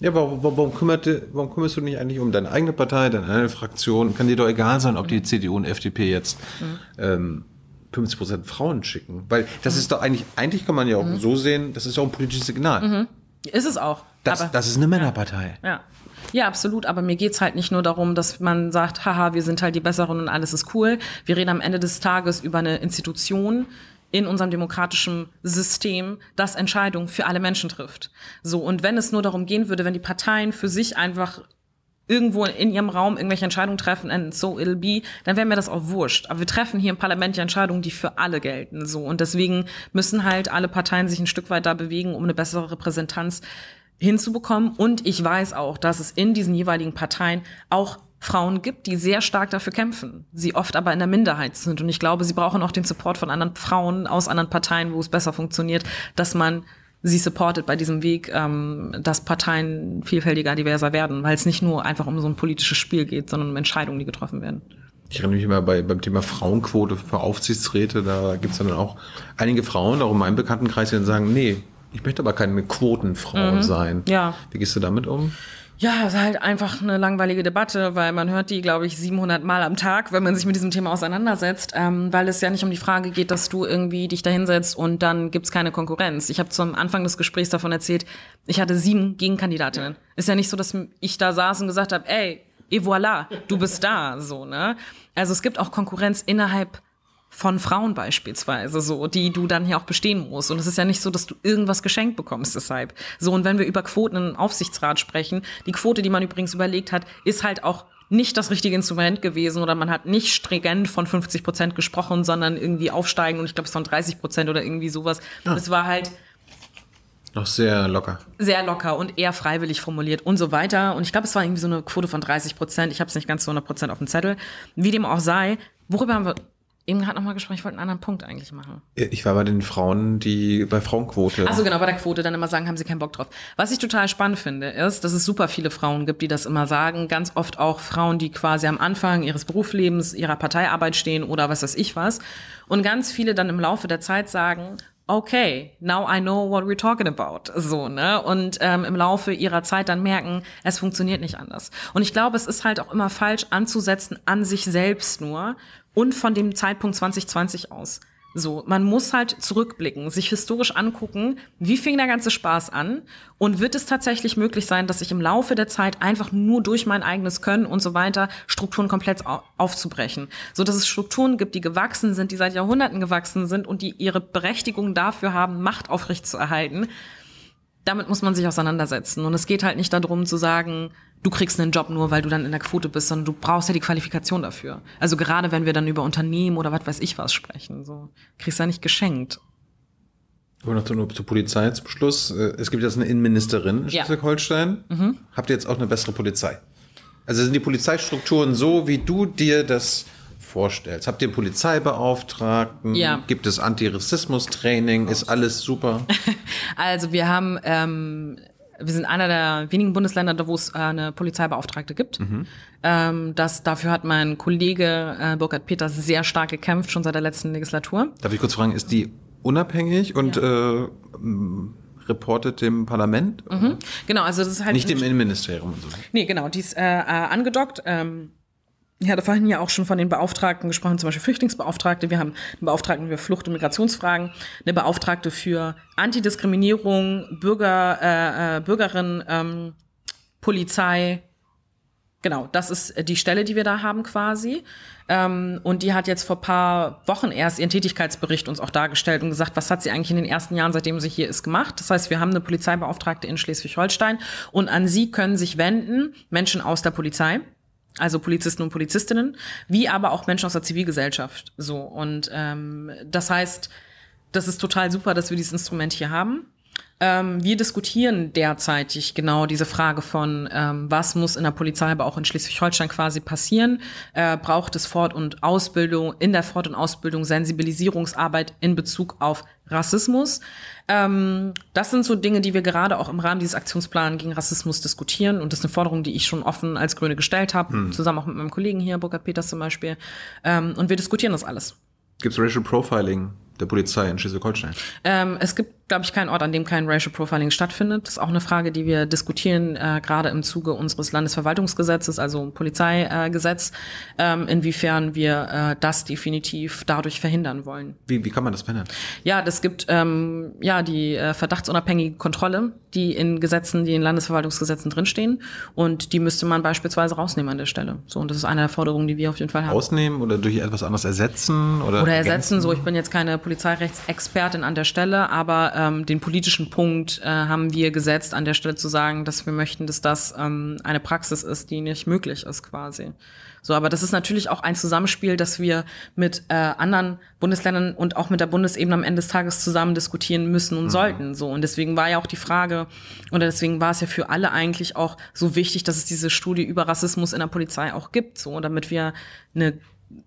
Ja, warum, warum, kümmert, warum kümmerst du dich nicht eigentlich um deine eigene Partei, deine eigene Fraktion? Kann dir doch egal sein, ob die CDU und FDP jetzt ähm, 50 Prozent Frauen schicken. Weil das ist doch eigentlich, eigentlich kann man ja auch so sehen, das ist ja auch ein politisches Signal. ist es auch. Das, das ist eine Männerpartei. ja. Ja, absolut. Aber mir geht's halt nicht nur darum, dass man sagt, haha, wir sind halt die Besseren und alles ist cool. Wir reden am Ende des Tages über eine Institution, in unserem demokratischen System, das Entscheidungen für alle Menschen trifft. So, und wenn es nur darum gehen würde, wenn die Parteien für sich einfach irgendwo in ihrem Raum irgendwelche Entscheidungen treffen, and so it'll be, dann wäre mir das auch wurscht. Aber wir treffen hier im Parlament ja Entscheidungen, die für alle gelten, so. Und deswegen müssen halt alle Parteien sich ein Stück weit da bewegen, um eine bessere Repräsentanz hinzubekommen. Und ich weiß auch, dass es in diesen jeweiligen Parteien auch Frauen gibt, die sehr stark dafür kämpfen, sie oft aber in der Minderheit sind. Und ich glaube, sie brauchen auch den Support von anderen Frauen aus anderen Parteien, wo es besser funktioniert, dass man sie supportet bei diesem Weg, ähm, dass Parteien vielfältiger, diverser werden, weil es nicht nur einfach um so ein politisches Spiel geht, sondern um Entscheidungen, die getroffen werden. Ich erinnere mich immer bei, beim Thema Frauenquote für Aufsichtsräte, da gibt es dann auch einige Frauen, auch in meinem Bekanntenkreis, die dann sagen, nee, ich möchte aber keine Quotenfrau Mhm. sein. Ja. Wie gehst du damit um? Ja, es ist halt einfach eine langweilige Debatte, weil man hört die, glaube ich, 700 Mal am Tag, wenn man sich mit diesem Thema auseinandersetzt, ähm, weil es ja nicht um die Frage geht, dass du irgendwie dich da hinsetzt und dann gibt's keine Konkurrenz. Ich habe zum Anfang des Gesprächs davon erzählt, ich hatte sieben Gegenkandidatinnen. Ist ja nicht so, dass ich da saß und gesagt habe, ey, et voilà, du bist da, so, ne? Also es gibt auch Konkurrenz innerhalb von Frauen beispielsweise, so, die du dann hier auch bestehen musst. Und es ist ja nicht so, dass du irgendwas geschenkt bekommst deshalb. So, und wenn wir über Quoten im Aufsichtsrat sprechen, die Quote, die man übrigens überlegt hat, ist halt auch nicht das richtige Instrument gewesen oder man hat nicht stringent von 50 Prozent gesprochen, sondern irgendwie aufsteigen und ich glaube, es waren 30 Prozent oder irgendwie sowas. Es war halt Noch sehr locker. sehr locker und eher freiwillig formuliert und so weiter. Und ich glaube, es war irgendwie so eine Quote von 30 Prozent. Ich habe es nicht ganz zu 100 Prozent auf dem Zettel. Wie dem auch sei, worüber haben wir eben gerade nochmal gesprochen? Ich wollte einen anderen Punkt eigentlich machen. Ich war bei den Frauen, die bei Frauenquote. Also genau, bei der Quote dann immer sagen, haben sie keinen Bock drauf. Was ich total spannend finde, ist, dass es super viele Frauen gibt, die das immer sagen. Ganz oft auch Frauen, die quasi am Anfang ihres Berufslebens, ihrer Parteiarbeit stehen oder was weiß ich was. Und ganz viele dann im Laufe der Zeit sagen, okay, now I know what we're talking about. So, ne? Und ähm, im Laufe ihrer Zeit dann merken, es funktioniert nicht anders. Und ich glaube, es ist halt auch immer falsch anzusetzen an sich selbst nur und von dem Zeitpunkt 2020 aus. So, man muss halt zurückblicken, sich historisch angucken, wie fing der ganze Spaß an und wird es tatsächlich möglich sein, dass ich im Laufe der Zeit einfach nur durch mein eigenes Können und so weiter Strukturen komplett au- aufzubrechen, so dass es Strukturen gibt, die gewachsen sind, die seit Jahrhunderten gewachsen sind und die ihre Berechtigung dafür haben, Macht aufrechtzuerhalten. Damit muss man sich auseinandersetzen und es geht halt nicht darum zu sagen, du kriegst einen Job nur, weil du dann in der Quote bist, sondern du brauchst ja die Qualifikation dafür. Also gerade wenn wir dann über Unternehmen oder was weiß ich was sprechen, so kriegst du ja nicht geschenkt. Und noch zur, zur Polizei zum Schluss. Äh, Es gibt jetzt eine Innenministerin in Ja. Schleswig-Holstein. Habt ihr jetzt auch eine bessere Polizei? Also sind die Polizeistrukturen so, wie du dir das vorstellst? Habt ihr einen Polizeibeauftragten? Ja. Gibt es Antirassismus-Training? Ist alles super? (laughs) Also wir haben, ähm, wir sind einer der wenigen Bundesländer, wo es äh, eine Polizeibeauftragte gibt. Ähm, das, dafür hat mein Kollege äh, Burkhard Peters sehr stark gekämpft, schon seit der letzten Legislatur. Darf ich kurz fragen, ist die unabhängig und äh, m, reportet dem Parlament? Genau, also das ist halt Nicht dem Innenministerium und so. Nee, genau, die ist äh, äh, angedockt. Ähm, ich hatte vorhin ja auch schon von den Beauftragten gesprochen, zum Beispiel Flüchtlingsbeauftragte. Wir haben einen Beauftragten für Flucht- und Migrationsfragen, eine Beauftragte für Antidiskriminierung, Bürger, äh, äh, Bürgerin, ähm, Polizei. Genau, das ist äh, die Stelle, die wir da haben quasi. Ähm, und die hat jetzt vor paar Wochen erst ihren Tätigkeitsbericht uns auch dargestellt und gesagt, was hat sie eigentlich in den ersten Jahren, seitdem sie hier ist, gemacht. Das heißt, wir haben eine Polizeibeauftragte in Schleswig-Holstein und an sie können sich wenden Menschen aus der Polizei, also Polizisten und Polizistinnen, wie aber auch Menschen aus der Zivilgesellschaft. So und ähm, das heißt, das ist total super, dass wir dieses Instrument hier haben. Ähm, wir diskutieren derzeitig genau diese Frage von, ähm, was muss in der Polizei, aber auch in Schleswig-Holstein quasi passieren. Äh, braucht es Fort- und Ausbildung, in der Fort- und Ausbildung Sensibilisierungsarbeit in Bezug auf Rassismus. Ähm, das sind so Dinge, die wir gerade auch im Rahmen dieses Aktionsplans gegen Rassismus diskutieren. Und das ist eine Forderung, die ich schon offen als Grüne gestellt habe, zusammen auch mit meinem Kollegen hier, Burkhard Peters zum Beispiel. Ähm, und wir diskutieren das alles. Gibt es Racial Profiling der Polizei in Schleswig-Holstein? Ähm, es gibt glaube ich, keinen Ort, an dem kein Racial Profiling stattfindet. Das ist auch eine Frage, die wir diskutieren, äh, gerade im Zuge unseres Landesverwaltungsgesetzes, also Polizeigesetz, äh, ähm, inwiefern wir äh, das definitiv dadurch verhindern wollen. Wie, wie kann man das verhindern? Ja, das gibt ähm, ja die äh, verdachtsunabhängige Kontrolle, die in Gesetzen, die in Landesverwaltungsgesetzen drinstehen. Und die müsste man beispielsweise rausnehmen an der Stelle. So, und das ist eine der Forderungen, die wir auf jeden Fall haben. Ausnehmen oder durch etwas anderes ersetzen? Oder, oder ersetzen, so ich bin jetzt keine Polizeirechtsexpertin an der Stelle, aber ähm, den politischen Punkt äh, haben wir gesetzt, an der Stelle zu sagen, dass wir möchten, dass das ähm, eine Praxis ist, die nicht möglich ist quasi. So, aber das ist natürlich auch ein Zusammenspiel, dass wir mit äh, anderen Bundesländern und auch mit der Bundesebene am Ende des Tages zusammen diskutieren müssen und mhm. sollten. So und deswegen war ja auch die Frage oder deswegen war es ja für alle eigentlich auch so wichtig, dass es diese Studie über Rassismus in der Polizei auch gibt, so damit wir eine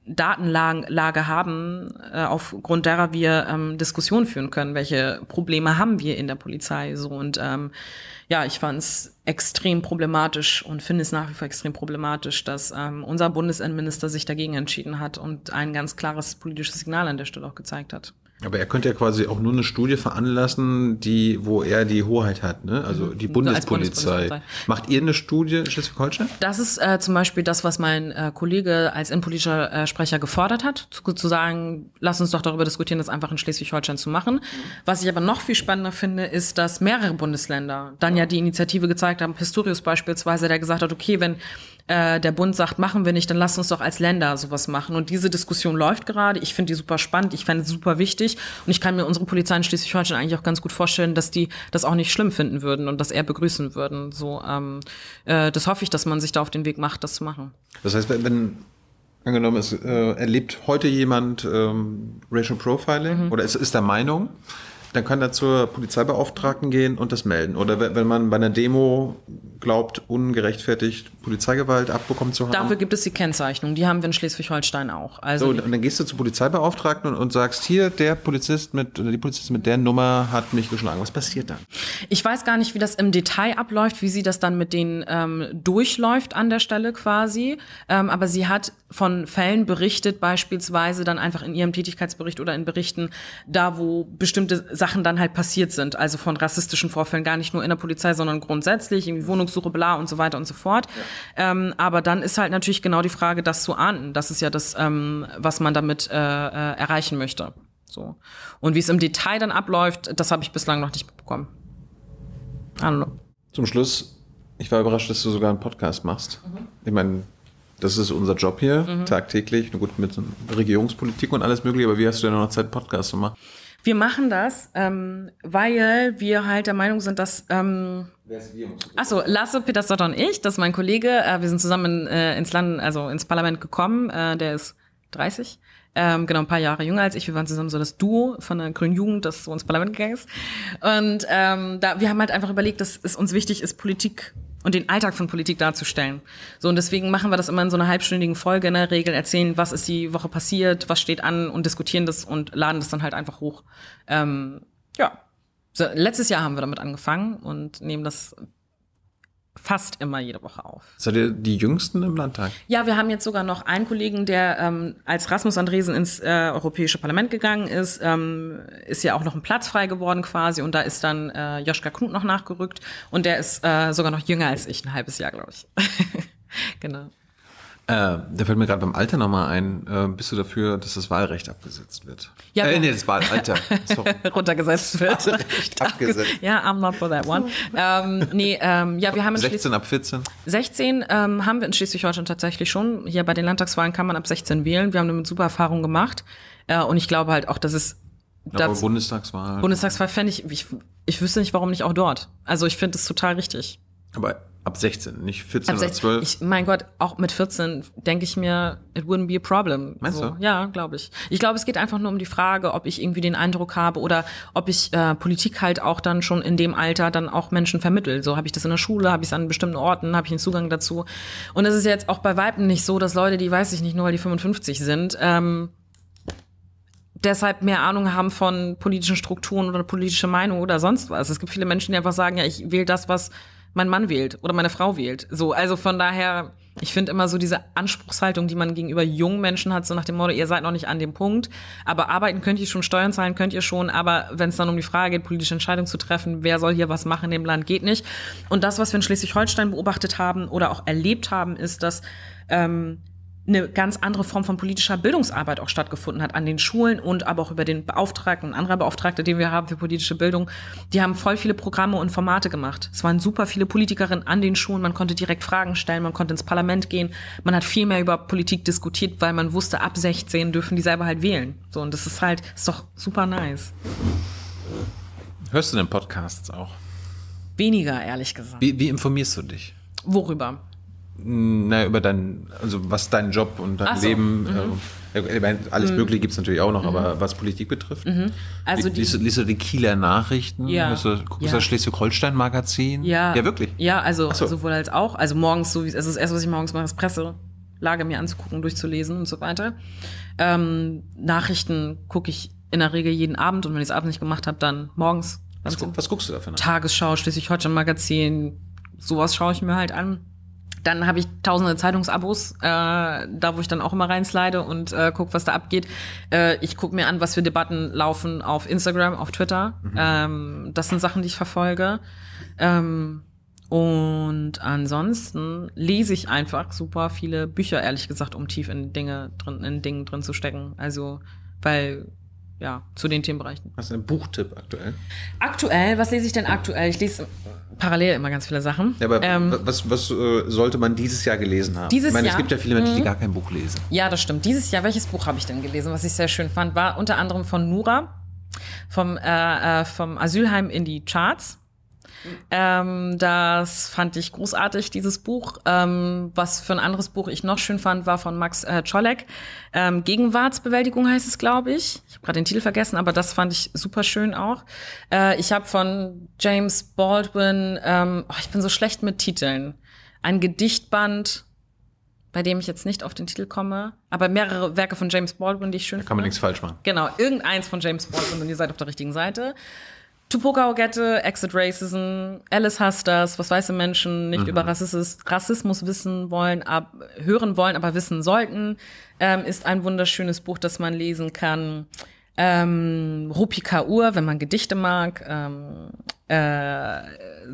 Datenlage haben, äh, aufgrund derer wir ähm, Diskussionen führen können. Welche Probleme haben wir in der Polizei so und ähm, ja, ich fand es extrem problematisch und finde es nach wie vor extrem problematisch, dass ähm, unser Bundesinnenminister sich dagegen entschieden hat und ein ganz klares politisches Signal an der Stelle auch gezeigt hat. Aber er könnte ja quasi auch nur eine Studie veranlassen, die, wo er die Hoheit hat, ne? Also die Bundespolizei. Bundes Macht ihr eine Studie in Schleswig-Holstein? Das ist äh, zum Beispiel das, was mein äh, Kollege als innenpolitischer äh, Sprecher gefordert hat, zu, zu, sagen, lass uns doch darüber diskutieren, das einfach in Schleswig-Holstein zu machen. Mhm. Was ich aber noch viel spannender finde, ist, dass mehrere Bundesländer dann ja die Initiative gezeigt haben, Pistorius beispielsweise, der gesagt hat, okay, wenn äh, der Bund sagt, machen wir nicht, dann lass uns doch als Länder sowas machen. Und diese Diskussion läuft gerade. Ich finde die super spannend, ich fände es super wichtig. Und ich kann mir unsere Polizei in Schleswig-Holstein eigentlich auch ganz gut vorstellen, dass die das auch nicht schlimm finden würden und das eher begrüßen würden. So, ähm, äh, das hoffe ich, dass man sich da auf den Weg macht, das zu machen. Das heißt, wenn, angenommen, es äh, erlebt heute jemand ähm, Racial Profiling mhm. oder ist, ist der Meinung, dann kann er zur Polizeibeauftragten gehen und das melden. Oder wenn man bei einer Demo glaubt, ungerechtfertigt Polizeigewalt abbekommen zu haben. Dafür gibt es die Kennzeichnung. Die haben wir in Schleswig-Holstein auch. Also so, und dann gehst du zur Polizeibeauftragten und, und, sagst, hier, der Polizist mit, oder die Polizistin mit der Nummer hat mich geschlagen. Was passiert dann? Ich weiß gar nicht, wie das im Detail abläuft, wie sie das dann mit denen ähm, durchläuft an der Stelle quasi. Ähm, aber sie hat von Fällen berichtet, beispielsweise dann einfach in ihrem Tätigkeitsbericht oder in Berichten, da wo bestimmte Sachen dann halt passiert sind. Also von rassistischen Vorfällen gar nicht nur in der Polizei, sondern grundsätzlich, irgendwie Wohnungssuche, bla und so weiter und so fort. Ja. Ähm, aber dann ist halt natürlich genau die Frage, das zu ahnden. Das ist ja das, ähm, was man damit äh, äh, erreichen möchte. So. Und wie es im Detail dann abläuft, das habe ich bislang noch nicht bekommen. Zum Schluss, ich war überrascht, dass du sogar einen Podcast machst. Mhm. Ich meine, das ist unser Job hier, mhm. tagtäglich. Gut, mit Regierungspolitik und alles mögliche, aber wie hast du denn noch Zeit, Podcast zu machen? Wir machen das, ähm, weil wir halt der Meinung sind, dass. Ähm, Achso, Lasse Petersdotter und ich, das ist mein Kollege. Äh, wir sind zusammen äh, ins Land, also ins Parlament gekommen. Äh, der ist 30. Ähm, genau, ein paar Jahre jünger als ich. Wir waren zusammen so das Duo von der Grünen Jugend, das so ins Parlament gegangen ist. Und ähm, da, wir haben halt einfach überlegt, dass es uns wichtig ist, Politik und den Alltag von Politik darzustellen. So und deswegen machen wir das immer in so einer halbstündigen Folge in der Regel, erzählen, was ist die Woche passiert, was steht an und diskutieren das und laden das dann halt einfach hoch. Ähm, ja, so, letztes Jahr haben wir damit angefangen und nehmen das fast immer jede Woche auf. Seid ihr die Jüngsten im Landtag? Ja, wir haben jetzt sogar noch einen Kollegen, der ähm, als Rasmus Andresen ins äh, Europäische Parlament gegangen ist, ähm, ist ja auch noch ein Platz frei geworden quasi und da ist dann äh, Joschka Knut noch nachgerückt und der ist äh, sogar noch jünger als ich, ein halbes Jahr, glaube ich. (laughs) genau. Äh, da fällt mir gerade beim Alter nochmal ein. Äh, bist du dafür, dass das Wahlrecht abgesetzt wird? Ja, äh, nee, das Wahlalter. (laughs) runtergesetzt wird. Wahlrecht abgesetzt. (laughs) ja, I'm not for that one. ähm, nee, ähm, ja, wir haben in 16 ab 14? 16 ähm, haben wir in Schleswig-Holstein tatsächlich schon. Hier bei den Landtagswahlen kann man ab 16 wählen. Wir haben damit super Erfahrungen gemacht. Äh, und ich glaube halt auch, dass es ja, aber Bundestagswahl. Bundestagswahl fände ich, ich, ich wüsste nicht, warum nicht auch dort. Also ich finde es total richtig. Aber Ab 16, nicht 14 oder 12. Ich, mein Gott, auch mit 14 denke ich mir, it wouldn't be a problem. Meinst so. du? Ja, glaube ich. Ich glaube, es geht einfach nur um die Frage, ob ich irgendwie den Eindruck habe oder ob ich äh, Politik halt auch dann schon in dem Alter dann auch Menschen vermittel. So habe ich das in der Schule, habe ich es an bestimmten Orten, habe ich einen Zugang dazu. Und es ist jetzt auch bei Weitem nicht so, dass Leute, die weiß ich nicht, nur weil die 55 sind, ähm, deshalb mehr Ahnung haben von politischen Strukturen oder politische Meinung oder sonst was. Es gibt viele Menschen, die einfach sagen, ja, ich wähle das, was mein Mann wählt oder meine Frau wählt. So, also von daher, Ich finde immer so diese Anspruchshaltung, die man gegenüber jungen Menschen hat, so nach dem Motto, ihr seid noch nicht an dem Punkt, aber arbeiten könnt ihr schon, Steuern zahlen könnt ihr schon, aber wenn es dann um die Frage geht, politische Entscheidungen zu treffen, wer soll hier was machen in dem Land, geht nicht. Und das, was wir in Schleswig-Holstein beobachtet haben oder auch erlebt haben, ist, dass ähm, eine ganz andere Form von politischer Bildungsarbeit auch stattgefunden hat an den Schulen und aber auch über den Beauftragten, ein anderer Beauftragte, den wir haben für politische Bildung. Die haben voll viele Programme und Formate gemacht. Es waren super viele Politikerinnen an den Schulen. Man konnte direkt Fragen stellen, man konnte ins Parlament gehen. Man hat viel mehr über Politik diskutiert, weil man wusste, ab 16 dürfen die selber halt wählen. So, und das ist halt, ist doch super nice. Hörst du denn Podcasts auch? Weniger, ehrlich gesagt. Wie, wie informierst du dich? Worüber? Na, über dein, also was dein Job und dein so, Leben, äh, ich meine, alles Mögliche gibt's natürlich auch noch, aber was Politik betrifft. Also Li- die, liest, du, liest du die Kieler Nachrichten? Ja. Du, guckst du Ja. das Schleswig-Holstein-Magazin? Ja. Ja, wirklich? Ja, also so. sowohl als auch. Also morgens, so wie es also das erste, was ich morgens mache, ist Presselage mir anzugucken, durchzulesen und so weiter. Ähm, Nachrichten gucke ich in der Regel jeden Abend und wenn ich es abends nicht gemacht habe, dann morgens. Was, gu- was guckst du dafür? Tagesschau, Schleswig-Holstein-Magazin, sowas schaue ich mir halt an. Dann habe ich tausende Zeitungsabos, äh, da wo ich dann auch immer reinslide und äh, guck, was da abgeht. Äh, ich gucke mir an, was für Debatten laufen auf Instagram, auf Twitter. Ähm, das sind Sachen, die ich verfolge. Ähm, und ansonsten lese ich einfach super viele Bücher, ehrlich gesagt, um tief in Dinge drin, in Dingen drin zu stecken. Also, weil, ja, zu den Themenbereichen. Hast du einen Buchtipp aktuell? Aktuell, was lese ich denn aktuell? Ich lese parallel immer ganz viele Sachen. Ja, aber ähm, was, was äh, sollte man dieses Jahr gelesen haben? Dieses ich meine, Jahr? es gibt ja viele Menschen, die gar kein Buch lesen. ja, das stimmt. Dieses Jahr, welches Buch habe ich denn gelesen, was ich sehr schön fand, war unter anderem von Nura, vom, äh, äh, vom Asylheim in die Charts. Ähm, das fand ich großartig, dieses Buch. Ähm, was für ein anderes Buch ich noch schön fand, war von Max äh, Czolek. Ähm, Gegenwartsbewältigung heißt es, glaube ich. Ich habe gerade den Titel vergessen, aber das fand ich super schön auch. Äh, ich habe von James Baldwin, ähm, oh, ich bin so schlecht mit Titeln, ein Gedichtband, bei dem ich jetzt nicht auf den Titel komme, aber mehrere Werke von James Baldwin, die ich schön Da kann man nichts falsch machen. Genau, irgendeins von James Baldwin und ihr seid auf der richtigen Seite. Tupoka Ogette, Exit Racism, Alice Hustlers, was weiße Menschen nicht über Rassismus, Rassismus wissen wollen, ab, hören wollen, aber wissen sollten, ähm, ist ein wunderschönes Buch, das man lesen kann. Ähm, Rupi Kaur, wenn man Gedichte mag, ähm, äh,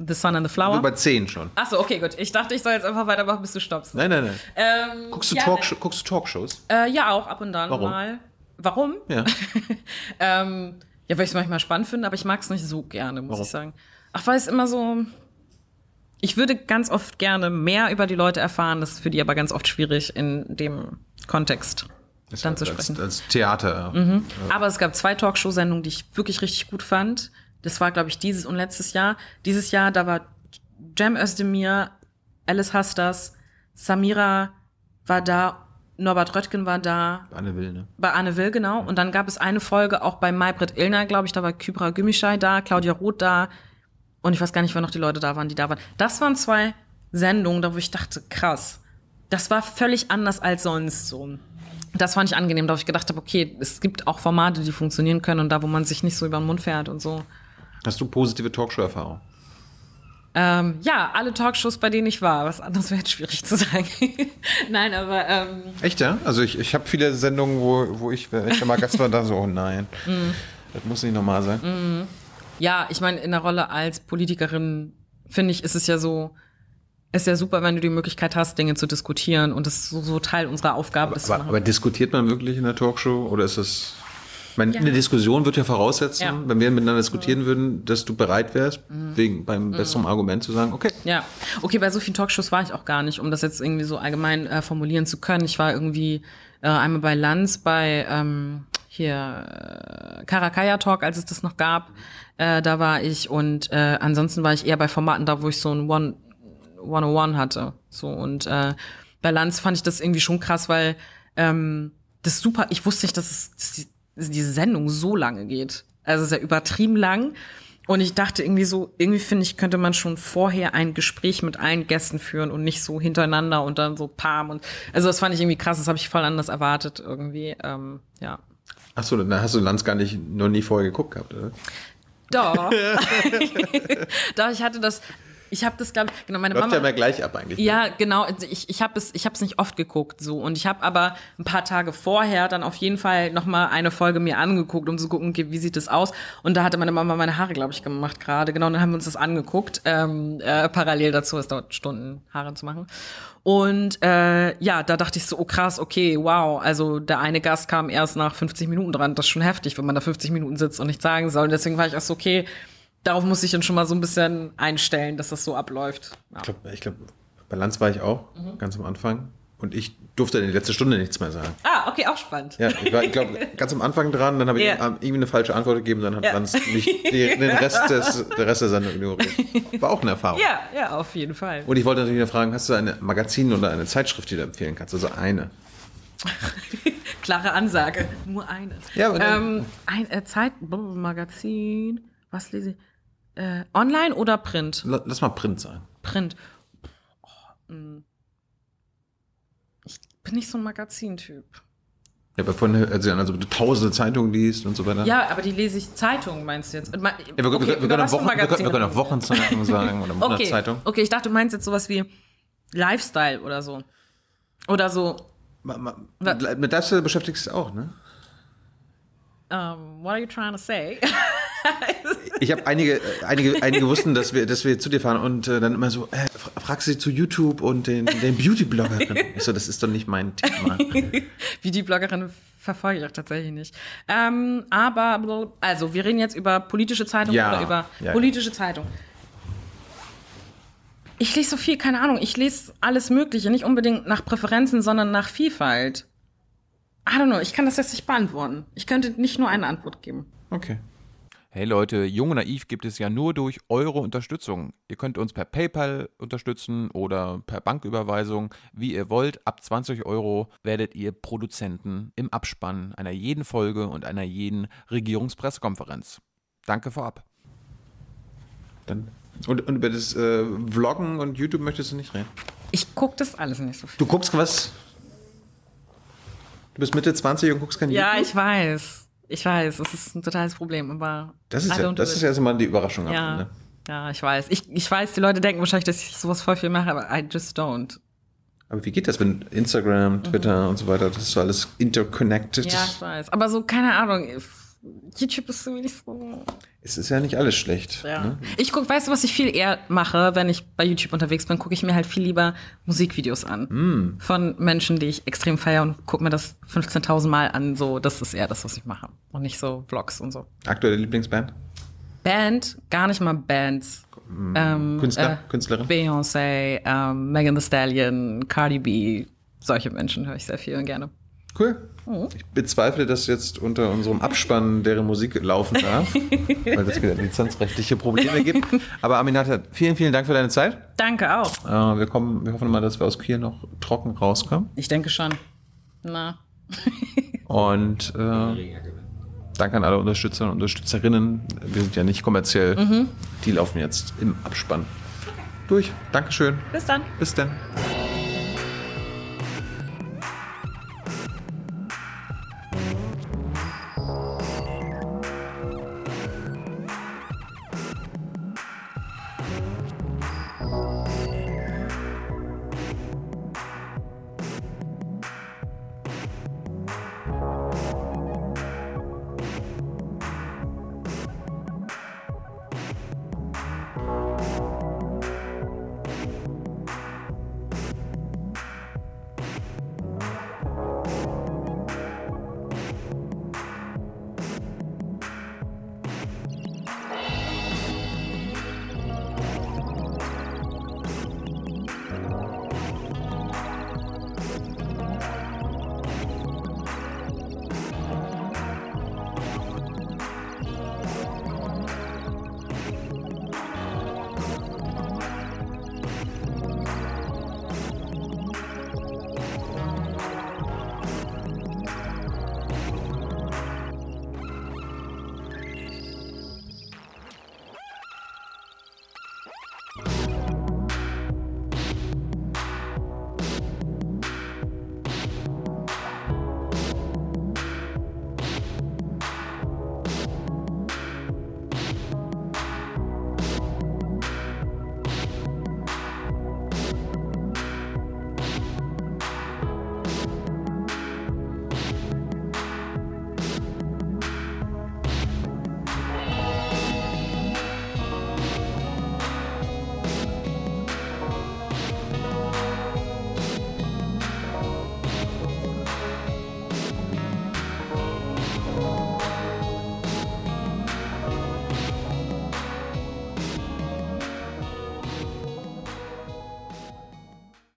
The Sun and the Flower. Über zehn schon. Achso, okay, gut. Ich dachte, ich soll jetzt einfach weitermachen, bis du stoppst. Nein, nein, nein. Ähm, Guckst du, ja, Talkshow, guckst du Talkshows? Äh, ja, auch ab und dann Warum? mal. Warum? Ja. (laughs) Ähm, ja, weil ich es manchmal spannend finde, aber ich mag es nicht so gerne, muss Warum? ich sagen. Ach, weil es immer so. Ich würde ganz oft gerne mehr über die Leute erfahren, das ist für die aber ganz oft schwierig in dem Kontext dann zu als, sprechen. Mhm. als Theater. Aber es gab zwei Talkshow-Sendungen, die ich wirklich richtig gut fand. Das war, glaube ich, dieses und letztes Jahr. Dieses Jahr, da war Cem Özdemir, Alice Hustas, Samira war da, Norbert Röttgen war da, Anne Will, ne? bei Anne Will, genau. Und dann gab es eine Folge auch bei Maybrit Illner, glaube ich, da war Kybra Gümüşay da, Claudia Roth da. Und ich weiß gar nicht, wer noch die Leute da waren, die da waren. Das waren zwei Sendungen, da wo ich dachte, krass. Das war völlig anders als sonst so. Das fand ich angenehm, da wo ich gedacht habe, okay, es gibt auch Formate, die funktionieren können und da, wo man sich nicht so über den Mund fährt und so. Hast du positive Talkshow-Erfahrung? Ähm, ja, alle Talkshows, bei denen ich war. Was anderes wäre jetzt schwierig zu sagen. (laughs) Nein, aber ähm, Echt, ja? Also ich, ich habe viele Sendungen, wo, wo ich, wenn ich mal Gast war, da so, oh nein. Mhm. Das muss nicht normal sein. Ja, ich meine, in der Rolle als Politikerin, finde ich, ist es ja so, ist ja super, wenn du die Möglichkeit hast, Dinge zu diskutieren und das so, so Teil unserer Aufgabe ist. zu Aber, aber diskutiert man wirklich in der Talkshow oder ist es. Ich meine, eine Diskussion wird ja voraussetzen, Ja. Mhm. wenn wir miteinander diskutieren würden, dass du bereit wärst, wegen beim besseren Argument zu sagen, okay, Ja, okay, bei so vielen Talkshows war ich auch gar nicht, um das jetzt irgendwie so allgemein äh, formulieren zu können. Ich war irgendwie äh, einmal bei Lanz, bei ähm, hier äh, Karakaya Talk, als es das noch gab. Äh, da war ich und äh, ansonsten war ich eher bei Formaten da, wo ich so ein One 101 hatte. So und äh, bei Lanz fand ich das irgendwie schon krass, weil ähm, das super, ich wusste nicht, dass, es, dass die, diese Sendung so lange geht. Also es ist ja übertrieben lang. Und ich dachte irgendwie so, irgendwie finde ich, könnte man schon vorher ein Gespräch mit allen Gästen führen und nicht so hintereinander und dann so pam und also das fand ich irgendwie krass, das habe ich voll anders erwartet irgendwie. Ähm, ja. achso, dann hast du Lanz gar nicht, noch nie vorher geguckt gehabt, oder? Doch. (laughs) Doch, ich hatte das Ich habe das, glaube ich, genau, meine Läuft Mama. ja immer gleich ab eigentlich. ne? Ja, genau. Also Ich, ich habe es, ich habe es nicht oft geguckt so und ich habe aber ein paar Tage vorher dann auf jeden Fall noch mal eine Folge mir angeguckt, um zu gucken, okay, wie sieht das aus. Und da hatte meine Mama meine Haare, glaube ich, gemacht gerade. Genau, und dann haben wir uns das angeguckt. Ähm, äh, parallel dazu, es dauert Stunden Haare zu machen. Und äh, ja, da dachte ich so, oh krass, okay, wow. Also der eine Gast kam erst nach 50 Minuten dran. Das ist schon heftig, wenn man da 50 Minuten sitzt und nichts sagen soll. Und deswegen war ich auch so, okay. Darauf muss ich dann schon mal so ein bisschen einstellen, dass das so abläuft. Ja. Ich glaube, ich glaub, bei Lanz war ich auch, ganz am Anfang. Und ich durfte in der letzten Stunde nichts mehr sagen. Ah, okay, auch spannend. Ja, ich war, ich glaube, (laughs) ganz am Anfang dran, dann habe ich ihm irgendwie eine falsche Antwort gegeben, dann hat Ja. Lanz mich (laughs) den Rest des, der Rest der Sendung ignoriert. War auch eine Erfahrung. Ja, ja, auf jeden Fall. Und ich wollte natürlich noch fragen, hast du eine Magazin oder eine Zeitschrift, die du empfehlen kannst? Also eine. (laughs) Klare Ansage. Nur eine. Ja, aber ähm, ein äh, Zeit, Brr, Magazin, was lese ich? Äh, online oder Print? La- Lass mal Print sein. Print. Oh, mm. ich bin nicht so ein Magazintyp. Ja, aber vorhin, als du also du tausende Zeitungen liest und so weiter. Ja, aber die lese ich Zeitung, meinst du jetzt? Ja, wir, wir, okay, wir, über können Wochen, wir, können, wir können auch reden wir? Wochenzeitung sagen oder (laughs) Okay, Monatszeitung. okay, ich dachte, du meinst jetzt sowas wie Lifestyle oder so. Oder so, Ma- ma- mit Lifestyle beschäftigst du dich auch, ne? um, what are you trying to say? (laughs) (laughs) Ich habe einige, einige, einige wussten, dass wir, dass wir zu dir fahren und äh, dann immer so, äh, fra- fragst du sie zu YouTube und den, den Beauty-Bloggerinnen. (laughs) Ich so, das ist doch nicht mein Thema. (laughs) Wie die Bloggerin verfolge ich auch tatsächlich nicht. Ähm, aber, also, wir reden jetzt über politische Zeitung Ja, oder über ja, ja. politische Zeitung. Ich lese so viel, keine Ahnung, ich lese alles Mögliche, nicht unbedingt nach Präferenzen, sondern nach Vielfalt. I don't know, ich kann das jetzt nicht beantworten. Ich könnte nicht nur eine Antwort geben. Okay. Hey Leute, Jung und Naiv gibt es ja nur durch eure Unterstützung. Ihr könnt uns per PayPal unterstützen oder per Banküberweisung, wie ihr wollt. Ab 20 Euro werdet ihr Produzenten im Abspann einer jeden Folge und einer jeden Regierungspressekonferenz. Danke vorab. Dann. Und, und über das äh, Vloggen und YouTube möchtest du nicht reden? Ich gucke das alles nicht so viel. Du guckst was? Du bist Mitte 20 und guckst kein Ja, YouTube? ich weiß. Ich weiß, es ist ein totales Problem, aber. Das ist ja, das ist ja so mal die Überraschung Ja, Ende. ja, ich weiß. Ich, ich weiß, die Leute denken wahrscheinlich, dass ich sowas voll viel mache, aber I just don't. Aber wie geht das, wenn Instagram, Twitter und so weiter, das ist so alles interconnected? Mhm. Ja, ich weiß. Aber so, keine Ahnung. YouTube ist so nicht so. Es ist ja nicht alles schlecht. Ja. Ne? Ich guck, weißt du, was ich viel eher mache, wenn ich bei YouTube unterwegs bin, gucke ich mir halt viel lieber Musikvideos an. Hm. Von Menschen, die ich extrem feiere und gucke mir das 15.000 Mal an. So, das ist eher das, was ich mache. Und nicht so Vlogs und so. Aktuelle Lieblingsband? Band, gar nicht mal Bands. Ähm, Künstler? äh, Künstlerin? Beyoncé, ähm, Megan Thee Stallion, Cardi B. Solche Menschen höre ich sehr viel und gerne. Cool. Mhm. Ich bezweifle, dass jetzt unter unserem Abspann deren Musik laufen darf, (laughs) weil es wieder lizenzrechtliche Probleme gibt. Aber Aminata, vielen, vielen Dank für deine Zeit. Danke auch. Äh, wir, kommen, wir hoffen mal, dass wir aus Kiel noch trocken rauskommen. Ich denke schon. Na. (laughs) Und äh, danke an alle Unterstützer und Unterstützerinnen. Wir sind ja nicht kommerziell. Mhm. Die laufen jetzt im Abspann durch. Dankeschön. Bis dann. Bis dann.